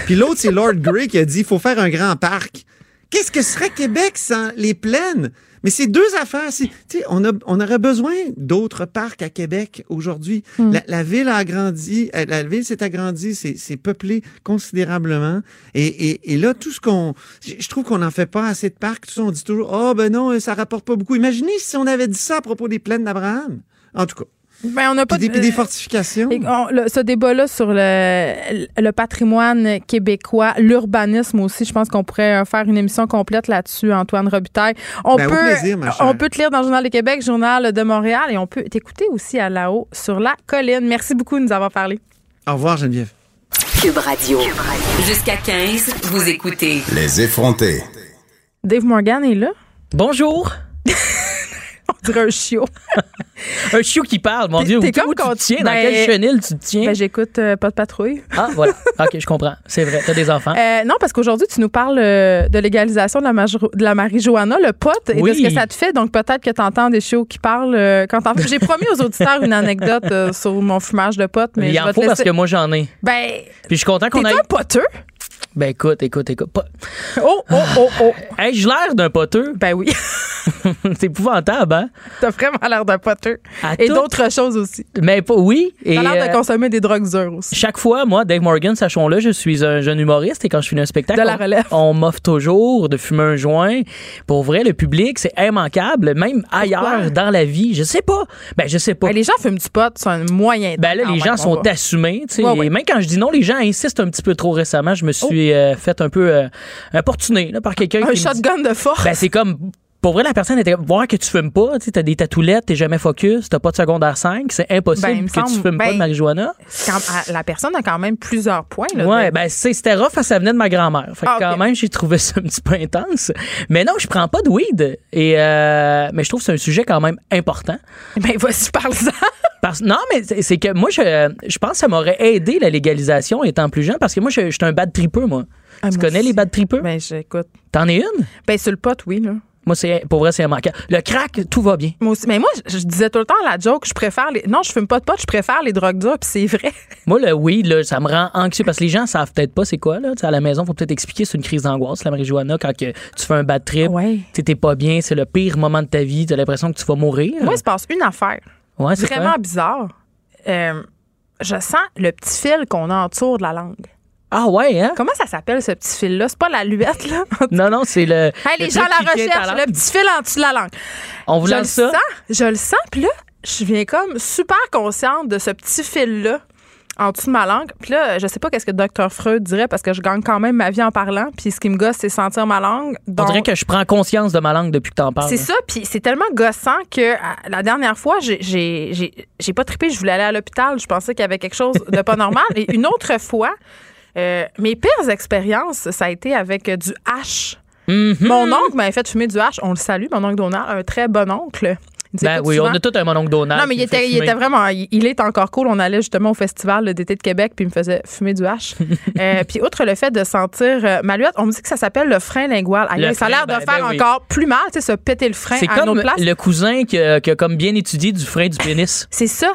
Puis l'autre, c'est Lord Grey qui a dit il faut faire un grand parc. Qu'est-ce que serait Québec sans les plaines? Mais c'est deux affaires. C'est- tu sais, On, a, on aurait besoin d'autres parcs à Québec aujourd'hui.
Hmm.
La, la ville a agrandi, euh, la ville s'est agrandie, c'est peuplé considérablement. Et, et, et là, tout ce qu'on... Je je trouve qu'on n'en fait pas assez de parcs. Tout ça, on dit toujours, oh ben non, ça rapporte pas beaucoup. Imaginez si on avait dit ça à propos des plaines d'Abraham. En tout cas.
Ben, on n'a pas
Puis des,
de-
puis des fortifications.
Et on- le- ce débat-là sur le, le patrimoine québécois, l'urbanisme aussi, je pense qu'on pourrait euh, faire une émission complète là-dessus, Antoine Robitaille. On
Ben, au
peut,
plaisir, ma chère.
on peut te lire dans le Journal de Québec, Journal de Montréal, et on peut t'écouter aussi à là-haut sur la colline. Merci beaucoup de nous avoir parlé.
Au revoir, Geneviève.
Cube Radio. Jusqu'à 15, vous écoutez
Les effrontés.
Dave Morgan est là.
Bonjour.
Dirait un chiot.
Un chiot qui parle, mon Dieu. Où, tu-
comme
tu te tiens? Dans
ben,
quelle chenille tu te tiens?
Ben, J'écoute euh, pas de patrouille.
Ah, voilà. OK, je comprends. C'est vrai, t'as des enfants.
Euh, non, parce qu'aujourd'hui, tu nous parles euh, de légalisation de la, major- de la marijuana, le pot, et de ce que ça te fait. Donc, peut-être que tu entends des chiots qui parlent euh, quand J'ai promis aux auditeurs une anecdote sur mon fumage de pot, mais
Il
je
en
vais te
faut parce que moi, j'en ai.
Ben,
Puis je suis content qu'on aille.
un poteux?
Ben écoute, écoute, écoute. Pas...
Oh, oh, oh, oh.
Hey, j'ai l'air d'un poteux.
Ben oui,
C'est épouvantable, hein?
t'as vraiment l'air d'un poteux.
À
Et
tout-
d'autres choses aussi.
Mais pas, oui.
T'as l'air de
euh,
consommer des drogues dures aussi.
Chaque fois, moi, Dave Morgan, sachons-le, je suis un jeune humoriste et quand je finis un spectacle,
De la
on-
relève.
on, m'offre toujours de fumer un joint. Pour vrai, le public, c'est immanquable, même ailleurs dans la vie. Je sais pas. Ben, je sais pas.
Ben, les gens fument du pot, c'est un moyen.
Ben là, les gens
on
sont assumés. tu sais.
Ouais, ouais.
Et même quand je dis non, les gens insistent un petit peu trop récemment. Je me suis euh, fait un peu euh, là, par quelqu'un
Un
qui dit-
shotgun de force.
Ben, c'est comme. Pour vrai, la personne était voir que tu fumes pas, tu t'as des tatoulettes, t'es jamais focus, t'as pas de secondaire 5, c'est impossible
Ben,
que tu fumes pas
ben,
de marijuana.
Quand- ah, la personne a quand même plusieurs points. Là,
Ouais,
de-
ben c'était rough, ça venait de ma grand-mère. Fait que
Ah,
quand même, j'ai trouvé ça un petit peu intense. Mais non, je prends pas de weed. Et euh, mais je trouve que c'est un sujet quand même important.
Ben, vas-y, parle-en.
Parce, non, mais c'est c'est que moi, je, je pense que ça m'aurait aidé la légalisation étant plus jeune parce que moi, je, je suis un bad tripeux, moi.
Ah,
tu
moi
connais
aussi.
les bad tripeux?
Ben, j'écoute.
T'en es une?
Ben, sur le pot, oui, là.
Moi, c'est pour vrai, c'est immanquable. Le crack, tout va bien.
Moi aussi. Mais moi, je, je disais tout le temps la joke, je préfère les. Non, je fume pas de pot, je préfère les drogues dures, puis c'est vrai.
Moi, le weed, là, ça me rend anxieux parce que les gens savent peut-être pas c'est quoi. Là. À la maison, faut peut-être expliquer c'est une crise d'angoisse, la marijuana, quand que tu fais un bad trip.
Ouais.
T'es pas bien, c'est le pire moment de ta vie, tu as l'impression que tu vas mourir.
Moi, il se passe une affaire
ouais, c'est
vraiment
quoi?
bizarre. Euh, je sens le petit fil qu'on a autour de la langue.
Ah ouais, hein?
Comment ça s'appelle, ce petit fil-là? C'est pas la luette, là?
Non, non, c'est le.
Hey,
le
les gens la
qui tient ta
recherche,
langue.
le petit fil en dessous de la langue.
On vous
je le
lance ça?
sens, je le sens, puis là, je viens comme super consciente de ce petit fil-là en dessous de ma langue. Puis là, je sais pas qu'est-ce que Dr. Freud dirait parce que je gagne quand même ma vie en parlant. Puis ce qui me gosse, c'est sentir ma langue.
On
Donc,
dirait que je prends conscience de ma langue depuis que t'en parles.
c'est ça, puis c'est tellement gossant que à- la dernière fois, j'ai pas trippé, je voulais aller à l'hôpital, je pensais qu'il y avait quelque chose de pas normal. Et une autre fois, euh, mes pires expériences, ça a été avec euh, du hache.
Mhm.
Mon oncle m'avait fait fumer du hache, on le salue, mon oncle Donald, un très bon oncle.
Ben oui,
souvent.
on a tout un mononcle Donald.
Non, mais il était, il
fumer.
était vraiment. Il, il est encore cool. On allait justement au festival d'été de Québec, puis il me faisait fumer du hache. Euh, puis, outre le fait de sentir euh, ma luette, on me dit que ça s'appelle le frein lingual.
Le
ça a l'air de
ben,
faire
ben oui.
encore plus mal, tu sais, se péter le frein
C'est
à
comme
place.
le cousin qui a, qui a comme bien étudié du frein du pénis.
C'est ça.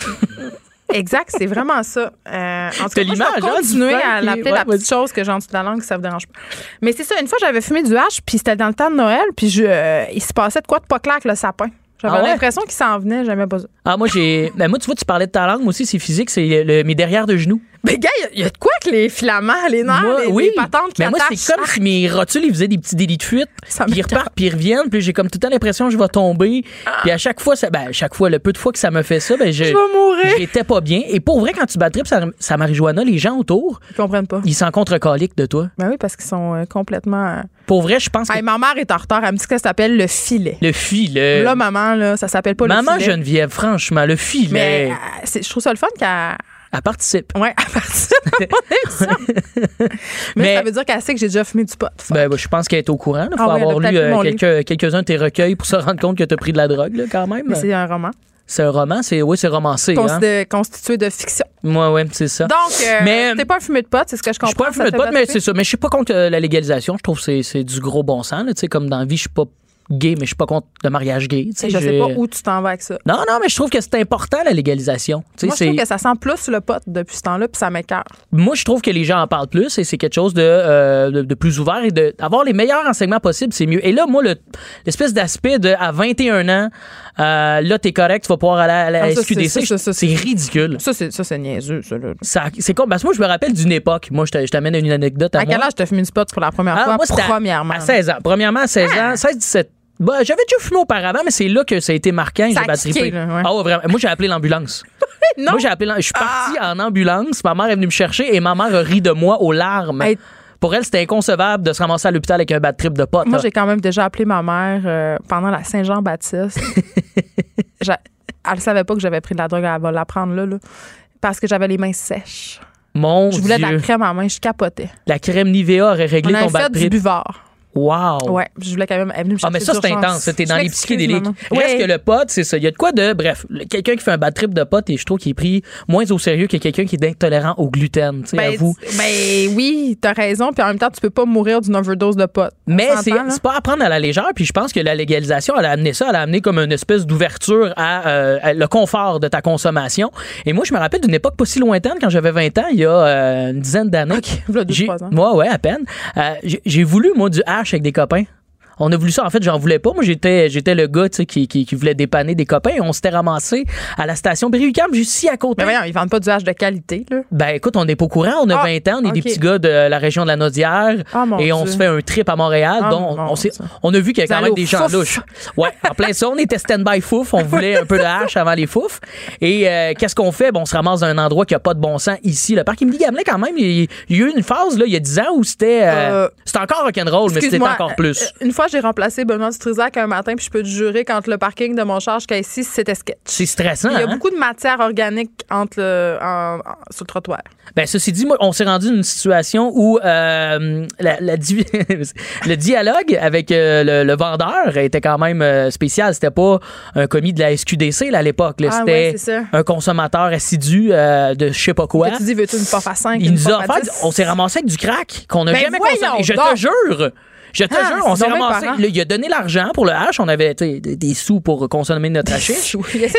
Exact, c'est vraiment ça. Euh, en tout cas, moi, je
hein,
vais
du
continuer à l'appeler
ouais,
la petite chose que j'ai en dessous de la langue, ça vous dérange pas. Mais c'est ça, une fois, j'avais fumé du hache, puis c'était dans le temps de Noël, puis je, euh, il se passait de quoi de pas clair avec le sapin. J'avais
Ah ouais?
l'impression qu'il s'en venait, j'aimais pas ça.
Ah, moi, j'ai. Ben, moi, tu vois, tu parlais de ta langue, moi aussi, c'est physique, c'est le, mes derrière de genoux.
Mais gars, il y, a de quoi que les filaments, les nerfs,
Moi,
les,
oui.
les patentes qui
Mais moi, c'est comme si mes rotules, ils faisaient des petits délits de fuite.
Ça
Puis ils repartent, puis ils reviennent. Puis j'ai comme tout le temps l'impression que je vais tomber. Puis à chaque fois, ça, ben, à chaque fois, le peu de fois que ça me fait ça, ben, je.
Je vais mourir.
J'étais pas bien. Et pour vrai, quand tu bats trip, ça, ça marijuana, les gens autour,
Ils comprennent pas.
ils s'en contre de toi.
Ben oui, parce qu'ils sont euh, complètement. euh,
Pour vrai, je pense que
Hey, ma mère est en retard. Elle me dit que ça s'appelle le filet.
le filet.
Là, maman, là, ça s'appelle pas
Maman
le filet.
Geneviève, franchement, le filet.
Mais euh, je trouve ça le fun qu'elle.
Elle participe.
De mon émission. Mais,
Mais-
ça veut dire qu'elle sait que j'ai déjà fumé du pot.
Ben, ben, je pense qu'elle est au courant. Il faut
Ah oui, elle
avoir lu euh, quelques, quelques-uns de tes recueils pour se rendre compte que tu as pris de la drogue, là, quand même.
C'est un roman
C'est un roman, c'est oui, c'est romancé. Hein?
constitué de fiction.
Ouais, ouais, c'est ça.
Donc, euh,
Mais-
t'es pas un fumé de pot, c'est ce que je
Je suis
comprends.
pas un fumeur de
ça te
pot,
fait
mais c'est ça. Mais je suis pas contre euh, la légalisation. Je trouve que c'est- du gros bon sens. Tu sais, comme dans la vie, je suis pas gay, mais je suis pas contre le mariage gay.
Je sais pas où tu t'en vas avec ça.
Non, non, mais je trouve que c'est important, la légalisation. Tu sais,
Moi, je trouve que ça sent plus le pot depuis ce temps-là, puis ça m'écœure.
Moi, je trouve que les gens en parlent plus et c'est quelque chose de, euh, de, de plus ouvert et d'avoir les meilleurs enseignements possibles, c'est mieux. Et là, moi, le- l'espèce d'aspect de à 21 ans, euh, là, t'es correct, tu vas pouvoir aller à la
Ah, ça,
SQDC,
c'est-
ridicule.
Ça, c'est niaiseux, ça. Là.
Ça- C'est comme, parce que moi, je me rappelle d'une époque. Moi, je t'amène une anecdote à,
À quel âge t'as fumé du pot pour la première
Ah,
fois?
moi, c'était à-
Premièrement.
À 16 ans. Premièrement, à 16 ans, 16, 17. Bah, j'avais déjà fumé auparavant, mais c'est là que ça a été marquant. J'ai
ouais.
Ah ouais, vraiment. Moi, j'ai appelé l'ambulance.
non.
Moi, j'ai appelé Je suis parti
Ah.
en ambulance. Ma mère est venue me chercher et ma mère a ri de moi aux larmes.
Hey.
Pour elle, c'était inconcevable de se ramasser à l'hôpital avec un bad trip de potes.
Moi, j'ai quand même déjà appelé ma mère euh, pendant la Saint-Jean-Baptiste. Elle savait pas que j'avais pris de la drogue, elle va l'apprendre là, là. Parce que j'avais les mains sèches.
Mon
Je voulais de la crème en main, je capotais.
La crème Nivea aurait réglé
On
ton
fait
bad
du
trip.
buvard.
Wow.
Ouais, je voulais quand même. Elle est venue me
Ah, mais ça, c'est intense. T'es dans les psychédéliques.
maman.
Reste que le pote, c'est ça. Il y a de quoi de. Bref, quelqu'un qui fait un bad trip de pote, et je trouve qu'il est pris moins au sérieux que quelqu'un qui est intolérant au gluten. Tu sais,
Ben,
avoue.
ben oui, t'as raison. Puis en même temps, tu peux pas mourir d'une overdose de potes. On
Mais c'est pas à prendre à la légère. Puis je pense que la légalisation, elle a amené ça. Elle a amené comme une espèce d'ouverture à, euh, à le confort de ta consommation. Et moi, je me rappelle d'une époque pas si lointaine, quand j'avais 20 ans, il y a euh, une dizaine d'années. Moi, ouais, à peine. Euh, j'ai- J'ai voulu, moi, du hash avec des copains. On a voulu ça. En fait, j'en voulais pas. Moi, j'étais, j'étais le gars qui, qui, qui voulait dépanner des copains. On s'était ramassé à la station Berry-UQAM, juste ici à côté.
Mais voyons, ils vendent pas du hache de qualité, là.
Ben écoute, on n'est pas au courant, on a
Ah,
20 ans, on est des petits gars de la région de la Naudière
Ah, mon
et on
Dieu.
se fait un trip à Montréal.
Ah,
donc on, on a vu qu'il y a quand même des gens
fouf.
louches. Ouais, en plein ça, on était stand-by fouf, on voulait un peu de hache avant les fouf. Et euh, qu'est-ce qu'on fait? Bon, on se ramasse dans un endroit qui a pas de bon sens ici. Le parc Émilie Gamelin, quand même, il, il y a eu une phase là, il y a 10 ans où c'était euh,
Euh,
c'était encore rock'n'roll, mais c'était
Excuse-moi,
encore plus.
euh, Une fois, j'ai remplacé Benoît Dutrisac un matin, puis je peux te jurer, quand le parking de mon char jusqu'à ici, c'était sketch.
C'est stressant.
Il y a
hein?
beaucoup de matière organique entre le, en- en- sur le trottoir.
Ben, ceci dit, moi, on s'est rendu dans une situation où euh, la- la di- le dialogue avec euh, le, le vendeur était quand même euh, spécial. C'était pas un commis de la SQDC là, à l'époque.
Ah,
C'était
ouais,
un consommateur assidu de je sais pas quoi.
Tu dis, veux-tu une puff à 5?
Il nous a offert, on s'est ramassé avec du crack qu'on n'a
Ben
jamais consommé. Je te jure! Je te
Ah,
jure, on s'est ramassé. là, il a donné l'argent pour le hash. On avait des, des sous pour consommer notre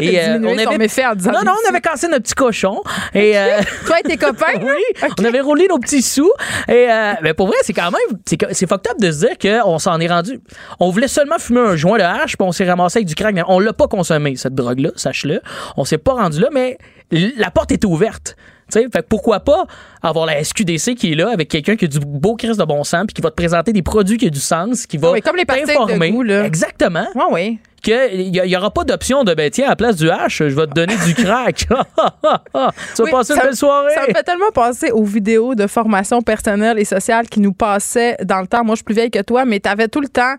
Et, euh, on avait-
méfait en disant
Non, non, on avait cassé notre petit cochon. Et, euh,
Toi et tes copains?
oui, on avait roulé nos petits sous. Et euh, ben pour vrai, c'est quand même, c'est fucked up de se dire qu'on s'en est rendu. On voulait seulement fumer un joint de hache, puis on s'est ramassé avec du crack. Mais on l'a pas consommé cette drogue-là, sache-le. On s'est pas rendu là, mais la porte était ouverte. Tu sais, fait que pourquoi pas avoir la SQDC qui est là avec quelqu'un qui a du beau crise de bon sens puis qui va te présenter des produits qui ont du sens, qui va
oui, comme les pastilles de
t'informer.
goût, là.
Exactement.
Oui, oui.
Qu'il n'y aura pas d'option de ben tiens, à la place du hache, je vais te donner du crack. tu vas
Oui,
passer une belle soirée.
Ça me fait tellement penser aux vidéos de formation personnelle et sociale qui nous passaient dans le temps. Moi, je suis plus vieille que toi, mais tu avais tout le temps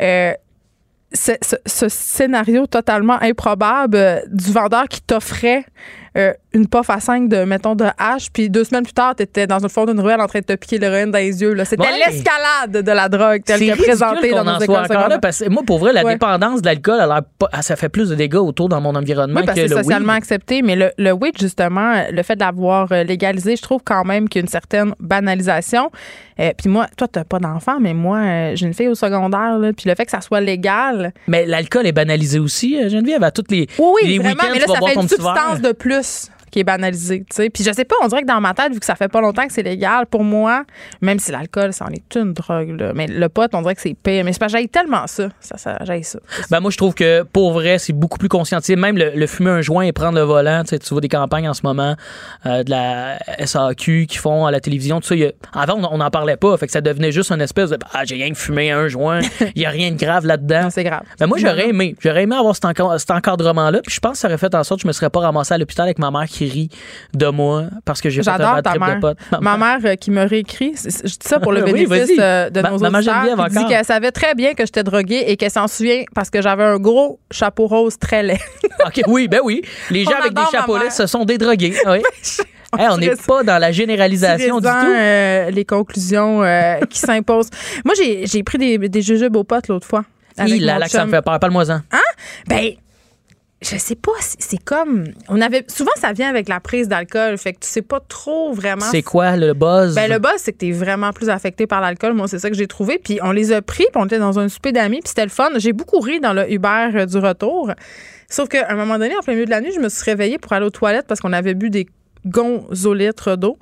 euh, ce, ce- ce scénario totalement improbable euh, du vendeur qui t'offrait euh, une puff à 5 de, mettons, de hache, puis deux semaines plus tard, tu étais dans le fond d'une ruelle en train de te piquer l'héroïne dans les yeux. C'était
Ouais.
l'escalade de la drogue telle que présentée
qu'on
dans nos écoles
là, parce que moi, pour vrai, la
Ouais.
dépendance de l'alcool, ça fait plus de dégâts autour dans mon environnement
Oui, parce
que
que c'est
le
socialement
weed.
accepté, mais le, le weed, justement, le fait de l'avoir euh, légalisé, je trouve quand même qu'il y a une certaine banalisation. Euh, puis moi, toi, t'as pas d'enfant, mais moi, euh, j'ai une fille au secondaire, là, puis le fait que ça soit légal.
Mais l'alcool est banalisé aussi, Geneviève, à toutes les,
Oui, oui,
les week-ends,
mais là, ça fait une
verre.
substance de plus Yes. Qui est banalisée, tu sais. Puis je sais pas, on dirait que dans ma tête, vu que ça fait pas longtemps que c'est légal, pour moi, même si l'alcool, ça en est une drogue, là, mais le pot, on dirait que c'est pire. Mais c'est pas j'aille tellement ça. Ça, ça j'aille ça.
Ben moi, je trouve que pour vrai, c'est beaucoup plus conscientisé. Même le, le fumer un joint et prendre le volant, tu sais, tu vois des campagnes en ce moment euh, de la SAQ qui font à la télévision, tout ça. y a- avant, on n'en parlait pas, fait que ça devenait juste une espèce de ah j'ai rien que fumé un joint, il y a rien de grave là-dedans.
C'est grave.
Ben moi, j'aurais aimé, j'aurais aimé avoir cet encadrement-là, puis je pense que ça aurait fait en sorte que je me serais pas ramassé à l'hôpital avec ma mère qui de moi parce que j'ai fait un bad trip
mère.
de pote.
Ma mère euh, qui me réécrit, je dis ça pour le bénéfice euh, de
Ma-
nos auditeurs, qui dit qu'elle savait très bien que j'étais droguée et qu'elle s'en souvient parce que j'avais un gros chapeau rose très laid.
OK, oui, ben oui. Les gens
On
avec des chapeaux laids, ce sont des drogués. Oui. Hey, on n'est pas dans la généralisation du tout.
euh, les conclusions euh, qui s'imposent. Moi, j'ai pris des, des jujubes aux potes l'autre fois. avec
là,
mon
là, ça me fait peur. Parle-moi-en.
Ben, je sais pas, c'est comme. On avait, souvent, ça vient avec la prise d'alcool, fait que tu sais pas trop vraiment.
C'est quoi le buzz?
Ben, le buzz, c'est que t'es vraiment plus affecté par l'alcool. Moi, c'est ça que j'ai trouvé. Puis on les a pris, puis on était dans un souper d'amis, puis c'était le fun. J'ai beaucoup ri dans le Uber euh, du retour. Sauf qu'à un moment donné, en plein milieu de la nuit, je me suis réveillée pour aller aux toilettes parce qu'on avait bu des gonzolitres d'eau.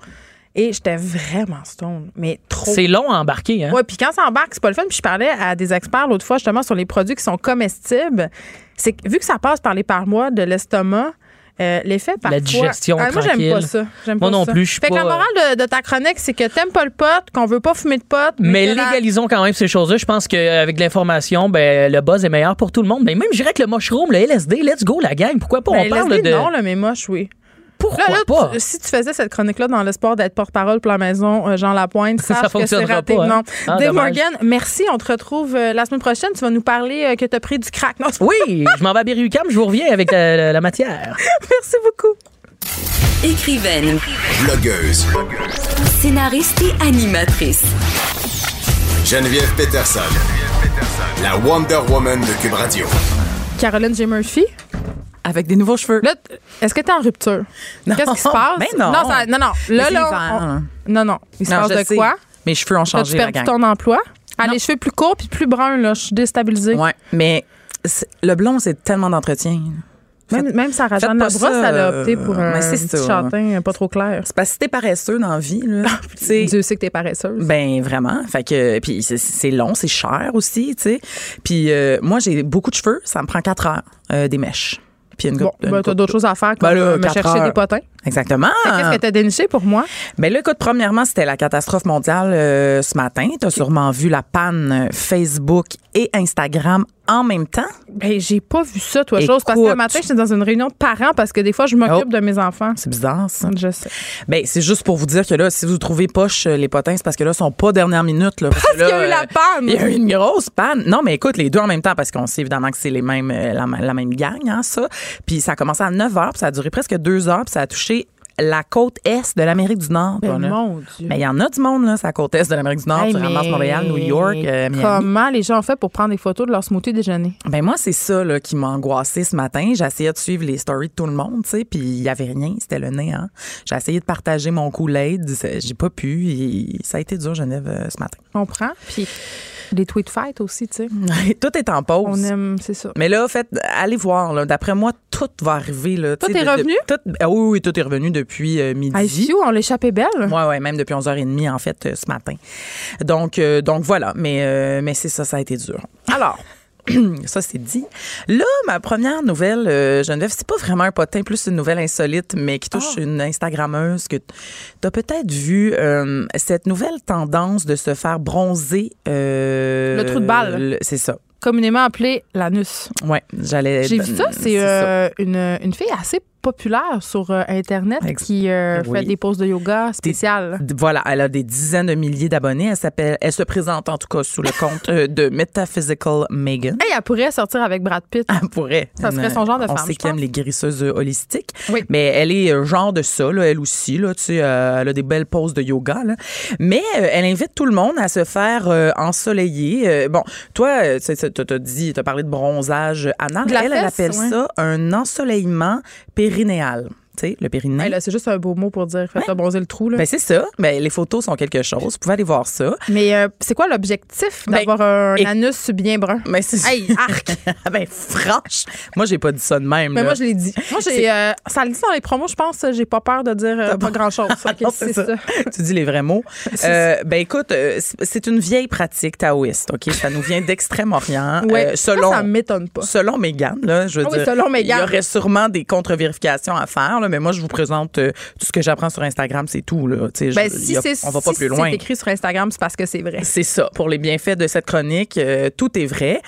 Et j'étais vraiment stone, mais trop.
C'est long à embarquer, hein?
Ouais, puis quand ça embarque, c'est pas le fun. Puis je parlais à des experts l'autre fois justement sur les produits qui sont comestibles. C'est que vu que ça passe par les parois de l'estomac, Euh, L'effet parfois.
La digestion
Ah, moi, j'aime pas ça. J'aime
Moi
pas
non
ça.
plus, je suis
Fait que la
pas,
morale de, de ta chronique, c'est que t'aimes pas le pot, qu'on veut pas fumer de pot.
Mais
la-
légalisons quand même ces choses-là. Je pense qu'avec de l'information, ben, le buzz est meilleur pour tout le monde. Mais même, je dirais que le mushroom, le LSD, let's go, la gang. Pourquoi pas?
Ben,
on parle
Leslie,
de.
non, là, mais moche, oui.
Pourquoi
Là, là,
pas?
tu- si tu faisais cette chronique-là dans l'espoir d'être porte-parole pour la maison euh, Jean Lapointe,
Ça
sache que c'est raté.
pas, hein?
Non.
Ah,
Dave
dommage.
Morgan, merci. On te retrouve euh, la semaine prochaine. Tu vas nous parler euh, que tu as pris du crack. Non,
Oui, je m'en vais à Berry-UQAM, je vous reviens avec la, la- la matière.
merci beaucoup.
Écrivaine,
Blogueuse.
scénariste et animatrice.
Geneviève Peterson. La Wonder Woman de Cube Radio.
Caroline J. Murphy.
Avec des nouveaux cheveux.
Là, est-ce que tu es en rupture?
Non.
Qu'est-ce qui se passe?
Ben non.
Non, ça- non, non. Là, on- non, non. Il se
Non,
passe de
sais.
quoi?
Mes cheveux ont
As-tu
changé, la
perdu
gang.
ton emploi? Ah,
Non.
les cheveux plus courts puis plus bruns, là. Je suis déstabilisée.
Ouais, mais c'est- le blond, c'est tellement d'entretien.
Même, même Sarah
faites
Jeanne
pas
Labrosse,
ça,
elle a opté pour
euh,
un
mais c'est
petit
ça.
châtain pas trop clair.
C'est parce que si t'es paresseux dans la vie, là, tu sais,
Dieu sait que t'es paresseuse.
Ben vraiment, fait que puis c'est- c'est long, c'est cher aussi, tu sais. Puis euh, moi j'ai beaucoup de cheveux, ça me prend quatre heures euh, des mèches. Puis
Bon,
une
ben, t'as d'autres choses à faire comme
Ben là,
euh, me chercher
heures.
des potins.
Exactement.
Que Qu'est-ce que t'as déniché pour moi?
Ben là, écoute, premièrement, c'était la catastrophe mondiale euh, ce matin. T'as sûrement vu la panne euh, Facebook et Instagram en même temps.
Ben, j'ai pas vu ça, toi,
Écoute.
chose. Parce que le matin, j'étais dans une réunion de parents parce que des fois, je m'occupe
Oh.
de mes enfants.
C'est bizarre, ça.
Je sais.
Ben, c'est juste pour vous dire que là, si vous trouvez poche euh, les potins, c'est parce que là, ils sont pas dernière minute. Là, parce
qu'il y a eu la panne.
Il y a eu une grosse panne. Non, mais écoute, les deux en même temps, parce qu'on sait évidemment que c'est les mêmes, la, la même gang, hein, ça. Puis ça a commencé à 9 heures, puis ça a duré presque deux heures, puis ça a touché la côte est de l'Amérique du Nord. Mais il y en a du monde, là, c'est la côte est de l'Amérique du Nord.
Hey,
tu ramasses Montréal, New York, euh, Miami.
Comment les gens ont fait pour prendre des photos de leur smoothie déjeuner?
Ben moi, c'est ça là, qui m'a angoissée ce matin. J'ai essayé de suivre les stories de tout le monde, tu sais, puis il y avait rien, c'était le néant. J'ai essayé de partager mon Kool-Aid, j'ai pas pu. et ça a été dur, Genève, euh, ce matin.
On prend. Puis les tweet fights aussi, tu sais.
tout est en pause.
On aime, c'est ça.
Mais là, fait, allez voir. D'après moi, tout va arriver. Là,
Tout est
de- de-
revenu?
tout- ah oui, oui, tout est revenu depuis euh, midi.
Fiu, on l'échappait belle.
Ouais, ouais, même depuis 11h30, en fait, euh, ce matin. Donc, euh, donc voilà. Mais, euh, mais c'est ça, ça a été dur. Alors. Ça, c'est dit. Là, ma première nouvelle, euh, Geneviève, c'est pas vraiment un potin, plus une nouvelle insolite, mais qui touche une Instagrammeuse que tu as peut-être vu euh, cette nouvelle tendance de se faire bronzer. euh,
Le trou de balle.
le- C'est ça.
Communément appelé l'anus.
Ouais, j'allais.
J'ai vu ça. C'est euh, une, une fille assez populaire sur euh, Internet qui euh,
Oui.
fait des poses de yoga spéciales.
Voilà, elle a des dizaines de milliers d'abonnés. Elle s'appelle, elle se présente en tout cas sous le compte euh, de Metaphysical Megan.
Hey, elle pourrait sortir avec Brad Pitt.
Elle pourrait.
Ça serait son genre de
On
femme,
sait
je
qu'elle aime les guérisseuses holistiques.
Oui.
Mais elle est genre de ça, là, elle aussi. Là, tu sais, elle a des belles poses de yoga. Là. Mais elle invite tout le monde à se faire euh, ensoleiller. Bon, toi, tu t'as dit, t'as parlé de bronzage anal. Elle, appelle
ouais.
ça un ensoleillement périnéal. Tu sais, le périnée.
Là, c'est juste un beau mot pour dire faites bronzer le trou. Là.
Ben, c'est ça. Ben, les photos sont quelque chose. Vous pouvez aller voir ça.
Mais euh, c'est quoi l'objectif
Ben,
d'avoir un
et-
anus bien brun?
Mais c'est
Hey, arc!
ben, franche. Moi, j'ai pas dit ça de même.
Mais
là.
moi, je l'ai dit. Moi, j'ai, euh, ça le dit dans les promos, je pense. J'ai pas peur de dire euh, pas grand-chose.
Non,
c'est ça.
tu dis les vrais mots. Ben écoute, c'est- une vieille pratique taoïste, ok? Ça nous vient d'Extrême-Orient.
Ouais, ça,
selon
ça m'étonne pas.
Selon Megan, là, je veux
Ah oui,
dire,
selon
il
Meghan.
y aurait sûrement des contre-vérifications à faire, là, mais moi, je vous présente euh, tout ce que j'apprends sur Instagram, c'est tout. Là, je-
Ben, si
a- on va pas
si
plus loin.
c'est écrit sur Instagram, c'est parce que c'est vrai.
C'est ça. Pour les bienfaits de cette chronique, euh, tout est vrai.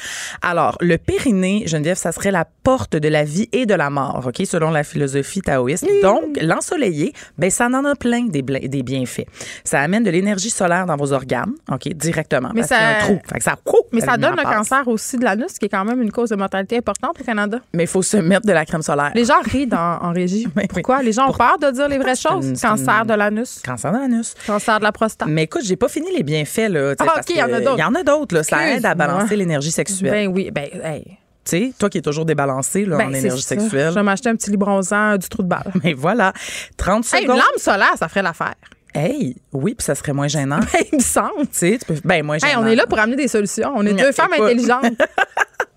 Alors, le périnée, Geneviève, ça serait la porte de la vie et de la mort, OK, selon la philosophie taoïste. Donc, l'ensoleiller, ben, ça en a plein des, des bienfaits. Ça amène de l'énergie solaire dans vos organes, OK, directement.
Mais
parce qu'il y a
ça-
un trou. Fait que ça,
Mais ça donne le
passe.
cancer aussi de l'anus, qui est quand même une cause de mortalité importante au Canada.
Mais il faut se mettre de la crème solaire.
Les gens rient dans- en régie. Pourquoi? Les gens ont peur de dire les vraies choses.
une-
Cancer de l'anus.
Cancer de l'anus.
Cancer de la prostate.
Mais écoute, j'ai pas fini les bienfaits, là.
Ah, OK, il y en a d'autres.
Il y en a d'autres, là. Ça aide à balancer l'énergie sexuelle.
Ben oui, ben, hey.
tu sais, toi qui es toujours débalancé, là,
Ben,
en énergie
ça.
sexuelle.
Je vais m'acheter un petit lit bronzant du trou de balle.
Mais voilà, 30
Hey,
secondes.
une lampe solaire, ça ferait l'affaire.
Hey, oui, puis ça serait moins gênant.
Ben, il me semble.
tu sais, tu peux, ben moins
Hey,
gênant.
on est là pour amener des solutions. On est deux femmes intelligentes.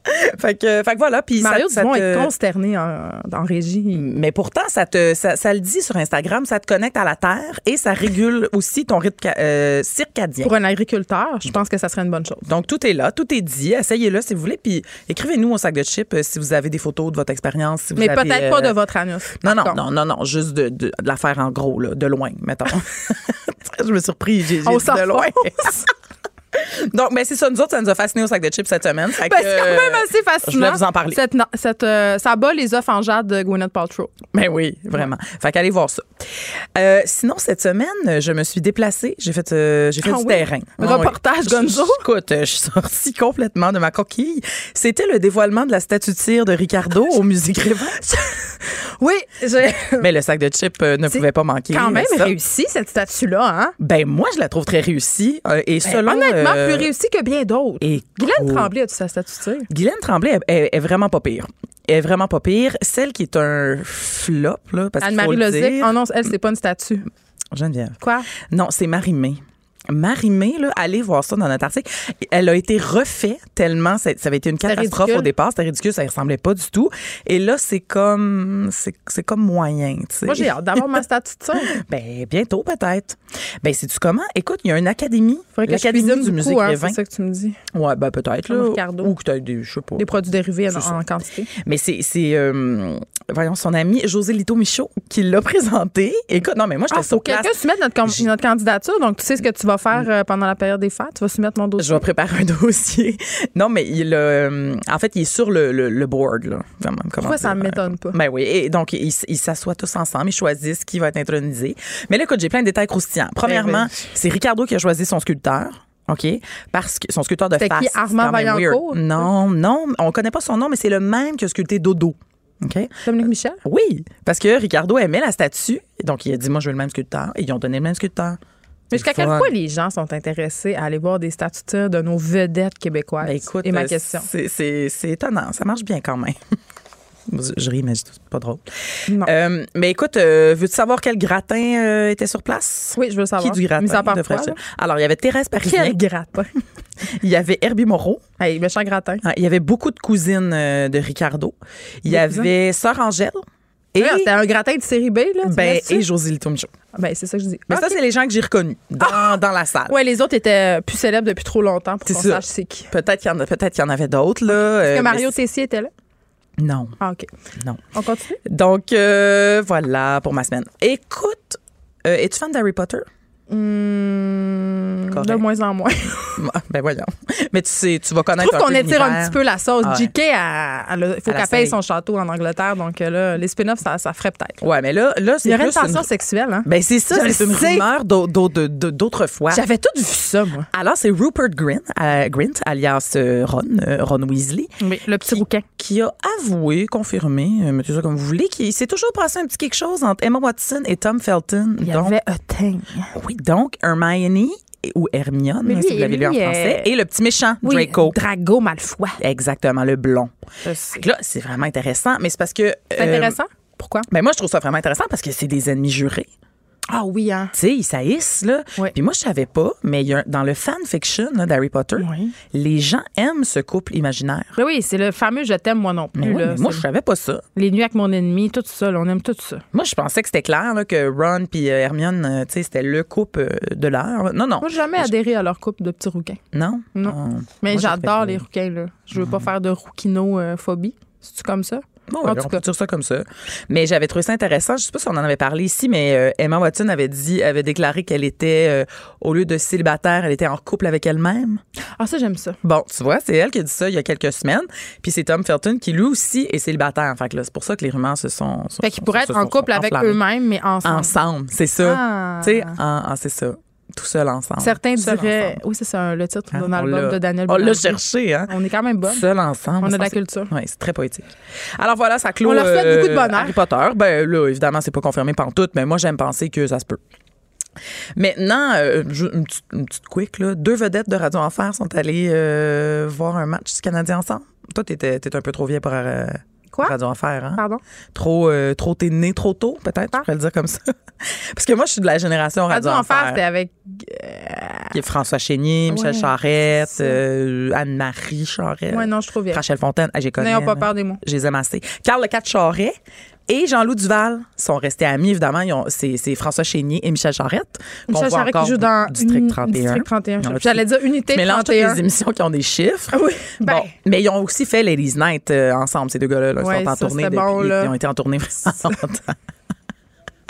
fait, que, fait que voilà. Puis ça-
Mario
ça
Dumont
te-
est consterné en, en régie.
Mais pourtant, ça te, ça, ça le dit sur Instagram, ça te connecte à la terre et ça régule aussi ton rythme euh, circadien.
Pour un agriculteur, je pense que ça serait une bonne chose.
Donc, tout est là, tout est dit. Essayez-le si vous voulez. Puis, écrivez-nous au sac de chips euh, si vous avez des photos de votre expérience. si
Mais peut-être pas
euh,
de votre anus.
Non, non,
contre.
non, non, non, juste de, de, de la faire en gros, là, de loin, mettons. je me suis surpris, j'ai j'ai
On
dit de loin. Donc, mais c'est ça, nous autres, ça nous a fascinés au sac de chips cette semaine.
Ben,
que,
c'est quand même assez
Je
fascinant.
voulais vous en parler.
Cette, cette, euh, ça bat les œufs en jade de Gwyneth Paltrow.
Ben oui, vraiment. Fait qu'allez voir ça. Euh, sinon, cette semaine, je me suis déplacée. J'ai fait, euh, j'ai fait
Ah
du
oui?
terrain.
Reportage
Ah oui.
Gonzo?
Je- Écoute, euh, je suis sortie complètement de ma coquille. C'était le dévoilement de la statue de cire de Ricardo au musée Grévin.
Oui, j'ai
Mais le sac de chips euh, ne pouvait pas manquer.
quand même
ça.
réussi, cette statue-là. Hein?
Ben moi, je la trouve très réussie. euh, et
Ben,
selon
honnêtement,
euh,
plus réussi que bien d'autres.
et
Guylaine Tremblay a-tu sa statue de?
Guylaine Tremblay est, vraiment pas pire. Elle est vraiment pas pire. Celle qui est un flop, là, parce qu'il faut
Anne-Marie Lozic. Oh non, elle, c'est pas une statue.
Geneviève.
Quoi?
Non, c'est Marie-Mé. Marie-Mé, là, allez voir ça dans notre article. Elle a été refait tellement, ça, ça avait été une catastrophe au départ, c'était ridicule, ça ne ressemblait pas du tout. Et là, c'est comme, c'est, c'est comme moyen, tu sais.
Moi, j'ai hâte d'avoir ma statue de cire.
Ben, bientôt, peut-être. Ben, sais-tu comment? Écoute, il y a une académie.
Je
L'Académie du musée
hein, c'est ça que tu me dis.
Ouais, ben, peut-être, là.
Ricardo.
Ou que tu as des, je sais pas.
Des produits dérivés
C'est ça.
en, en quantité.
Mais c'est, c'est euh, voyons, son ami José Lito Michaud qui l'a présenté. Écoute, non, mais moi, j'étais
Ah,
sur place.
quelqu'un soumettre notre, com- notre candidature. Donc, tu sais ce que tu vas faire euh, pendant la période des fêtes? Tu vas soumettre mon dossier?
Je vais préparer un dossier. Non, mais il euh, en fait, il est sur le, le, le board, là. Vraiment, comment
Pourquoi ça
dire,
m'étonne pas?
Ben oui. Et donc, ils s'assoient tous ensemble, ils choisissent qui va être intronisé. Mais là, écoute, j'ai plein de détails croustillants. Premièrement,
Eh ben.
c'est Ricardo qui a choisi son sculpteur. OK? Parce que son sculpteur de face.
qui, Armand Vaillancourt?
Non, non, on connaît pas son nom, mais c'est le même qui a sculpté Dodo. OK?
Dominique Michel?
Oui, parce que Ricardo aimait la statue. Donc, il a dit, moi, je veux le même sculpteur. Et ils ont donné le même sculpteur.
Mais jusqu'à quel point les gens sont intéressés à aller voir des statues de nos vedettes québécoises?
Ben, écoute,
Et ma
euh,
question.
c'est- C'est c'est étonnant. Ça marche bien quand même. Je ris, mais c'est pas drôle.
Non.
Euh, mais écoute, euh, veux-tu savoir quel gratin euh, était sur place?
Oui, je veux savoir.
Qui du gratin?
Mis à part
de? Alors, il y avait Thérèse Parisien.
Quel gratin?
Il y avait Herbie Moreau.
Hey, méchant gratin.
Ah, Il y avait beaucoup de cousines de Ricardo. Il y avait Sœur Angèle. Et,
Ouais, C'était un gratin de série B, là. tu
ben, et Josie Lito Michaud.
Ben, c'est ça que je dis.
Mais ça, c'est les gens que j'ai reconnus dans, dans la salle.
Ouais, les autres étaient plus célèbres depuis trop longtemps pour qu'on
ça.
sache c'est qui.
Peut-être qu'il y, en a- qu'il y en avait d'autres. là.
Est-ce
euh,
que Mario
mais
Tessier était là?
Non,
Ah, OK.
non.
On continue?
Donc, euh, voilà pour ma semaine. Écoute, euh, es-tu fan d'Harry Potter? Correct.
de moins en moins.
Ben voyons. Mais tu sais, tu vas
Je
connaître
trouve
un
qu'on étire un petit peu la sauce.
Ah ouais.
JK, il faut
Elle
qu'elle paye son château en Angleterre. Donc euh, là, les spin-offs, ça, ça ferait peut-être.
Ouais, mais là, là
Il
c'est
y aurait une tension sexuelle, hein?
Ben c'est ça,
Je
c'est une rumeur d'autrefois.
J'avais tout vu ça, moi.
Alors, c'est Rupert Grint, euh, Grint alias euh, Ron, euh, Ron Weasley,
Oui, le petit rouquin.
qui a avoué, confirmé, mettez ça comme vous voulez, qu'il s'est toujours passé un petit quelque chose entre Emma Watson et Tom Felton.
Il y
donc,
avait un thing.
oui, donc Hermione ou Hermione,
Mais lui,
si vous l'avez lu en français,
euh,
et le petit méchant,
Oui,
Draco.
Drago Malfoy.
Exactement, le blond. Là, c'est vraiment intéressant, mais c'est parce que...
C'est
euh,
intéressant? Pourquoi?
Ben moi, je trouve ça vraiment intéressant parce que c'est des ennemis jurés.
Ah oui, hein?
Tu sais, ils saillissent, là. Puis moi, je savais pas, mais y a dans le fanfiction d'Harry Potter,
Oui.
les gens aiment ce couple imaginaire.
Ben oui, c'est le fameux je t'aime, moi non plus.
Mais, oui,
là.
mais moi, je savais pas ça.
Les nuits avec mon ennemi, tout ça, là, on aime tout ça.
Moi, je pensais que c'était clair là, que Ron puis euh, Hermione, euh, tu sais, c'était le couple euh, de l'heure. Non, non.
Moi, j'ai jamais adhéré à leur couple de petits rouquins.
Non?
Non.
Ah.
Mais j'adore les rouquins, là. Je veux pas faire de rouquinophobie. C'est-tu comme ça?
Bon,
En
ouais,
tout
on
cas.
peut dire ça comme ça. Mais j'avais trouvé ça intéressant. Je sais pas si on en avait parlé ici, mais euh, Emma Watson avait dit, avait déclaré qu'elle était, euh, au lieu de célibataire, elle était en couple avec elle-même.
Ah, ça, j'aime ça.
Bon, tu vois, c'est elle qui a dit ça il y a quelques semaines. Puis c'est Tom Felton qui lui aussi est célibataire. Fait que c'est pour ça que les rumeurs se sont. se
Fait qu'ils pourraient être en couple avec eux-mêmes, mais ensemble.
Ensemble, c'est ça.
Ah.
Tu sais, en- en- c'est ça. Tout seul ensemble.
Certains
Seul
diraient.
ensemble.
Oui, c'est ça, le titre
Hein,
d'un
on
album de Daniel
On l'a
Boulanger.
cherché, hein?
On est quand même bonne.
Seul ensemble.
On a de la culture.
Oui, c'est très poétique. Alors voilà, ça clôt
On leur souhaite
euh,
beaucoup de bonheur.
Harry Potter. Ben là, évidemment, c'est pas confirmé par tout, mais moi, j'aime penser que ça se peut. Maintenant, euh, une, petite, une petite quick, là. Deux vedettes de Radio Enfer sont allées euh, voir un match du Canadien ensemble. Toi, t'étais, t'es un peu trop vieille pour... euh, Quoi? Radio Enfer, hein?
Pardon?
Trop, euh, trop t'es né trop tôt, peut-être, je pourrais le dire comme ça. Parce que moi, je suis de la génération Radio,
Radio Enfer, c'était avec.
Est François Chénier, Michel
Ouais,
Charette, euh, Anne-Marie Charette.
Ouais, non, je trouve bien.
Rachel Fontaine, ah, j'ai connu.
N'ayons pas peur des mots.
Je les aime assez. Carl Le Charret et Jean-Loup Duval sont restés amis, évidemment. Ils ont- C'est c'est François Chénier et Michel Charette.
Michel Charette qui joue dans
District
Uni-
31.
District 31.
Ils ont
J'allais dire Unité
Tu mélanges toutes
31.
les émissions qui ont des chiffres.
Oui, ben.
Bon, mais ils ont aussi fait Ladies Night euh, ensemble, ces deux gars-là. là. Ils sont en
ça,
tournée depuis.
bon, là.
Ils ont été en tournée longtemps.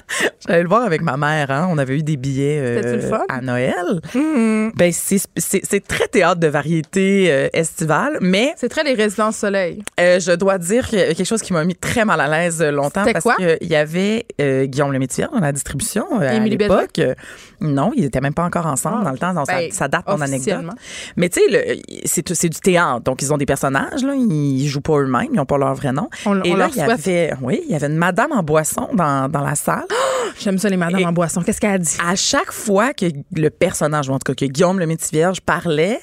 J'allais le voir avec ma mère. Hein. On avait eu des billets euh, à Noël.
Mhm.
Ben, c'est très théâtre de variété euh, estivale, mais
C'est très les résidences soleil.
euh, je dois dire quelque chose qui m'a mis très mal à l'aise euh, longtemps parce qu'il y avait Guillaume Lemaitre dans la distribution à l'époque. Non, ils étaient même pas encore ensemble
Ah.
dans le temps. Donc ça,
Ben,
ça date mon anecdote. Mais tu sais, c'est du théâtre. Donc ils ont des personnages là, ils jouent pas eux-mêmes, ils ont pas leur vrai nom.
On-
Et
on
là, il y avait, oui, il y avait une madame en boisson dans, dans la salle.
J'aime ça, les madames
Et-
en boisson. Qu'est-ce qu'elle a dit?
À chaque fois que le personnage, ou en tout cas que Guillaume le Métis-Vierge parlait,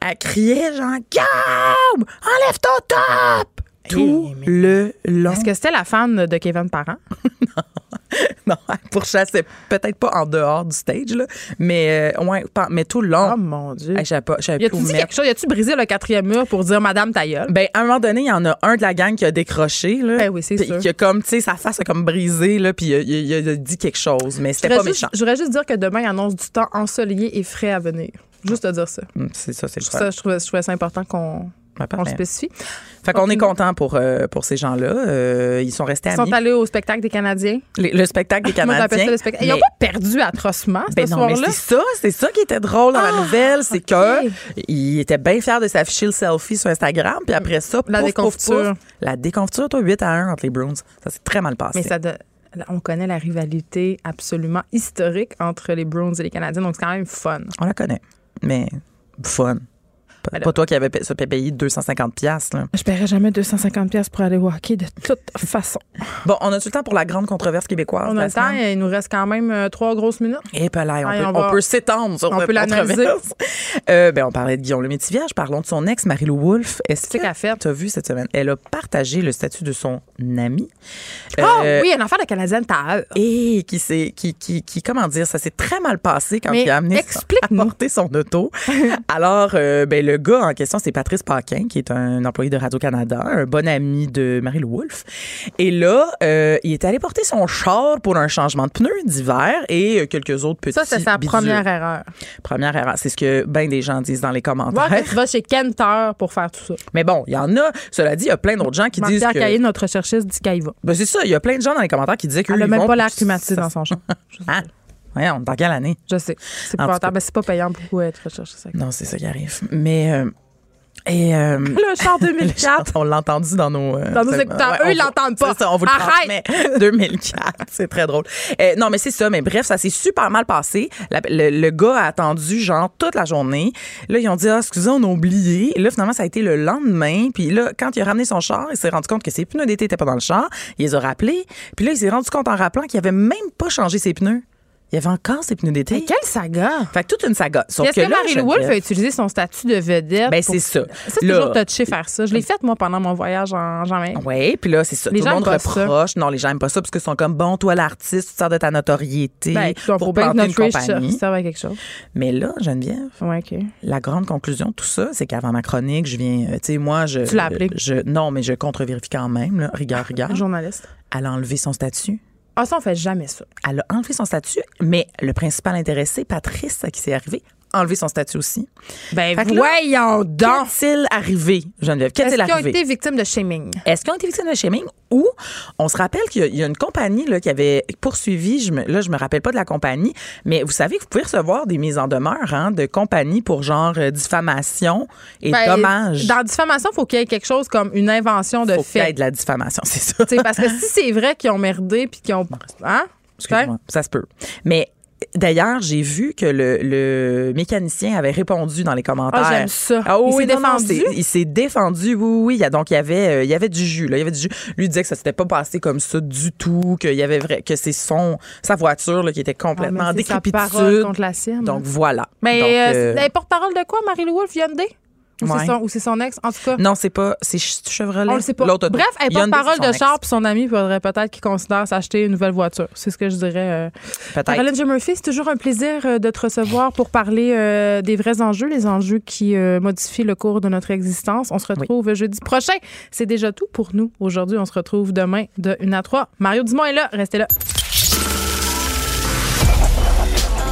elle criait genre Guillaume, enlève ton top! Tout le long.
Est-ce que c'était la fan de Kevin Parent?
Non, elle pourchassait peut-être pas en dehors du stage, là, mais, euh, ouais, mais tout le long.
Oh mon Dieu.
Hey, je pas,
Y a-tu dit quelque chose? Y a-tu brisé le quatrième mur pour dire Madame ta gueule?
Ben, à un moment donné, il y en a un de la gang qui a décroché, là.
Ben oui, c'est
Puis
sûr.
Qui a comme, tu sais, sa face a comme brisé, là, puis il, a- il a- il a dit quelque chose, mais c'était pas
juste-
méchant.
Je voudrais juste dire que demain, il annonce du temps ensoleillé et frais à venir. Juste te dire ça.
Hum, C'est ça, c'est le
Ça, je, trouvais, je trouvais ça important qu'on Le
parfait.
spécifie.
Fait qu'on est content pour, euh, pour ces gens-là. Euh, ils sont restés
Ils
amis.
sont allés au spectacle des Canadiens.
Les- le spectacle des
Moi,
Canadiens.
ça le spectacle? Ils n'ont pas perdu atrocement
Ben
ce
non, mais
soir-là.
c'est ça, c'est ça qui était drôle dans la
Ah,
nouvelle, c'est
ok.
que il était bien fier de s'afficher le selfie sur Instagram, puis après ça,
La
pouf, pouf,
déconfiture.
pouf, la déconfiture, toi, 8 à 1 entre les Bruins. Ça s'est très mal passé.
Mais ça de- on connaît la rivalité absolument historique entre les Bruins et les Canadiens, donc c'est quand même fun.
On la connaît, mais fun. Pas,
Ben
toi qui avais fait payer 250 pièces.
Je paierais jamais 250 pièces pour aller au hockey de toute façon.
Bon, on a-tu le temps pour la grande controverse québécoise
On a le temps,
semaine?
il nous reste quand même euh, trois grosses minutes.
Et pas là, on,
Allez,
peut,
on
on
va-
peut s'étendre sur
on peut l'analyser.
Euh, ben, on parlait de Guillaume le Métivier, parlons de son ex, Marie-Lou Wolfe. Est-ce
a fait?
tu as vu cette semaine? Elle a partagé le statut de son ami.
Ah
Euh,
oui, une affaire de Canadienne, t'as
Et qui s'est, qui, qui, qui, comment dire, ça s'est très mal passé quand
Mais
il a amené apporté son auto. Alors, euh, ben, le gars en question, c'est Patrice Paquin, qui est un employé de Radio-Canada, un bon ami de Marie-Lou Wolfe. Et là, euh, il est allé porter son char pour un changement de pneus d'hiver et quelques autres petits
Ça, c'est sa
bidules.
première erreur.
Première erreur. C'est ce que bien des gens disent dans les commentaires.
Que tu vas chez Kenter pour faire tout ça.
Mais bon, il y en a, cela dit, il y a plein d'autres gens qui disent
Marc-Pierre
que...
Notre recherchiste, dit qu'elle y va.
Ben, c'est ça, il y a plein de gens dans les commentaires qui disaient que
Elle n'a même pas l'air climatisé dans son champ.
Hein? Voyons, dans quelle année?
Je sais. C'est pas, ben, c'est pas payant pour être recherchiste.
Non, c'est ça qui arrive. Mais. euh, et. euh,
Le char
le
2004.
chant, on l'a entendu dans nos. euh,
Dans nos écouteurs. Eux, ils l'entendent pas.
C'est ça, on vous le
Arrête!
transmet. 2004. C'est très drôle. Euh, non, mais c'est ça. Mais bref, ça s'est super mal passé. La- le, le gars a attendu, genre, toute la journée. Là, ils ont dit, ah, excusez, on a oublié. Et là, finalement, ça a été le lendemain. Puis là, quand il a ramené son char, il s'est rendu compte que ses pneus d'été n'étaient pas dans le char. Il les a rappelés. Puis là, il s'est rendu compte en rappelant qu'il avait même pas changé ses pneus. Il y avait encore ses pneus d'été.
Quelle saga!
Fait que toute une saga. Sauf
Est-ce que,
là,
Marie-Lou Wolfe a utilisé son statut de vedette?
Ben, c'est ça.
Ça, c'est toujours touché faire ça. Je l'ai fait, moi, pendant mon voyage en Jamaïque.
Oui, puis là, c'est ça.
Les
Tout le
gens
monde
pas ça.
reproche. Non, les gens n'aiment pas ça parce qu'ils sont comme, bon, toi, l'artiste, tu sers de ta notoriété
Ben,
pour
que
planter une compagnie.
serve à quelque chose.
Mais là, Geneviève,
Ouais, OK.
la grande conclusion de tout ça, c'est qu'avant ma chronique, je viens, euh, tu sais, moi, je.
Tu l'as appelé.
je- non, mais je contre-vérifie quand même, là. Rigueur, rigueur.
Journaliste.
Elle a enlevé son statut.
Ah, ça, on fait jamais ça.
Elle a enlevé son statut, mais le principal intéressé, Patrice, qui c'est arrivé, enlevé son statut aussi.
Ben,
Fait que là,
voyons donc!
Qu'est-il arrivé, Geneviève?
Est-ce
Qu'est-il
qu'ils ont
arrivé?
été victimes de shaming?
Est-ce qu'ils ont été victimes de shaming ou on se rappelle qu'il y a- il y, a une compagnie là, qui avait poursuivi, je me, là je me rappelle pas de la compagnie, mais vous savez que vous pouvez recevoir des mises en demeure hein, de compagnies pour genre euh, diffamation et
Ben,
dommage.
Dans diffamation, il faut qu'il y ait quelque chose comme une invention de
Faut qu'il y ait
fait.
de la diffamation, c'est ça.
Tu sais, parce que si c'est vrai qu'ils ont merdé puis qu'ils ont. Hein?
Excuse-moi, ça se peut. Mais D'ailleurs, j'ai vu que le, le mécanicien avait répondu dans les commentaires.
Ah, j'aime ça.
Ah,
Il s'est défendu?
il s'est défendu, oui, oui. Donc, il y avait, euh, il y avait du jus. Là. Il y avait du jus. Lui disait que ça s'était pas passé comme ça du tout, qu'il y avait vrai, que c'est son, sa voiture là, qui était complètement
Ah, sa parole contre la sienne.
Donc, voilà.
Mais
Donc,
euh,
euh,
porte-parole de quoi, Marie-Lou Wolfe, Hyundai? Ou
Ouais.
c'est son, ou c'est son ex, en tout cas.
Non, c'est pas. C'est Ch- Chevrolet.
On le sait pas. Bref, elle porte parole de char, puis son ami, il faudrait peut-être qu'il considère s'acheter une nouvelle voiture. C'est ce que je dirais. euh.
Peut-être.
Caroline J. Murphy, c'est toujours un plaisir euh, de te recevoir pour parler euh, des vrais enjeux, les enjeux qui euh, modifient le cours de notre existence. On se retrouve jeudi prochain. C'est déjà tout pour nous. Aujourd'hui, on se retrouve demain de 1 à 3. Mario Dumont est là. Restez là.